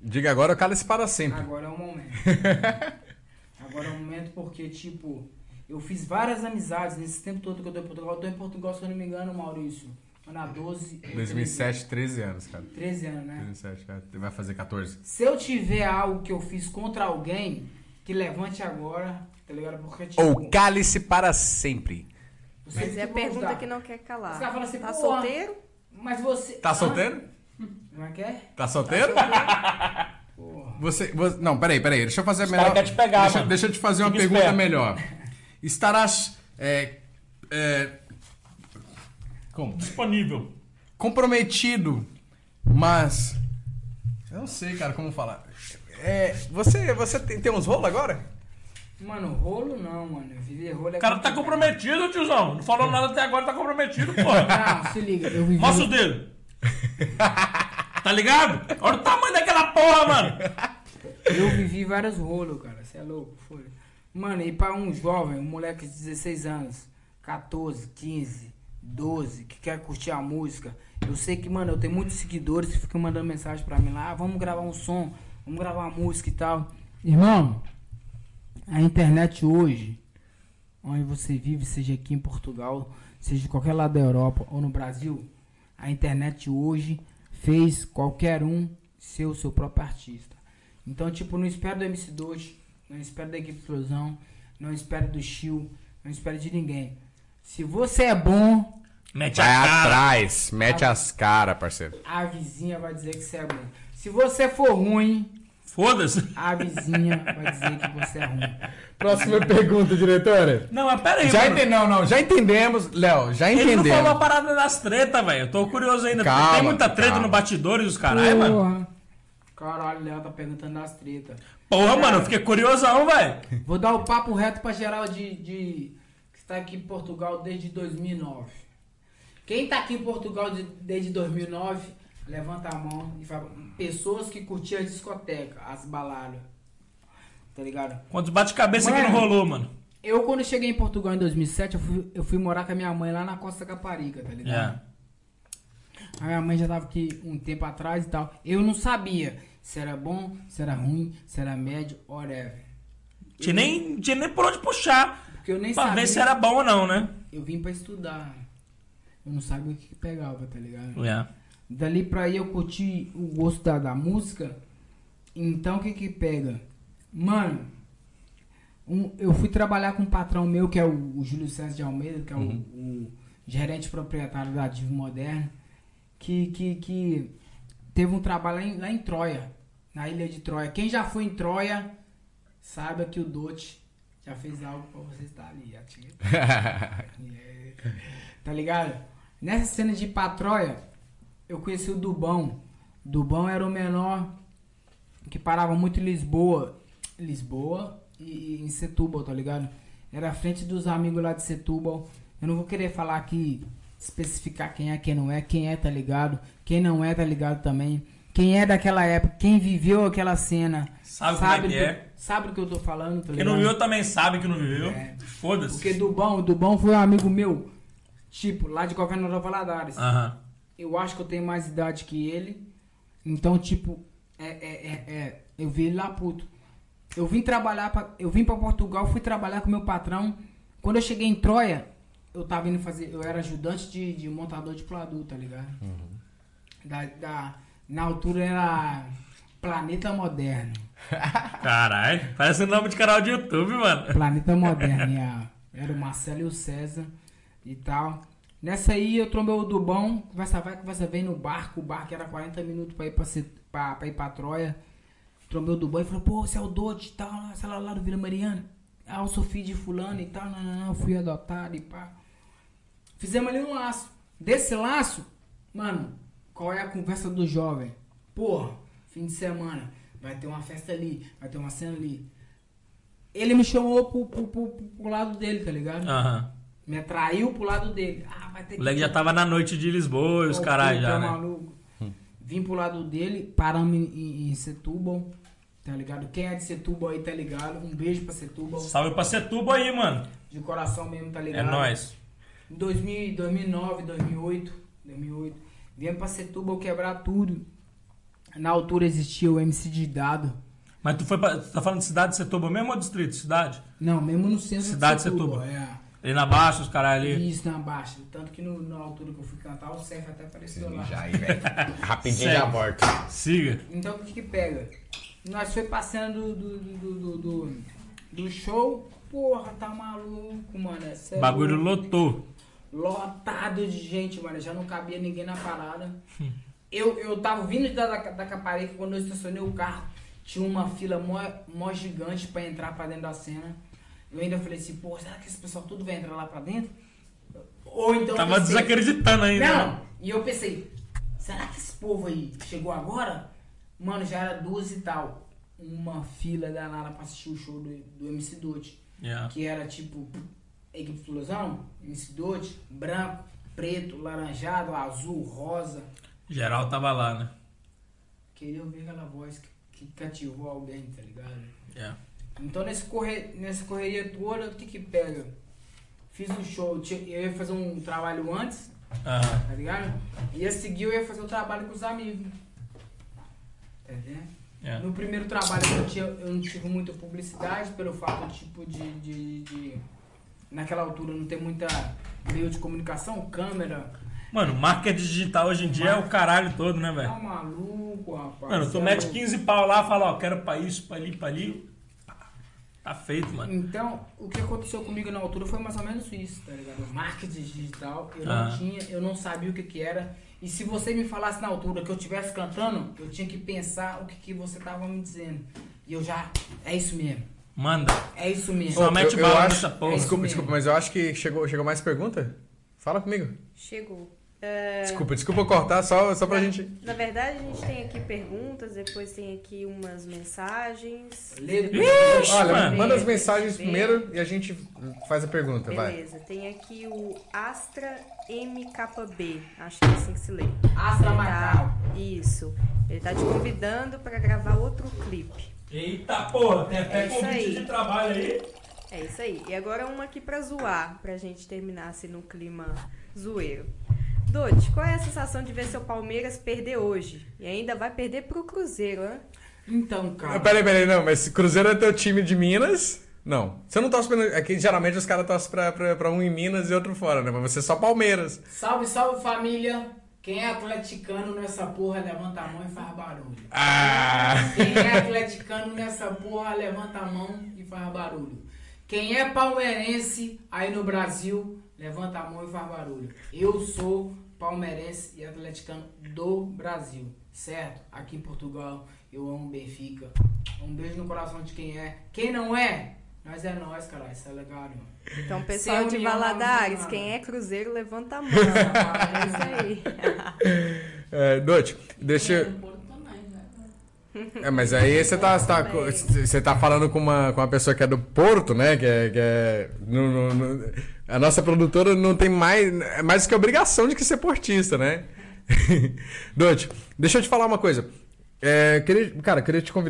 Diga agora, cala-se para sempre. agora é o momento. (laughs) agora é o momento porque, tipo, eu fiz várias amizades nesse tempo todo que eu tô em Portugal. Eu tô em Portugal, se eu não me engano, Maurício. Tô na 12. 2007, 13 anos, cara. 13 anos, né? 2007, cara. Vai fazer 14. Se eu tiver algo que eu fiz contra alguém, que levante agora, tá ligado? Porque, tipo. Ou cale-se para sempre. você Mas é a pergunta ajudar. que não quer calar. Os caras falam assim, tá "Pô, solteiro? Mas você. Tá Hã? solteiro? Como é que é? Tá solteiro? Porra. Você, você- Não, peraí, peraí. Deixa eu fazer a melhor. te pegar, deixa, mano. deixa eu te fazer uma pergunta esperto. melhor. Estarás. é, é, como? Disponível. Comprometido, mas. Eu não sei, cara, como falar. É, você você tem, tem uns rolos agora? Mano, rolo não, mano. Viver rolo é. O cara tá complicado. comprometido, tiozão. Não falou nada até agora, tá comprometido, porra. (laughs) Não, se liga, eu vivi. Mostra o dedo. Tá ligado? Olha o tamanho daquela porra, mano. Eu vivi vários rolos, cara. Você é louco, foi. Mano, e pra um jovem, um moleque de 16 anos, 14, 15, 12, que quer curtir a música. Eu sei que, mano, eu tenho muitos seguidores que ficam mandando mensagem pra mim lá, ah, vamos gravar um som, vamos gravar uma música e tal. Irmão, a internet hoje, onde você vive, seja aqui em Portugal, seja em qualquer lado da Europa ou no Brasil, a internet hoje fez qualquer um ser o seu próprio artista. Então, tipo, não espero do MC Doge, não espero da equipe Explosão, não espero do Chiu, não espero de ninguém. Se você é bom, Mete Vai a cara. atrás, mete as caras, parceiro. a vizinha vai dizer que você é bom. Se você for ruim, Foda-se. a vizinha vai dizer que você é ruim. Próxima pergunta, diretora. Não, mas pera aí, Já mano. entendemos, não, não, já entendemos, Léo, já Ele não entendemos. falou a parada das tretas, velho. Eu tô curioso ainda. Calma, Tem muita treta calma. no batidores dos caralho, mano. Caralho, Léo tá perguntando das tretas. Porra, mano, eu fiquei curiosão, velho. Vou dar o papo reto pra geral de, de que está aqui em Portugal desde 2009. Quem tá aqui em Portugal de- desde 2009, levanta a mão e fala. Pessoas que curtiam a discoteca, as baladas. Tá ligado? Quantos bate-cabeça que não rolou, mano? Eu, quando cheguei em Portugal em 2007, eu fui, eu fui morar com a minha mãe lá na Costa Caparica, tá ligado? É. A minha mãe já tava aqui um tempo atrás e tal. Eu não sabia se era bom, se era ruim, se era médio, whatever. Tinha nem, tinha nem por onde puxar. Porque eu nem Pra sabia. ver se era bom ou não, né? Eu vim pra estudar. Eu não sabia o que, que pegava, tá ligado? É. Dali pra aí eu curti o gosto da, da música. Então o que que pega? Mano, um- eu fui trabalhar com um patrão meu, que é o, o Júlio César de Almeida, que é o- o, gerente proprietário da Divo Moderno, que, que, que teve um trabalho lá em, lá em Troia, na ilha de Troia. Quem já foi em Troia, saiba que o Dote já fez algo pra você estar ali, ativo. (laughs) Tá ligado? Nessa cena de Patroia, eu conheci o Dubão. Dubão era o menor que parava muito em Lisboa. Lisboa e em Setúbal, tá ligado? Era à frente dos amigos lá de Setúbal. Eu não vou querer falar aqui, especificar quem é, quem não é. Quem é, tá ligado? Quem não é, tá ligado também. Quem é daquela época, quem viveu aquela cena. Sabe como é que é. Sabe do que eu tô falando, tá Quem ligado? não viu também sabe que não viveu. É. Foda-se. Porque Dubão, o Dubão foi um amigo meu, tipo, lá de Governador Valadares. Aham. Eu acho que eu tenho mais idade que ele. Então, tipo, é, é, é, é, eu vi ele lá puto. Eu vim trabalhar, pra, eu vim pra Portugal, fui trabalhar com meu patrão. Quando eu cheguei em Troia, eu tava indo fazer. Eu era ajudante de, de montador de pladu, tá ligado? Da, da, na altura era Planeta Moderno. (laughs) Caralho, parece o nome de canal de YouTube, mano. Planeta Moderno. (laughs) Era o Marcelo e o César e tal. Nessa aí eu trombei o Dubão, conversa vai, conversa vem no barco, o barco era 40 minutos pra ir pra, pra, pra ir pra Troia. Trombei o Dubão e falou, pô, você é o Dote e tal, sei lá, lá do Vila Mariana. Ah, eu sou filho de fulano e tal, não, não, não, fui adotado e pá. Fizemos ali um laço. Desse laço, mano, qual é a conversa do jovem? Porra, fim de semana, vai ter uma festa ali, vai ter uma cena ali. Ele me chamou pro, pro, pro, pro lado dele, tá ligado? Aham. Me atraiu pro lado dele. Ah, vai ter O moleque já tava na noite de Lisboa e os tá já, né? maluco. Vim pro lado dele, paramos em, em, em Setúbal, tá ligado? Quem é de Setúbal aí tá ligado? Um beijo pra Setúbal. Salve pra Setuba aí, mano. De coração mesmo, tá É ligado? nóis. Em 2000, 2009, 2008, 2008, viemos pra Setúbal quebrar tudo. Na altura existia o MC de Dado. Mas tu foi pra, tu tá falando de cidade de Setuba mesmo ou distrito? Cidade? Não, mesmo no centro Cidade de de Setúbal. Setúbal. É. Ali na baixa, os caralho ali. Isso na baixa. Tanto que no, na altura que eu fui cantar, o Cef até apareceu lá. Já aí, velho. (laughs) Rapidinho Segue. já volto. Siga. Então o que que pega? Nós foi passando do, do, do, do, do- do show, porra, tá maluco, mano. É O sério. bagulho lotou. Lotado de gente, mano. Já não cabia ninguém na parada. eu, eu tava vindo da, da, da Caparica quando eu estacionei o carro. Tinha uma fila mó, mó gigante pra entrar pra dentro da cena. Eu ainda falei assim, pô, será que esse pessoal tudo vai entrar lá pra dentro? Ou então. Tava pensei, desacreditando ainda. né? não, e eu pensei, será que esse povo aí chegou agora? Mano, já era duas e tal. Uma fila danada pra assistir o show do, do MC Dote. Yeah. Que era tipo, equipe explosão, Dote, branco, preto, laranjado, azul, rosa. Geral tava lá, né? Queria ouvir aquela voz que, que cativou alguém, tá ligado? Yeah. Então nesse corre, nessa correria toda, o que que pega? Fiz um show, eu ia fazer um trabalho antes, Aham. tá ligado? Ia seguir, eu ia fazer o trabalho com os amigos. Tá entendendo? Yeah. No primeiro trabalho eu tinha, eu não tive muita publicidade pelo fato tipo de, de, de naquela altura não ter muita meio de comunicação, câmera. Mano, marketing digital hoje em dia é o caralho todo, né, Tá velho? maluco, rapaz. Mano, tu é mete louco. 15 pau lá, fala, ó, quero pra isso, pra ali, pra ali. Tá feito, mano. Então, o que aconteceu comigo na altura foi mais ou menos isso, tá ligado? Marketing digital, eu Ah. não tinha, eu não sabia o que que era. E se você me falasse na altura que eu estivesse cantando, eu tinha que pensar o que, que você tava me dizendo. E eu já, é isso mesmo, Manda. é isso mesmo. Só mete eu, eu bala acho, nessa porra. Desculpa, mesmo. desculpa, mas eu acho que chegou, chegou mais pergunta. Fala comigo. Chegou. É, Desculpa, desculpa cortar, só, só pra na, gente. na verdade, a gente tem aqui perguntas, depois tem aqui umas mensagens. Lê- Ixi, Olha, mano. manda as mensagens primeiro e a gente faz a pergunta, vai. Beleza, tem aqui o Astra MKB, acho que é assim que se lê. Astra Macau. tá, isso. Ele tá te convidando para gravar outro clipe. Eita porra, tem até É convite aí. de trabalho aí. É isso aí. E agora uma aqui pra zoar, pra gente terminar assim no clima zoeiro. Dodi, qual é a sensação de ver seu Palmeiras perder hoje? E ainda vai perder pro Cruzeiro, né? Então, cara. Ah, Peraí, peraí, não, mas Cruzeiro é teu time de Minas? Não. Você não torce pra. Aqui, geralmente os caras torcem pra, pra, pra um em Minas e outro fora, né? Mas você é só Palmeiras. Salve, salve família. Quem é atleticano nessa porra, levanta a mão e faz barulho. Ah! Quem é atleticano nessa porra, levanta a mão e faz barulho. Quem é palmeirense aí no Brasil, levanta a mão e faz barulho. Eu sou palmeirense e atleticano do Brasil, certo? Aqui em Portugal, eu amo Benfica. Um beijo no coração de quem é. Quem não é, nós é nós, cara. Isso é legal, irmão. Então, pessoal de união, não Valadares, quem é Cruzeiro, levanta a mão. (laughs) é isso aí. (laughs) É, Dote, deixa. eu- É, mas aí você tá, você tá, você tá falando com uma, com uma pessoa que é do Porto, né? Que é. Que é no- no- no- a nossa produtora não tem mais. É mais que obrigação de que ser portista, né? (laughs) Dote, deixa eu te falar uma coisa. É, queria, cara, queria te convidar.